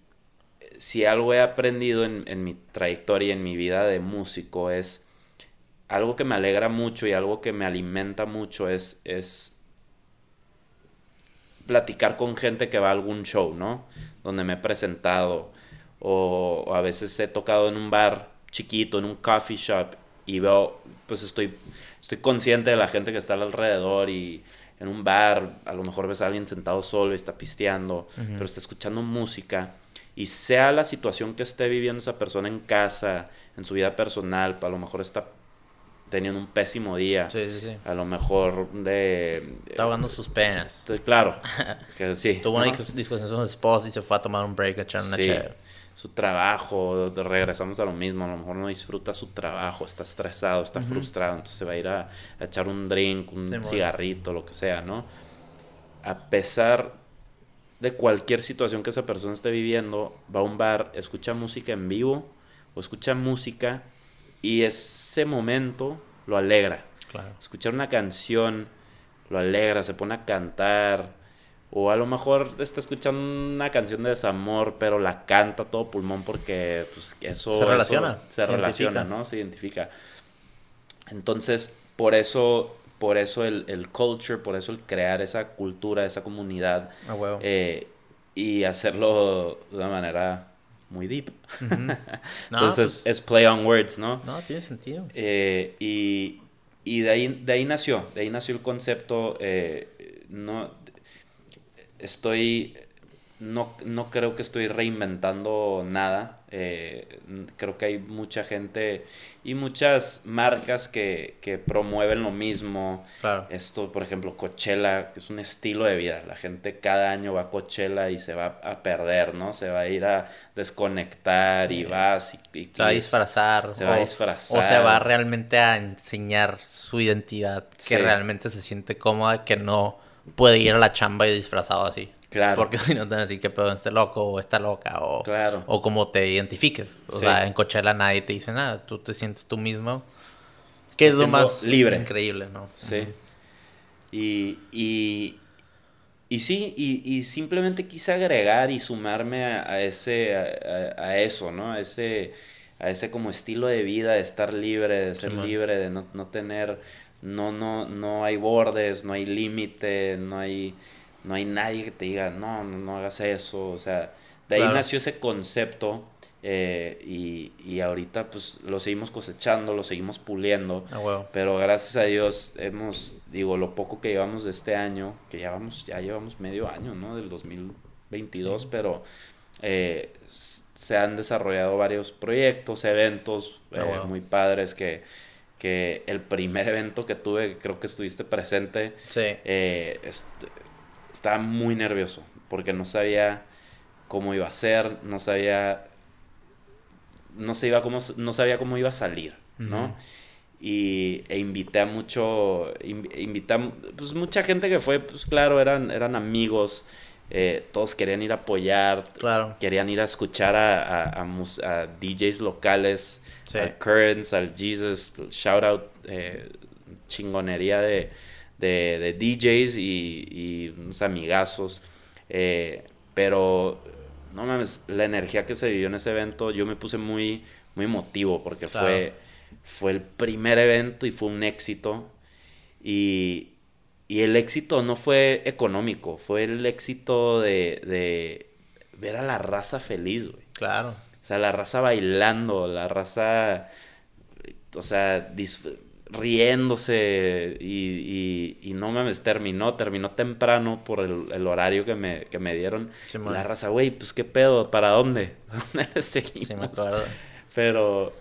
si algo he aprendido en, en mi trayectoria, en mi vida de músico, es algo que me alegra mucho y algo que me alimenta mucho es, es platicar con gente que va a algún show, ¿no? Donde me he presentado. O, o a veces he tocado en un bar chiquito, en un coffee shop y veo, pues estoy, estoy consciente de la gente que está alrededor y en un bar a lo mejor ves a alguien sentado solo y está pisteando, pero está escuchando música. Y sea la situación que esté viviendo esa persona en casa, en su vida personal, a lo mejor está teniendo un pésimo día, Sí, sí, sí. a lo mejor de... Está ahogando sus penas. Entonces, claro, que sí. Tuvo una ¿no? dis- discusión con su esposa y se fue a tomar un break a echar una Sí, chévere. su trabajo, de- regresamos a lo mismo, a lo mejor no disfruta su trabajo, está estresado, está frustrado, entonces se va a ir a, a echar un drink, un cigarrito, lo que sea, ¿no? A pesar de cualquier situación que esa persona esté viviendo, va a un bar, escucha música en vivo o escucha música y ese momento lo alegra. Claro. Escuchar una canción lo alegra, se pone a cantar. O a lo mejor está escuchando una canción de desamor, pero la canta todo pulmón porque pues, eso... Se relaciona, eso se, se relaciona, identifica. ¿no? Se identifica. Entonces, por eso, por eso el, el culture, por eso el crear esa cultura, esa comunidad huevo. eh, y hacerlo de una manera muy deep. No, Entonces, pues- es play on words, ¿no? No, tiene sentido. Eh, y y de, ahí, de ahí nació, de ahí nació el concepto. eh, no, estoy, no, no creo que estoy reinventando nada. Eh, creo que hay mucha gente y muchas marcas que, que promueven lo mismo. Claro. Esto, por ejemplo, Coachella, que es un estilo de vida. La gente cada año va a Coachella y se va a perder, ¿no? Se va a ir a desconectar y vas y, y Se va a disfrazar. Se va a o- disfrazar. O se va realmente a enseñar su identidad, que Sí. realmente se siente cómoda, que no puede ir a la chamba y disfrazado así. Claro. Porque si no te van a decir que pedo este loco o esta loca o, Claro. o como te identifiques. O Sí. sea, en Coachella nadie te dice nada, tú te sientes tú mismo. Que es lo más libre. increíble, ¿no? Sí. Y, y, y sí, y, y simplemente quise agregar y sumarme a, a ese, a, eso, ¿no? A ese, a ese como estilo de vida, de estar libre, de ser libre, de no, no tener, no, no, no hay bordes, no hay límite, no hay, no hay nadie que te diga, no, no, no hagas eso, o sea, de ahí nació ese concepto eh, y, y ahorita pues lo seguimos cosechando, lo seguimos puliendo. Ah. Pero gracias a Dios hemos, digo, lo poco que llevamos de este año, que ya vamos, ya llevamos medio año, ¿no? Del 2022, pero eh, se han desarrollado varios proyectos, eventos Ah, eh, wow. muy padres que, que el primer evento que tuve, creo que estuviste presente, Sí. eh, est- estaba muy nervioso porque no sabía cómo iba a ser, no sabía no se iba cómo no sabía cómo iba a salir, ¿no? Y e invité a mucho in- invité a pues mucha gente que fue, pues claro, eran eran amigos, eh, todos querían ir a apoyar, Claro. querían ir a escuchar a, a, a mus- a DJs locales, Sí. al Currents, al Jesus, shout out, eh, chingonería de, de, de DJs y, y unos amigazos. eh, pero, no mames, la energía que se vivió en ese evento, yo me puse muy, muy emotivo porque Claro. fue, fue el primer evento y fue un éxito. Y, y el éxito no fue económico, fue el éxito de, de ver a la raza feliz, güey. Claro. O sea, la raza bailando, la raza, o sea, riéndose y, y, y no mames, terminó, terminó temprano por el, el horario que me, que me dieron. Simón. la raza, güey, pues qué pedo, ¿para dónde? ¿Dónde le seguimos? Sí, me acuerdo. Pero,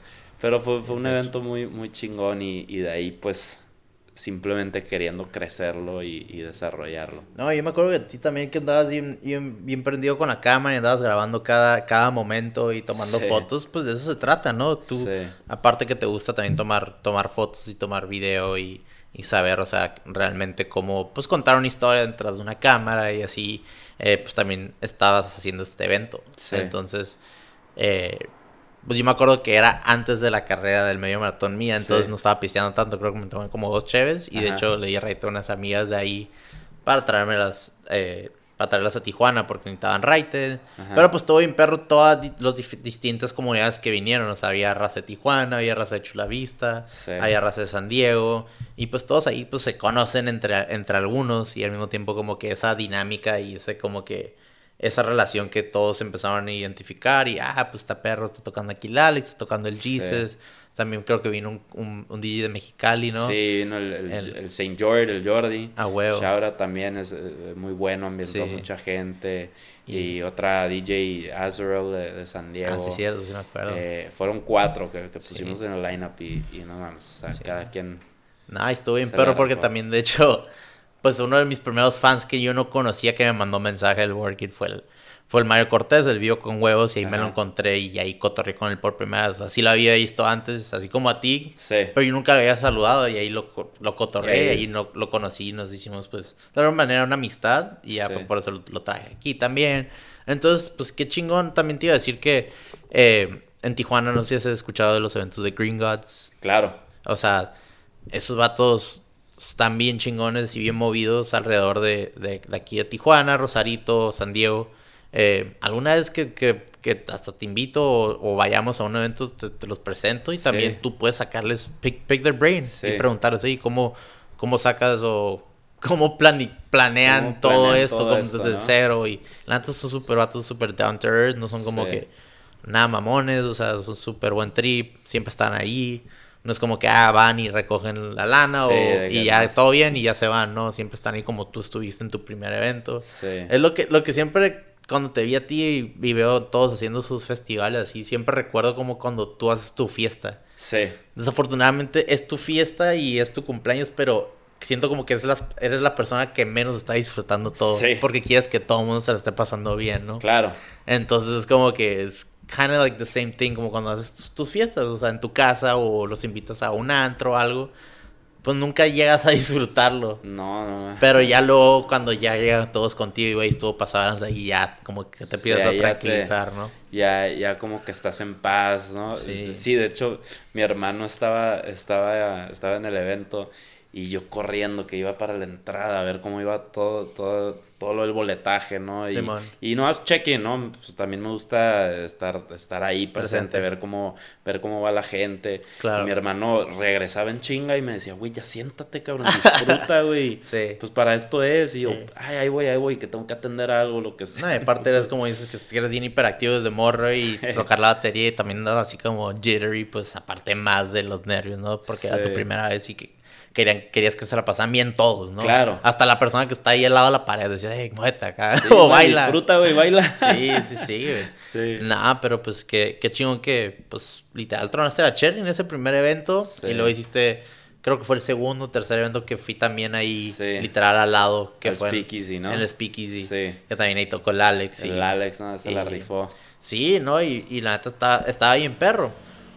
pero fue, fue un evento muy, muy chingón y, y de ahí pues simplemente queriendo crecerlo y, y desarrollarlo. No, yo me acuerdo que a ti también que andabas bien, bien, bien prendido con la cámara y andabas grabando cada, cada momento y tomando Sí. fotos, pues de eso se trata, ¿no? Tú, Sí. aparte que te gusta también tomar, tomar fotos y tomar video y, y saber, o sea, realmente cómo, pues contar una historia detrás de una cámara y así, eh, pues también estabas haciendo este evento. Sí. Entonces, eh, pues yo me acuerdo que era antes de la carrera del medio maratón mía, entonces Sí. no estaba pisteando tanto, creo que me tomé como dos cheves y de hecho le di a raite a unas amigas de ahí para traérmelas, eh, para traerlas a Tijuana porque necesitaban raite. Pero pues todo bien perro, todas di- las distintas comunidades que vinieron, o sea, había raza de Tijuana, había raza de Chula Vista, Sí. había raza de San Diego y pues todos ahí pues se conocen entre, entre algunos y al mismo tiempo como que esa dinámica y ese como que esa relación que todos empezaron a identificar y ah, pues está perro, está tocando aquí Lali, está tocando el Sí. Jesus. También creo que vino un, un, un DJ de Mexicali, ¿no? Sí, vino el, el, El- el Saint George, el Jordi. A huevo. Shaura también es eh, muy bueno, ambientó Sí. mucha gente. Y, Y- otra DJ Azrael de, de San Diego. Ah, sí, cierto, sí me acuerdo. Eh, fueron cuatro que, que Sí. pusimos en el lineup y, y no mames, o sea, Sí. cada quien. No, estuvo bien perro porque también, de hecho, pues uno de mis primeros fans que yo no conocía que me mandó mensaje del Workit fue el, fue el Mario Cortés, el video con huevos, y ahí me lo encontré y ahí cotorré con él por primera vez. Así lo había visto antes, así como a ti, Sí. pero yo nunca lo había saludado y ahí lo, lo cotorré Y ahí- no, lo conocí y nos hicimos, pues, de alguna manera una amistad y ya Sí. fue por eso lo, lo traje aquí también. Entonces, pues, qué chingón. También te iba a decir que eh, en Tijuana, no sé si has escuchado de los eventos de Green Gods. Claro. O sea, esos vatos están bien chingones y bien movidos alrededor de, de, de aquí de Tijuana, Rosarito, San Diego. Eh, alguna vez que, que, que hasta te invito o, o vayamos a un evento, te, te los presento y Sí. también tú puedes sacarles, pick, pick their brain Sí. y preguntarles, "Oye, ¿cómo, ¿cómo sacas o cómo plane- planean ¿Cómo todo planean esto todo como esto, desde no? cero? Y la son súper vatos, súper down to earth, no son como Sí. que nada mamones, o sea, son súper buen trip, siempre están ahí. No es como que ah, van y recogen la lana Sí, o, y ya todo bien y ya se van, ¿no? Siempre están ahí como tú estuviste en tu primer evento. Sí. Es lo que, lo que siempre, cuando te vi a ti y, y veo todos haciendo sus festivales así, siempre recuerdo como cuando tú haces tu fiesta. Sí. Desafortunadamente es tu fiesta y es tu cumpleaños, pero siento como que es las, eres la persona que menos está disfrutando todo. Sí. Porque quieres que todo el mundo se la esté pasando bien, ¿no? Claro. Entonces es como que es kind of like the same thing como cuando haces tus, fiestas, o sea, en tu casa o los invitas a un antro o algo, pues nunca llegas a disfrutarlo. No, no. Pero ya luego cuando ya llegan todos contigo y güey, estuvo pasado ahí ya como que te Sí, pides a ahí ya te- tranquilizar, ¿no? ya, ya como que estás en paz, ¿no? Sí. Sí, de hecho, mi hermano estaba, estaba, estaba en el evento y yo corriendo que iba para la entrada a ver cómo iba todo, todo, todo lo del boletaje, ¿no? Y, y no haz check-in, ¿no? Pues también me gusta estar, estar ahí presente, Presente. ver cómo, ver cómo va la gente. Claro. Y mi hermano regresaba en chinga y me decía, güey, ya siéntate, cabrón, disfruta, güey. Sí. Pues para esto es. Y yo, Sí. ay, ahí voy, ahí voy, que tengo que atender algo, lo que sea. No, y aparte eres como dices que eres bien hiperactivo desde morro y tocar la batería y también así como jittery, pues aparte más de los nervios, ¿no? Porque era tu primera vez y que querían, querías que se la pasaran bien todos, ¿no? Claro. Hasta la persona que está ahí al lado de la pared decía, hey, muévete acá. Sí, o baila. Disfruta, güey, baila. Sí, sí, sí, güey. Sí. Nah, pero pues qué, qué chingón que, pues, literal tronaste la Cherry en ese primer evento. Sí. Y luego hiciste, creo que fue el segundo tercer evento que fui también ahí, Sí. literal al lado. Que El fue en- Speakeasy, ¿no? En el Speakeasy. Sí. Que también ahí tocó el Alex. y- El Alex, ¿no? Se la rifó. Sí, ¿no? Y, y la neta está, estaba bien perro.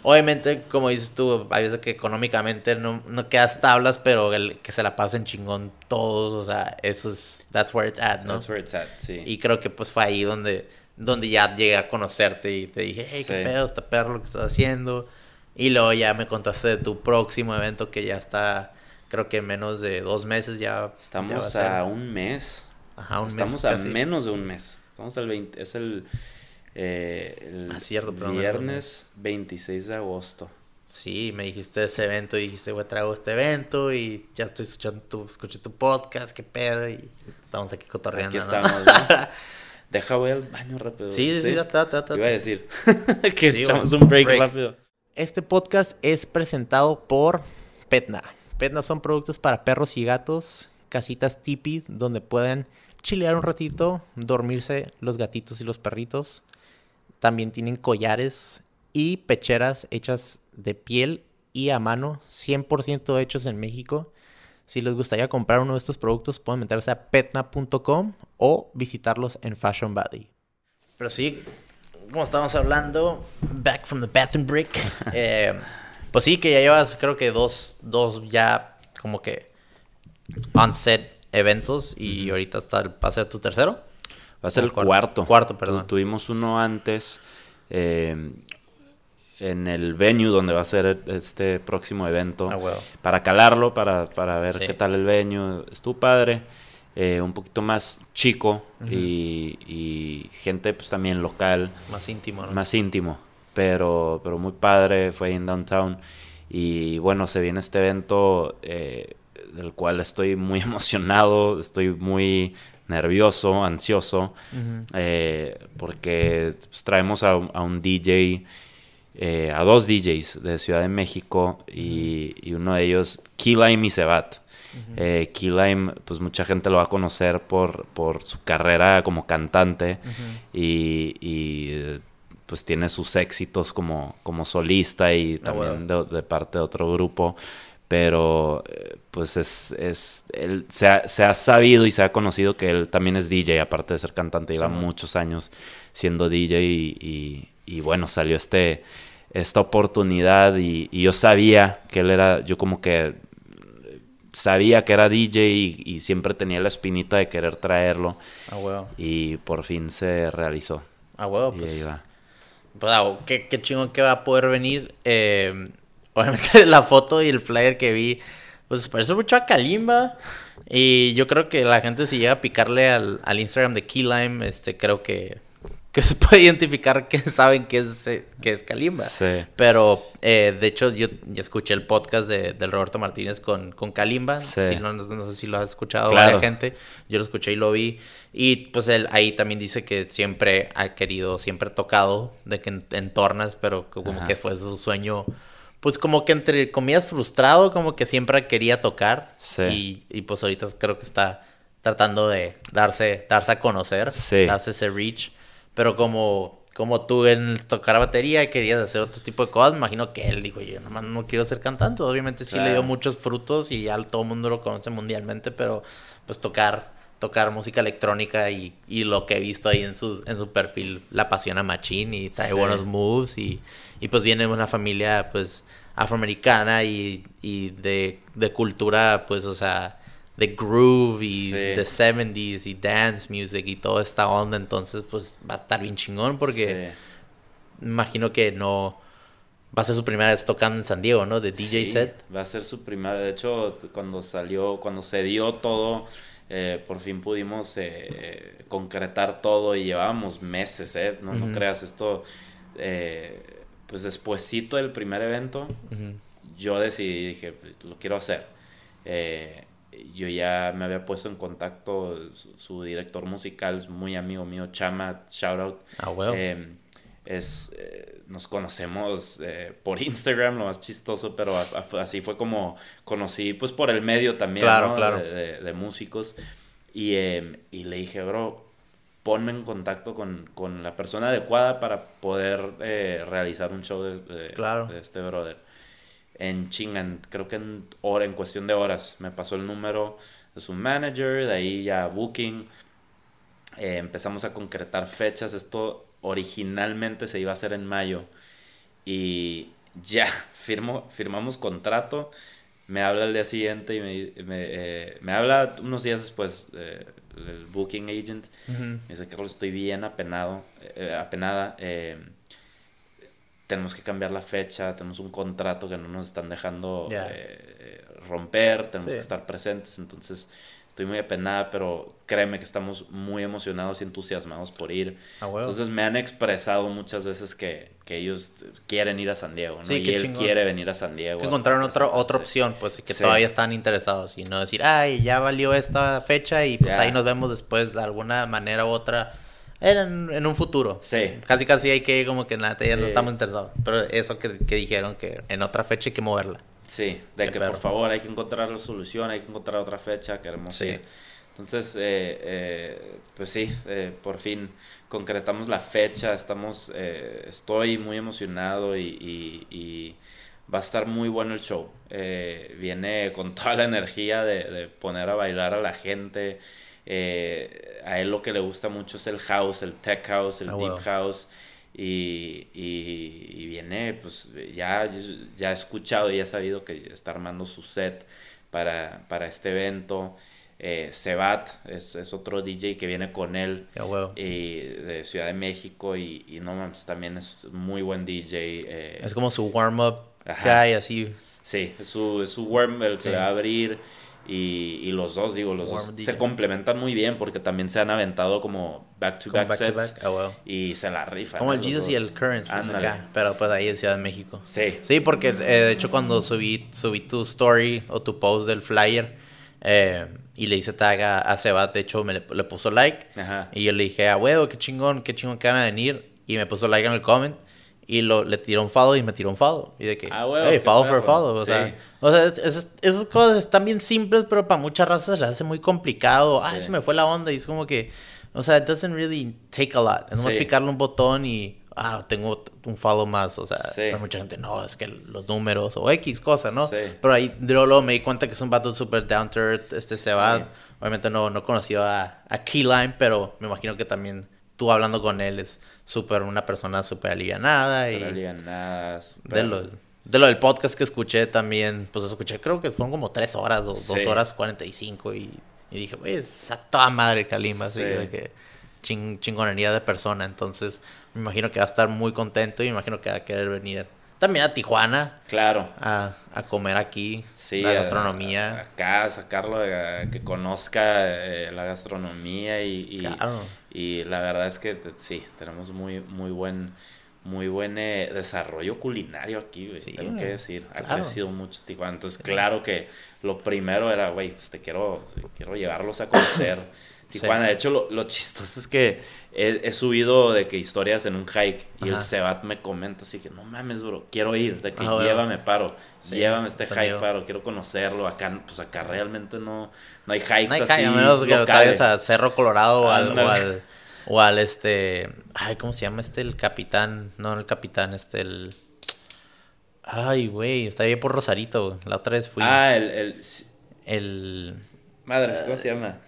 Obviamente, como dices tú, hay veces que económicamente no, no quedas tablas, pero el que se la pasen chingón todos, o sea, eso es, that's where it's at, ¿no? That's where it's at, sí. Y creo que pues fue ahí donde, donde ya llegué a conocerte y te dije, hey, qué Sí. pedo, está perro lo que estás haciendo. Y luego ya me contaste de tu próximo evento que ya está, creo que en menos de dos meses ya. ya va Estamos a un mes. Ajá, un mes Estamos a casi. menos de un mes. Estamos al 20, es el, eh, el Ah, cierto, pero no me viernes 26 de agosto. Sí, me dijiste ese evento y dijiste, güey, traigo este evento y ya estoy escuchando tu, escuché tu podcast, qué pedo, y estamos aquí cotorreando. Aquí ¿no? estamos. ¿no? Deja voy al baño rápido. Sí, sí, sí, ta, ta, ta, Iba a decir que Sí, echamos un break, Break. rápido. Este podcast es presentado por Petna. Petna son productos para perros y gatos, casitas tipis donde pueden chilear un ratito, dormirse los gatitos y los perritos. También tienen collares y pecheras hechas de piel y a mano, 100% hechos en México. Si les gustaría comprar uno de estos productos, pueden meterse a petna.com o visitarlos en Fashion Valley. Pero sí, como estábamos hablando, back from the bathroom break. eh, pues sí, que ya llevas, creo que dos, dos ya como que on-set eventos y ahorita está el pase a tu tercero. Va a ser el cuarto. cuarto. Cuarto, Tu- perdón. tuvimos uno antes eh, en el venue donde va a ser este próximo evento. Ah. Para calarlo, para, para ver Sí. qué tal el venue. Estuvo padre. eh, un poquito más chico y, y gente pues también local. Más íntimo, ¿no? más íntimo, pero, pero muy padre, fue ahí en Downtown. Y bueno, se viene este evento eh, del cual estoy muy emocionado, estoy muy nervioso, ansioso, eh, porque pues, traemos a, un- a un DJ, eh, a dos DJs de Ciudad de México y, y uno de ellos, Key Lime y Sebat. Eh, Key Lime, pues mucha gente lo va a conocer por, por su carrera como cantante y, y, pues tiene sus éxitos como, como solista y Ah, también de, de parte de otro grupo. Pero eh, pues es, es él se ha, se ha sabido y se ha conocido que él también es DJ, aparte de ser cantante, lleva Sí, muchos años siendo DJ y, y- y bueno, salió este, esta oportunidad y, y yo sabía que él era, yo como que sabía que era DJ y, siempre tenía la espinita de querer traerlo A huevo. y por fin se realizó. A huevo, y pues. Pues, ah, qué, qué chingón que va a poder venir. Eh, obviamente la foto y el flyer que vi, pues parece mucho a Kalimba. Y yo creo que la gente si llega a picarle al, al Instagram de Keylime, este, creo que, que se puede identificar que saben que es, eh, que es Kalimba. Sí. Pero, eh, de hecho, yo escuché el podcast de, del Roberto Martínez con, con Kalimba. Sí. Si no, no- no sé si lo has escuchado Claro. varias gente. Yo lo escuché y lo vi. Y pues él ahí también dice que siempre ha querido, siempre ha tocado, de que en, en tornas, pero que como Ajá. que fue su sueño, pues como que entre comillas frustrado, como que siempre quería tocar. Sí. Y, y pues ahorita creo que está tratando de darse, darse a conocer, Sí. darse ese reach. Pero como, como tú en tocar batería querías hacer otro tipo de cosas, me imagino que él dijo, yo nomás no quiero ser cantante. Obviamente sí le dio Claro. muchos frutos y ya todo el mundo lo conoce mundialmente, pero pues tocar, tocar música electrónica y, y lo que he visto ahí en, sus, en su perfil, la apasiona machín y trae Sí. buenos moves y, y pues viene de una familia pues afroamericana y, y de, de cultura pues o sea de groove y Sí. de 70s y dance music y toda esta onda entonces pues va a estar bien chingón porque Sí. imagino que no Va a ser su primera vez tocando en San Diego, ¿no? De DJ Sí, set. Va a ser su primera. De hecho, cuando salió, cuando se dio todo, eh, por fin pudimos eh, concretar todo y llevábamos meses, ¿eh? No, no creas, esto, eh, pues despuesito del primer evento, yo decidí, dije, lo quiero hacer. Eh, yo ya me había puesto en contacto, su, su director musical es muy amigo mío, Chama, shout out. Ah, bueno. Eh, es, eh, nos conocemos eh, por Instagram, lo más chistoso, pero a- a- así fue como conocí, pues por el medio también, Claro, ¿no? claro. De, de- de músicos. Y, eh, y le dije, bro, ponme en contacto con, con la persona adecuada para poder eh, realizar un show de, de- Claro. de este brother. En chingan, creo que en, hora, en cuestión de horas, me pasó el número de su manager, de ahí ya booking. Eh, empezamos a concretar fechas. Esto originalmente se iba a hacer en mayo. Y ya firmo, firmamos contrato. Me habla el día siguiente y me, me, eh, me habla unos días después eh, el booking agent. Ujú. Me dice, Carlos, estoy bien apenado, eh, apenada. eh, tenemos que cambiar la fecha, tenemos un contrato que no nos están dejando eh, eh, romper, tenemos Sí. que estar presentes. Entonces, estoy muy apenada, pero créeme que estamos muy emocionados y entusiasmados por ir. Ah. Entonces, me han expresado muchas veces que, que ellos quieren ir a San Diego, ¿no? Sí, y él chingón. quiere venir a San Diego. que encontraron otra, otra opción, pues, que Sí. todavía están interesados. Y no decir, ay, ya valió esta fecha y pues Ya. ahí nos vemos después de alguna manera u otra en, en un futuro. Sí. Casi, casi hay que, como que nada, ya no estamos interesados. Pero eso que, que dijeron, que en otra fecha hay que moverla. Sí, de Qué que perro. por favor hay que encontrar la solución, hay que encontrar otra fecha, queremos Sí. ir. Entonces, eh, eh, pues sí, eh, por fin concretamos la fecha, estamos, eh, estoy muy emocionado y, y- y va a estar muy bueno el show. Eh, viene con toda la energía de, de poner a bailar a la gente. Eh, a él lo que le gusta mucho es el house, el tech house, el Ah, deep wow. house. Y, y- y viene, pues ya, ya he escuchado y he sabido que está armando su set para, para este evento. Eh, Sebat es, es otro DJ que viene con él y de Ciudad de México y, y no mames, también es muy buen DJ. eh, Es como su warm-up guy, así. Sí, es su, es su worm el que Sí. va a abrir. Y, y los dos, digo, los Warm dos DJ. se complementan muy bien porque también se han aventado como back to Como back, back to sets. back. Ah. Y se la rifan. Como el Jesus y el Currents, pues, acá. Pero pues ahí en Ciudad de México. Sí. Sí, porque eh, de hecho cuando subí, subí tu story o tu post del flyer eh, y le hice tag a, a Sebat, de hecho me le, le puso like Ajá. y yo le dije, ah, huevo, qué chingón, qué chingón que van a venir y me puso like en el comment y lo, le tiró un follow y me tiró un follow y de que, Ah, huevo, hey, follow for follow, o Sí. sea, o sea es- es- esas cosas están bien simples pero para muchas razas las hace muy complicado, ah, Sí. se me fue la onda y es como que, o sea, it doesn't really take a lot, es nomás Sí. picarle un botón y... Ah, tengo un follow más, o sea, Sí. pero mucha gente, no, es que los números o X cosa, ¿no? Sí. Pero ahí luego, luego me di cuenta que es un vato súper down to earth, este se va. Sí. Obviamente no, no conocido a, a Keyline, pero me imagino que también tú hablando con él es súper una persona súper alivianada y Pero alivianada, de súper- lo, de lo del podcast que escuché también, pues escuché creo que fueron como tres horas o dos horas cuarenta y cinco y, y dije, güey, es a toda madre Kalimba, así Sí. de que ching- chingonería de persona, entonces me imagino que va a estar muy contento y me imagino que va a querer venir también a Tijuana Claro. a, a comer aquí Sí, la a- gastronomía. acá, sacarlo, a que conozca eh, la gastronomía y, y, Claro. y la verdad es que sí, tenemos muy, muy buen, muy buen eh, desarrollo culinario aquí, güey, Sí, tengo que decir. Ha crecido mucho Tijuana. Entonces, claro que lo primero era, güey, pues te quiero, quiero llevarlos a conocer. Tijuana, Sí. de hecho, lo, lo chistoso es que he, he subido de que historias en un hike y el Ajá. Sebat me comenta así que no mames, bro, quiero ir, de que Ah, bueno. llévame, paro, Sí, llévame este hike, paro, quiero conocerlo. Acá, pues acá realmente no, no hay hikes No hay así a menos que lo locales. traigas a Cerro Colorado o al, o al, o al, este. Ay, ¿cómo se llama este? El capitán. No, el capitán, este, el. Ay, güey, está bien por Rosarito. La otra vez fui. Ah, el, el, El. madre, ¿cómo se llama?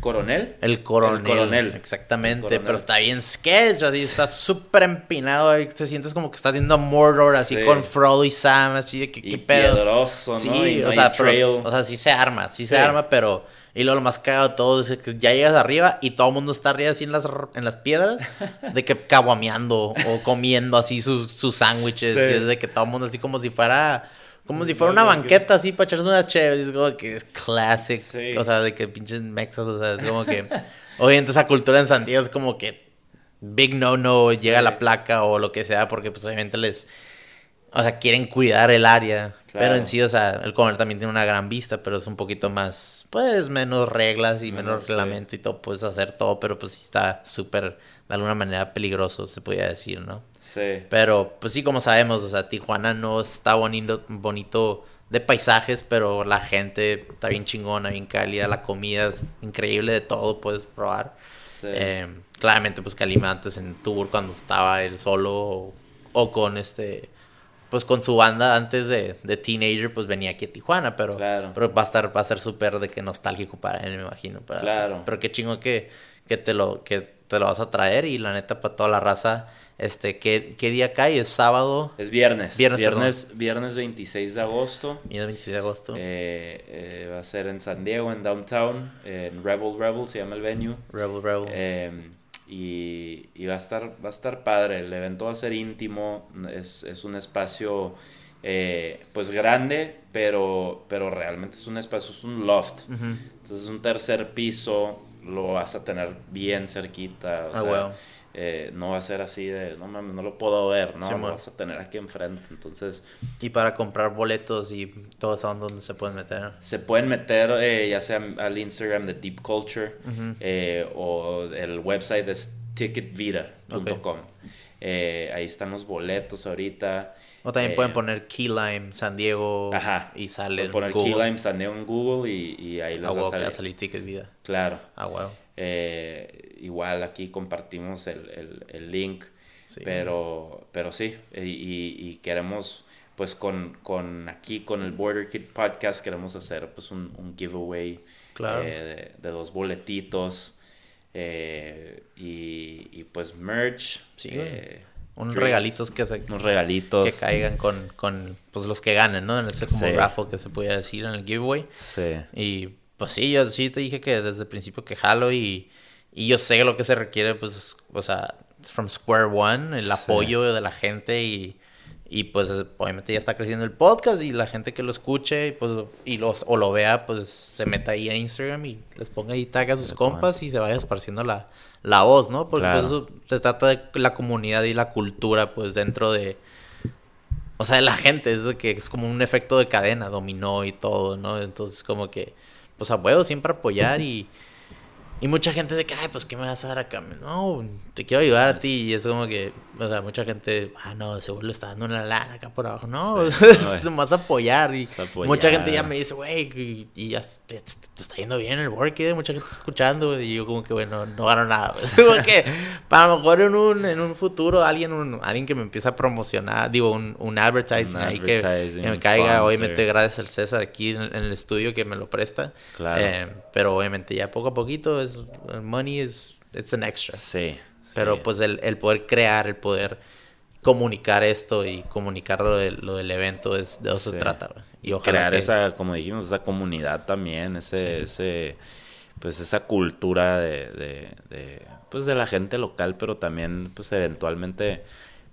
¿Coronel? El coronel. El coronel. Exactamente, El coronel. pero está bien sketch, así está súper empinado. Ahí te sientes como que estás viendo Mordor, así Sí. con Frodo y Sam, así de que Y qué pedo. piedroso, ¿no? Sí, Y no o sea, pero- trail. o sea, sí se arma, sí, se arma, pero Y luego lo más cagado de todo es que ya llegas arriba y todo el mundo está arriba así en las, en las piedras, de que caguameando o comiendo así sus, sus sándwiches. Y es de que todo el mundo así como si fuera, como si fuera una banqueta así para echarse una chévere. Es como que es classic. Sí. O sea, de que pinches mexas, o sea, es como que. Obviamente esa cultura en San Diego es como que big no no, llega la placa o lo que sea, porque pues obviamente les. O sea, quieren cuidar el área. Pero en sí, o sea, el comer también tiene una gran vista, pero es un poquito más, pues, menos reglas y menos Menos, sí. reglamento y todo, puedes hacer todo, pero pues sí está súper, de alguna manera, peligroso, se podría decir, ¿no? Sí. Pero, pues sí, como sabemos, o sea, Tijuana no está bonito, bonito de paisajes, pero la gente está bien chingona, bien cálida, la comida es increíble de todo, puedes probar. Sí. Eh, claramente, pues Calima antes en tour, cuando estaba él solo o, o con este, pues con su banda antes de, de Teenager, pues venía aquí a Tijuana, pero, Claro. pero va a estar, va a ser súper de que nostálgico para él, me imagino. para- Claro. Pero qué chingo que, que te lo, que te lo vas a traer y la neta para toda la raza, este, ¿qué, qué día cae? ¿Es sábado? Es viernes. Viernes, Viernes, viernes 26 de agosto. Mira, 26 de agosto. Eh, eh, va a ser en San Diego, en Downtown, en Rebel Rebel, se llama el venue. Rebel Rebel. Eh, y, y va a estar va a estar padre el evento va a ser íntimo es, es un espacio eh, pues grande pero pero realmente es un espacio es un loft entonces es un tercer piso lo vas a tener bien cerquita o Ah, sea, huevo. eh, no va a ser así de no mames no lo puedo ver no Sí, lo man. vas a tener aquí enfrente entonces Y para comprar boletos y todo eso, ¿dónde se pueden meter? Se pueden meter eh, ya sea al Instagram de Deep Culture eh, o el website es ticketvita.com. Eh, ahí están los boletos ahorita. O también Eh, pueden poner Key Lime, San Diego, Ajá. y sale poner Google. Key Lime San Diego en Google y, y ahí les Ah, va a salir. salir Ticket Vida. Claro. Ah, huevo. Eh, igual aquí compartimos el, el- el link. Sí. Pero, pero sí, y, y- y queremos, pues con, con aquí, con el Border Kid Podcast, queremos hacer pues un, un giveaway Claro. eh, de, de dos boletitos eh, y, y, pues merch. Sí, eh, Unos regalitos que, se, Unos regalitos. que caigan con, con pues, los que ganen, ¿no? En ese como Sí. raffle que se podía decir en el giveaway. Sí. Y pues sí, yo sí te dije que desde el principio que jalo y, y yo sé lo que se requiere, pues, o sea, from square one, el Sí. apoyo de la gente y, y pues obviamente ya está creciendo el podcast y la gente que lo escuche pues y los, o lo vea, pues se meta ahí a Instagram y les ponga ahí tag a sus compas y se vaya esparciendo la, la voz, ¿no? Porque Claro. pues, eso se trata de la comunidad y la cultura, pues dentro de... O sea, de la gente, es que es como un efecto de cadena, dominó y todo, ¿no? Entonces, como que, pues a huevo, siempre apoyar y, y mucha gente de que, ay, pues, ¿qué me vas a dar acá? No, te quiero ayudar a ti. Y es como que, o sea, mucha gente, ah, no, seguro le está dando una lana acá por abajo. No, Sí, es güey. más apoyar. Y apoyar. mucha gente ya me dice, güey, y, y ya te, te- te está yendo bien el work, ¿eh? mucha gente está escuchando. Y yo, como que, bueno, no gano nada. Es como que, para lo mejor en un, en un futuro, alguien, un- alguien que me empiece a promocionar, digo, un, un advertising Un ahí que, advertising, que me caiga. Obviamente, gracias al César aquí en, en el estudio que me lo presta. Claro. Eh, pero obviamente ya poco a poquito es el money is it's an extra. Sí. Pero sí. pues el, el poder crear, el poder comunicar esto y comunicar lo, del- lo del evento es de eso Sí. se trata. Y ojalá crear que- esa, como dijimos, esa comunidad también, ese, ese, pues esa cultura de, de, de, pues de la gente local, pero también, pues eventualmente,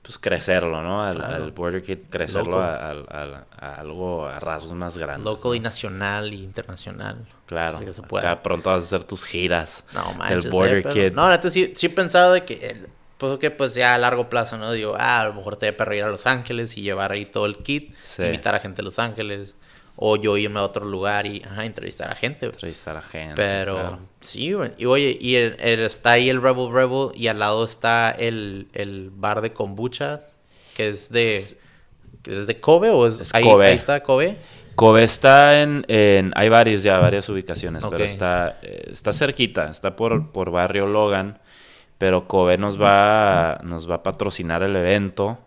pues crecerlo, ¿no? Al, Claro. al Border Kid, crecerlo a, al- al- a algo, a rasgos más grandes. local y nacional y internacional. Claro. Que se. Acá pronto vas a hacer tus giras. No del manches. Border eh, pero- Kid. No, neta sí, sí he pensado de que el- pues que pues ya a largo plazo, ¿no? Digo, ah, a lo mejor te para ir a Los Ángeles y llevar ahí todo el kit, Sí. invitar a gente a Los Ángeles o yo irme a otro lugar y ajá, entrevistar a gente. Entrevistar a gente. Pero claro. sí, güey. Y oye, y el- el- está ahí el Rebel Rebel y al lado está el, el bar de kombucha, que es de... Es- que ¿Es de Kobe o es, Es ahí, Kobe. ahí está Kobe? Kobe está en, en- hay varios ya, varias ubicaciones, pero está, está cerquita, está por, por barrio Logan, pero Kobe nos va, nos va a patrocinar el evento.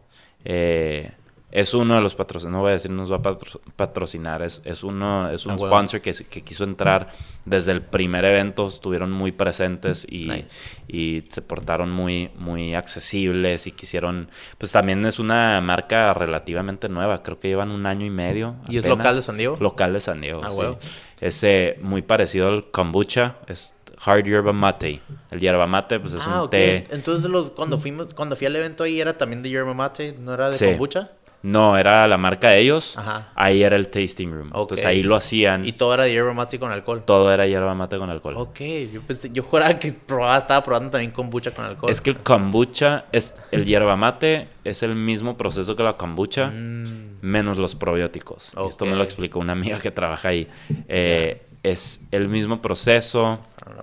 eh, Es uno de los patrocinados, no voy a decir nos va a patro- patrocinar, es, es uno, es un Ah, sponsor que, que quiso entrar desde el primer evento, estuvieron muy presentes y, Nice. y se portaron muy, muy accesibles y quisieron, pues también es una marca relativamente nueva, creo que llevan un año y medio. ¿Y es local de San Diego? Local de San Diego, Ah, sí. huevo. Es eh, muy parecido al kombucha, es hard yerba mate. El yerba mate, pues es ah, un ok. té. Entonces los, cuando fuimos, cuando fui al evento ahí era también de yerba mate, ¿no era de Sí. kombucha? No, era la marca de ellos. Ajá. Ahí era el tasting room. Entonces ahí lo hacían. Y todo era de yerba mate con alcohol. todo era yerba mate con alcohol. Ok, yo pensé, yo juraba que probaba, estaba probando también kombucha con alcohol. Es que el kombucha, es, el yerba mate es el mismo proceso que la kombucha, Mm, menos los probióticos. Esto me lo explicó una amiga que trabaja ahí. Eh, Es el mismo proceso.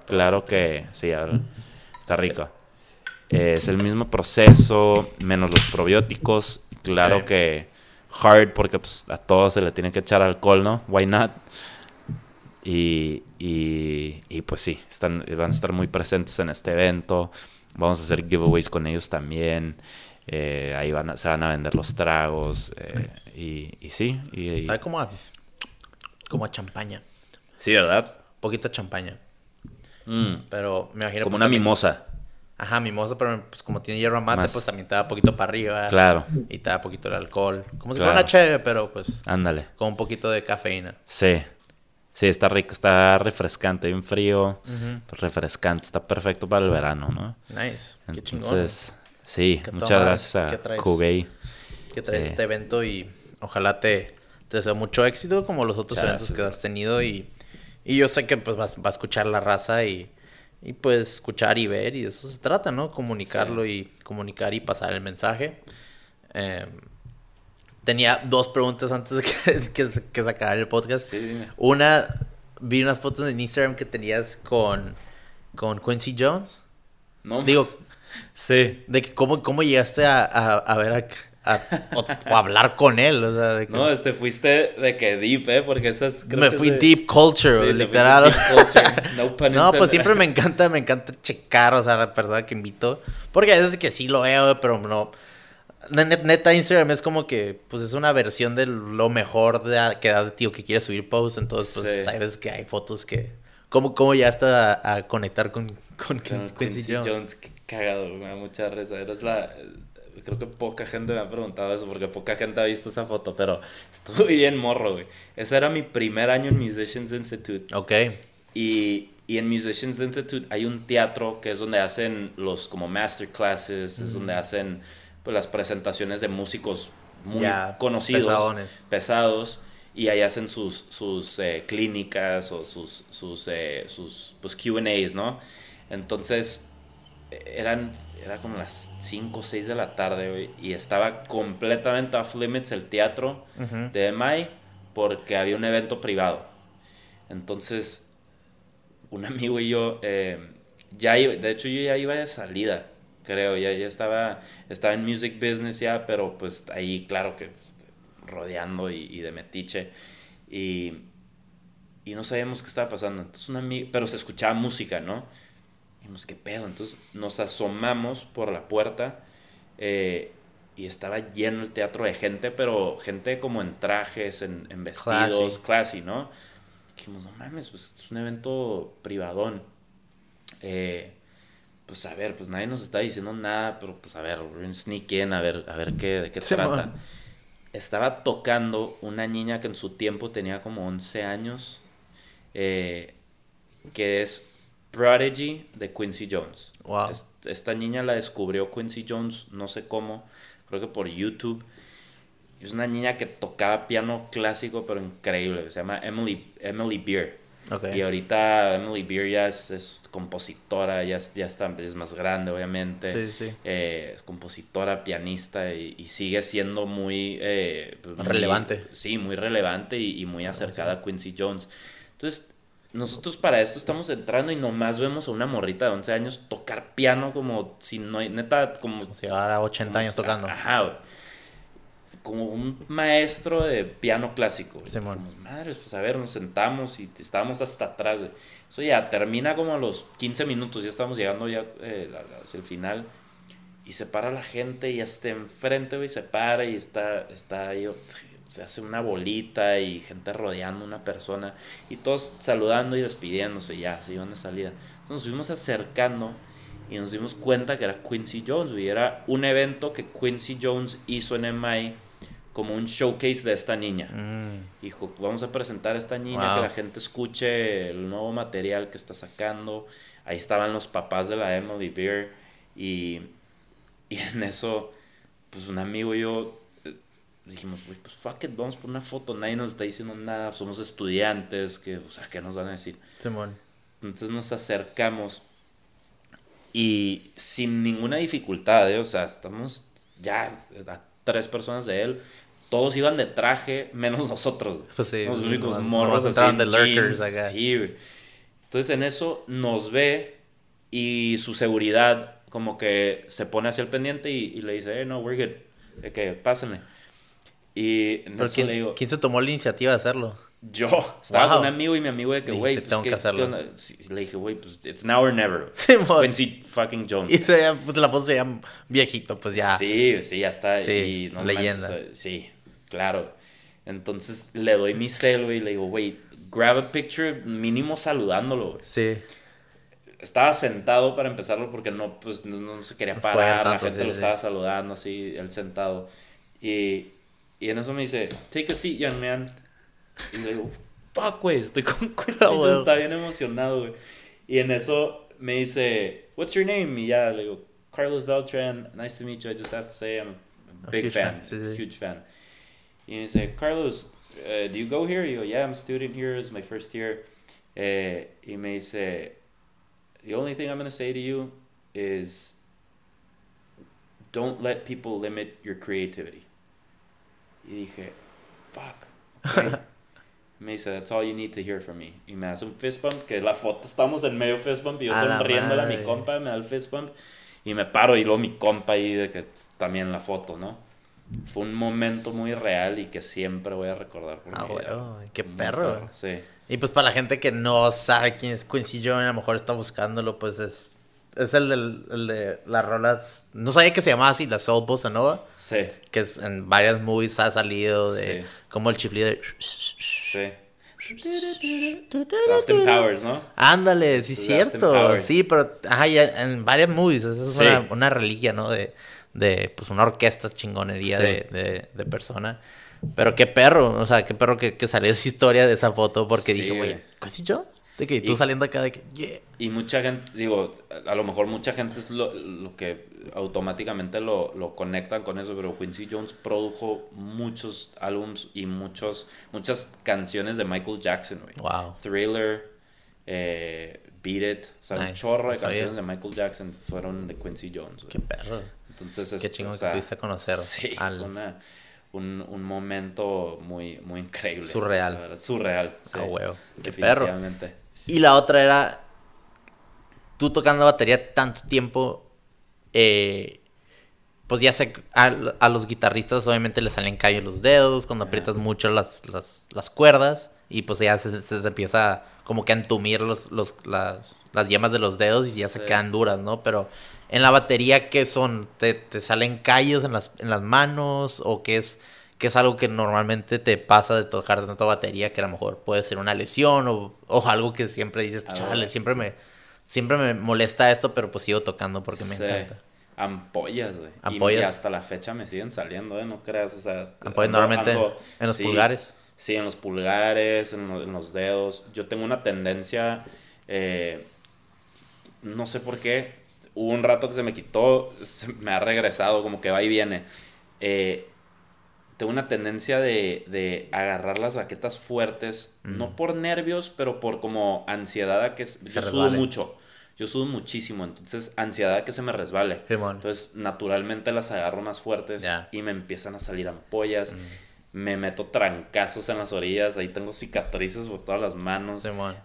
Claro que sí, a ver, está rico. Eh, es el mismo proceso, menos los probióticos. Claro que hard, porque pues, a todos se le tiene que echar alcohol, ¿no? Why not? Y, y, y, pues sí, están, van a estar muy presentes en este evento. Vamos a hacer giveaways con ellos también. Eh, ahí van a- se van a vender los tragos. eh, y, y sí, y, Sabe como a, como a champaña. sí, ¿verdad? Poquito champaña. Mm, Pero me imagino. como pues, una también- mimosa. Ajá, mimosa, pero pues como tiene hierba mate, Más. pues también te da poquito para arriba. Claro, Y te da poquito el alcohol. Como si Claro. fuera una cheve, pero pues ándale. con un poquito de cafeína. Sí. Sí, está rico, está refrescante, bien frío, refrescante, está perfecto para el verano, ¿no? Nice. Qué chingón. Entonces, sí, Qué muchas gracias ¿qué a? Cubey. que traes Eh. este evento y ojalá te, te deseo mucho éxito como los otros eventos que has tenido y, y yo sé que pues vas, va a escuchar la raza y, y pues escuchar y ver y de eso se trata, ¿no? Comunicarlo y comunicar y pasar el mensaje. Em, tenía dos preguntas antes de que, que, que se acabara el podcast. Sí, dime. Una, vi unas fotos en Instagram que tenías con, con Quincy Jones. No, Digo, sí. de que cómo, cómo llegaste a, a, a ver a, a- o, o hablar con él, o sea, de que No, este, fuiste de que deep, ¿eh? Porque esas... creo me que fui de- deep culture, Sí, te literal. deep culture. No pun No, pues siempre me encanta, me encanta checar, o sea, la persona que invito. Porque a veces que sí lo veo, pero no. Net- Neta, Instagram es como que, pues es una versión de lo mejor de a- que da de tío que quiere subir posts. Entonces, pues Sí. hay veces que hay fotos que. ¿Cómo, cómo ya está a, a conectar con, con, Con Quincy, Quincy Jones? Jones, qué cagado, me da mucha risa. Eres la... Creo que poca gente me ha preguntado eso porque poca gente ha visto esa foto, pero estuve bien morro, güey. Ese era mi primer año en Musicians Institute. Ok. Y, y en Musicians Institute hay un teatro que es donde hacen los como masterclasses, es donde hacen pues, las presentaciones de músicos muy Ya, conocidos, pesadones. pesados, y ahí hacen sus, sus eh, clínicas o sus, sus, eh, sus pues, QAs, ¿no? Entonces, eh, eran, era como las 5 o 6 de la tarde, güey, y estaba completamente off limits el teatro Ujú. de MI porque había un evento privado. Entonces, un amigo y yo, eh, ya iba- de hecho yo ya iba de salida, creo, ya, ya estaba, estaba en music business ya, pero pues ahí claro que pues, rodeando y, y de metiche. Y, y no sabíamos qué estaba pasando. Entonces un amigo, pero se escuchaba música, ¿no? Dijimos, ¿qué pedo? Entonces nos asomamos por la puerta eh, y estaba lleno el teatro de gente, pero gente como en trajes, en, en vestidos, classy, ¿no? Dijimos, no mames, pues es un evento privadón. Eh, pues a ver, pues nadie nos está diciendo nada, pero pues a ver, sneak in, a ver, a ver qué, de qué trata. Estaba tocando una niña que en su tiempo tenía como 11 años, eh, que es Prodigy de Quincy Jones. Wow. Es- Esta niña la descubrió Quincy Jones, no sé cómo, creo que por YouTube. Es una niña que tocaba piano clásico, pero increíble. Se llama Emily, Emily Beer. Ok. Y ahorita Emily Beer ya es, es compositora, ya, es- ya está, es más grande, obviamente. Sí, sí. Eh, es compositora, pianista y, y sigue siendo muy, eh, pues, muy- Relevante. sí, muy relevante y, y muy acercada a Quincy Jones. Entonces, nosotros para esto estamos entrando y nomás vemos a una morrita de 11 años tocar piano como si no hay, neta, como... Como si llevara 80 años tocando. Ajá, güey. Como un maestro de piano clásico. güey. Simón. Como, madres, pues a ver, nos sentamos y estábamos hasta atrás. güey. Eso ya termina como a los 15 minutos, ya estamos llegando ya eh, hacia el final. y se para la gente y hasta enfrente, güey, se para y está, está ahí, se hace una bolita y gente rodeando a una persona y todos saludando y despidiéndose, ya, se iban de salida. Entonces nos fuimos acercando y nos dimos cuenta que era Quincy Jones, güey, era un evento que Quincy Jones hizo en MI como un showcase de esta niña. Mm. Dijo, vamos a presentar a esta niña, que la gente escuche el nuevo material que está sacando. Ahí estaban los papás de la Emily Beer y y en eso, pues un amigo y yo dijimos, güey, pues fuck it, vamos por una foto, nadie nos está diciendo nada, somos estudiantes, que, o sea, ¿qué nos van a decir? Simón. Entonces nos acercamos y sin ninguna dificultad, ¿eh? o sea, estamos ya a tres personas de él, todos iban de traje, menos nosotros. Pues sí, los únicos nomás- morros así de lurkers jeans, acá. sí, güey. Entonces en eso nos ve y su seguridad como que se pone hacia el pendiente y, y le dice, eh, no, we're good, que pásenle. Y Pero ¿quién, le digo, quién se tomó la iniciativa de hacerlo? yo estaba Wow. con un amigo y mi amigo de que, güey, pues, tengo ¿qué- que hacerlo. qué onda?" Sí, le dije, güey, pues it's now or never. Simón. Quincy fucking Jones. Y se pues, la foto se veía viejito, pues ya. Sí, sí, ya está. Sí, y no leyenda. manches, sí, claro. Entonces le doy mi cel, güey, y le digo, güey, grab a picture mínimo saludándolo, güey. Sí. Estaba sentado para empezarlo porque no, pues, no, no se quería parar, podían la tanto, gente sí, lo sí. estaba saludando así, él sentado. Y, y en eso me dice, take a seat, young man. Y le digo, fuck, güey, estoy con Quincy Ah, Jones", bueno. está bien emocionado, güey. Y en eso me dice, what's your name? Y ya le digo, Carlos Beltran, nice to meet you. I just have to say I'm a A big huge fan, fan, sí. huge fan. Y me dice, Carlos, uh, do you go here? Y yo, yeah, I'm a student here, it's my first year. Eh, y me dice, the only thing I'm going to say to you is don't let people limit your creativity. Y dije, fuck. okay." me dice, that's all you need to hear from me. Y me hace un fist bump, que la foto estamos en medio fist bump y yo sonriéndole a mi compa, me da el fist bump y me paro y luego mi compa ahí de que también la foto, ¿no? Fue un momento muy real y que siempre voy a recordar. por Ah, bueno, qué Muy perro. Sí. Y pues para la gente que no sabe quién es Quincy Jones, a lo mejor está buscándolo, pues es, es el, del, el de las rolas. No sabía que se llamaba así, la Soul Bossa Nova, Sí. que es en varias movies ha salido de Sí. como el chiflido de... Sí. Austin Powers, ¿no? Ándale, sí, cierto. Powers. Sí, pero ajá, ya en varias movies. Esa es Sí. una, una reliquia, ¿no? De, de pues una orquesta chingonería Sí. de, de, de persona. Pero qué perro, o sea, qué perro que, que salió esa historia de esa foto porque Sí, dije, güey. ¿Quincy Jones? De que tú Y- saliendo acá de que, yeah. Y mucha gente, digo, a a lo mejor mucha gente es lo, lo que automáticamente lo, lo conectan con eso, pero Quincy Jones produjo muchos álbums y muchos, muchas canciones de Michael Jackson, güey. Wow. Thriller, eh, Beat It, o sea, un chorro de canciones de Michael Jackson fueron de Quincy Jones. güey. Qué perro. Entonces, Qué este, chingón o que pudiste conocer Sí, al- una- un, un momento muy, muy increíble. Surreal. Surreal. sí, huevo. Qué perro. Y la otra era, tú tocando batería tanto tiempo, eh, pues ya sé, a, a los guitarristas obviamente les salen callos los dedos cuando aprietas mucho las, las, las cuerdas y pues ya se, se te empieza como que a entumir los, los, las, las yemas de los dedos y ya se quedan duras, ¿no? Pero en la batería, ¿qué son? ¿Te, te salen callos en las, en las manos o qué es? Que es algo que normalmente te pasa de tocar tanto batería que a lo mejor puede ser una lesión o, o algo que siempre dices, chale, siempre me, siempre me molesta esto, pero pues sigo tocando porque me Sí. encanta. Ampollas, güey. Y- Ampollas. Y, hasta la fecha me siguen saliendo, ¿eh? No creas, o sea... Ampollas normalmente ando- en los sí, pulgares. Sí, en los pulgares, en, lo- en los dedos. Yo tengo una tendencia, eh, no sé por qué, hubo un rato que se me quitó, se me ha regresado, como que va y viene. Eh, tengo una tendencia de, de agarrar las baquetas fuertes, no por nervios, pero por como ansiedad a que... Se Yo sudo mucho, yo sudo muchísimo, entonces ansiedad a que se me resbale. Simón. Entonces, naturalmente las agarro más fuertes y me empiezan a salir ampollas. Me meto trancazos en las orillas, ahí tengo cicatrices por todas las manos. Simón.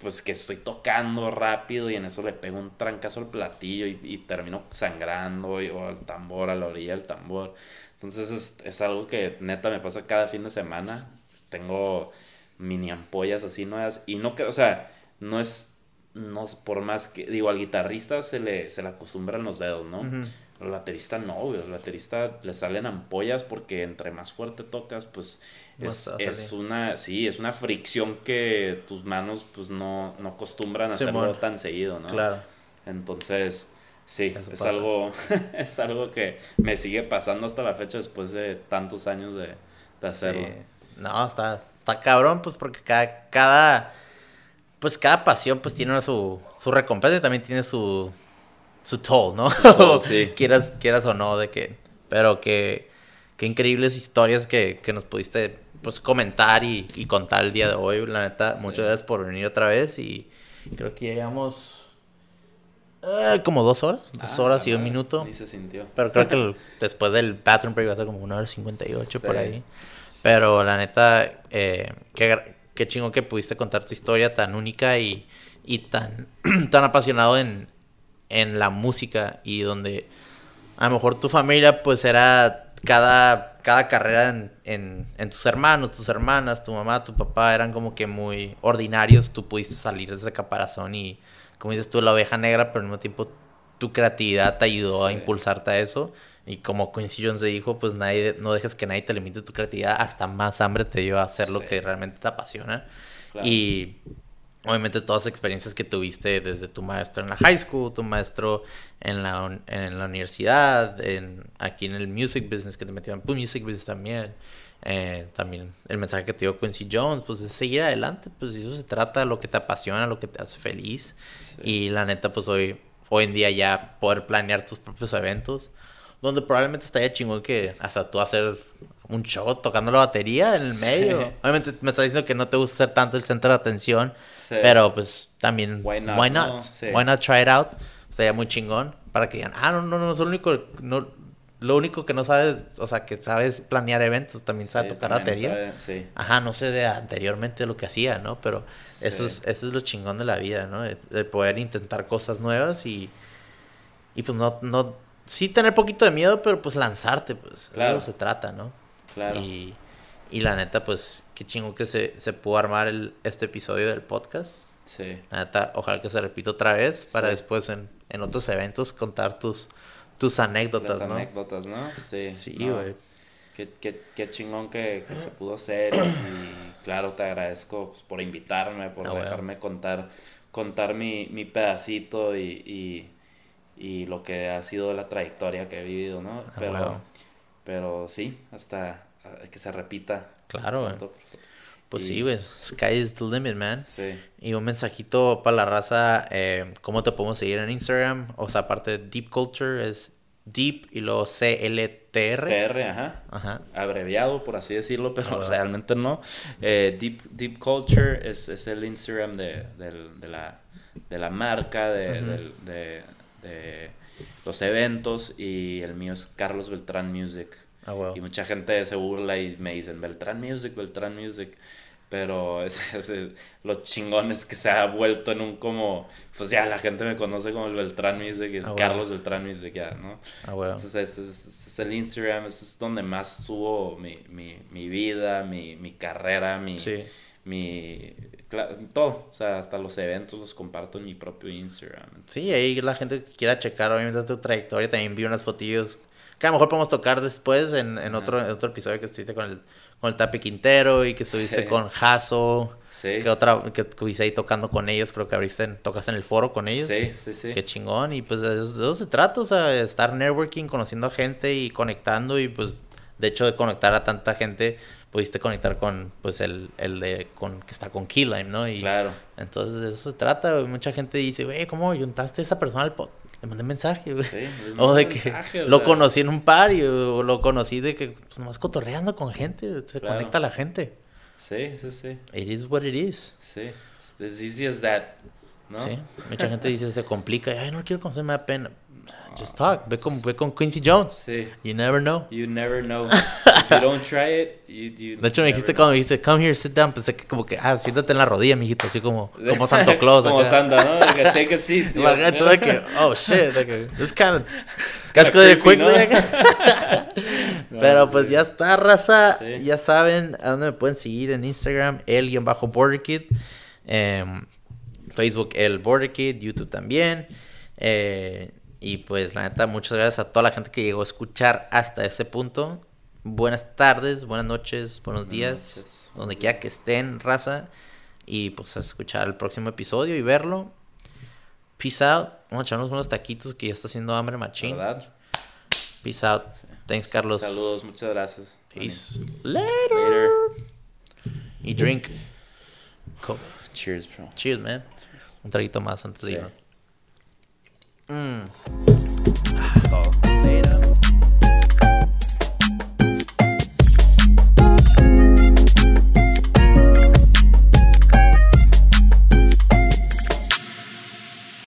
Pues que estoy tocando rápido y en eso le pego un trancazo al platillo y, y termino sangrando y- o al tambor, a la orilla del tambor. Entonces es, es algo que neta me pasa cada fin de semana. Tengo mini ampollas así nuevas y no que, o sea, no es, no por más que, digo, al guitarrista se le, se le acostumbran los dedos, ¿no? Ujú. El baterista no, güey. El baterista le salen ampollas porque entre más fuerte tocas, pues es, es una, sí, es una fricción que tus manos pues no, no acostumbran a hacerlo tan seguido, ¿no? Claro. Entonces, sí, es algo, es algo que me sigue pasando hasta la fecha después de tantos años de, de hacerlo. No, está, está cabrón, pues porque cada, cada, pues cada pasión pues tiene su, su recompensa y también tiene su, su toll, ¿no? sí. quieras, quieras o no, de que, pero que, qué increíbles historias que, que nos pudiste pues comentar y, contar el día de hoy. La neta, muchas gracias por venir otra vez y creo que llegamos eh, como dos horas, dos ah, horas y un minuto. Ni se sintió. Pero creo que después del bathroom break va a ser como una hora cincuenta y ocho por ahí. Pero la neta, eh, qué, qué chingo que pudiste contar tu historia tan única y, y tan, tan apasionado en, en la música y donde a lo mejor tu familia pues era cada, cada carrera en, en, en, tus hermanos, tus hermanas, tu mamá, tu papá eran como que muy ordinarios, tú pudiste salir de ese caparazón y como dices tú, la oveja negra, pero al mismo tiempo tu creatividad te ayudó a impulsarte a eso. Y como Quincy Jones dijo, pues nadie, no dejes que nadie te limite tu creatividad, hasta más hambre te dio a hacer lo que realmente te apasiona. Y obviamente todas las experiencias que tuviste desde tu maestro en la high school, tu maestro en la, en la universidad, en, aquí en el music business que te metieron en music business también. Eh, también el mensaje que te dio Quincy Jones, pues es seguir adelante, pues eso se trata, lo que te apasiona, lo que te hace feliz. Y la neta, pues hoy, hoy en día ya poder planear tus propios eventos, donde probablemente estaría chingón que hasta tú hacer un show tocando la batería en el medio. Obviamente me estás diciendo que no te gusta ser tanto el centro de atención, pero pues también, why not? Why not, why not try it out? Estaría muy chingón para que digan, ah, no, no, no, es lo único, no, lo único que no sabes, o sea, que sabes planear eventos, también sabes tocar batería. sí. Ajá, no sé de anteriormente lo que hacía, ¿no? Pero eso, es, eso es lo chingón de la vida, ¿no? De, poder intentar cosas nuevas y, y pues no, no, sí tener poquito de miedo, pero pues lanzarte, pues. Claro. De eso se trata, ¿no? Claro. Y, y la neta, pues, qué chingo que se, se pudo armar el, este episodio del podcast. Sí. La neta, ojalá que se repita otra vez para después en, en otros eventos contar tus tus anécdotas, Las anécdotas, ¿no? Sí. Sí, güey. Qué, qué, qué, chingón que, que, se pudo hacer y, claro, te agradezco pues, por invitarme, por ah, dejarme contar, contar mi, mi pedacito y, y, y, lo que ha sido la trayectoria que he vivido, ¿no? Ah, pero, pero sí, hasta que se repita. Claro, güey. Pues sí, güey. Sky is the limit, man. Sí. Y un mensajito para la raza. Eh, ¿Cómo te podemos seguir en Instagram? O sea, aparte de Deep Culture, es Deep y luego C-L-T-R. T-R, ajá. Ajá. Abreviado, por así decirlo, pero realmente no. Eh, Deep, Deep Culture es, es el Instagram de, de, de, la, de la marca, de, de, de, los eventos. Y el mío es Carlos Beltrán Music. Ah, Y mucha gente se burla y me dicen Beltrán Music, Beltrán Music. Pero es, lo chingón es que se ha vuelto en un como, pues ya la gente me conoce como el Beltrán Music, es ah, Carlos Beltrán Music, ya, ¿no? Ah, Entonces ese es, el Instagram, ese es donde más subo mi, mi, mi vida, mi, mi carrera, mi, mi todo, o sea, hasta los eventos los comparto en mi propio Instagram. sí, ahí la gente que quiera checar obviamente tu trayectoria, también vi unas fotillos que a lo mejor podemos tocar después en, en otro, en otro episodio que estuviste con el con el Tapi Quintero y que estuviste con Jaso. Sí. Que otra, que estuviste ahí tocando con ellos, creo que abriste, tocas en el foro con ellos. Sí, sí, sí. Qué chingón. Y pues de eso, se trata, o sea, estar networking, conociendo a gente y conectando. Y pues, de hecho, de conectar a tanta gente, pudiste conectar con, pues, el, el de, con, que está con Keyline, ¿no? Y claro. Entonces de eso se trata. Mucha gente dice, güey, ¿cómo juntaste a esa persona al podcast? Le mandé mensaje, güey. Sí, o de que lo conocí en un par y, o lo conocí de que, pues nomás cotorreando con gente, se conecta a la gente. Sí, sí, sí. It is what it is. Sí, it's as easy as that, ¿no? Sí, mucha gente dice, se complica, ay, no quiero conocer, me da pena. Just talk. Ve con, ve con Quincy Jones. Sí. You never know. You never know. If you don't try it, you, you De hecho, me dijiste cuando me dijiste, come here, sit down, pensé que como que, ah, siéntate en la rodilla, mijito, así como, como Santo Claus. como Santa, ¿no? Like, take a seat. Imagínate que, oh shit, like, this kind of, casco de quickly. Pero pues ya está, raza. Ya saben a dónde me pueden seguir en Instagram, el-borderkid. Eh, Facebook, el Border Kid, YouTube también. Eh, Y pues la neta, muchas gracias a toda la gente que llegó a escuchar hasta este punto. Buenas tardes, buenas noches, buenos días, noches. donde quiera que estén, raza. Y pues a escuchar el próximo episodio y verlo. Peace out. Vamos a echarnos unos taquitos que ya está haciendo hambre machín. ¿Verdad? Peace out. Thanks, Carlos. Saludos, muchas gracias. Peace. Later. Later. Y drink. Cheers, bro. Cheers, man. Un traguito más antes de Sí. 嗯，好。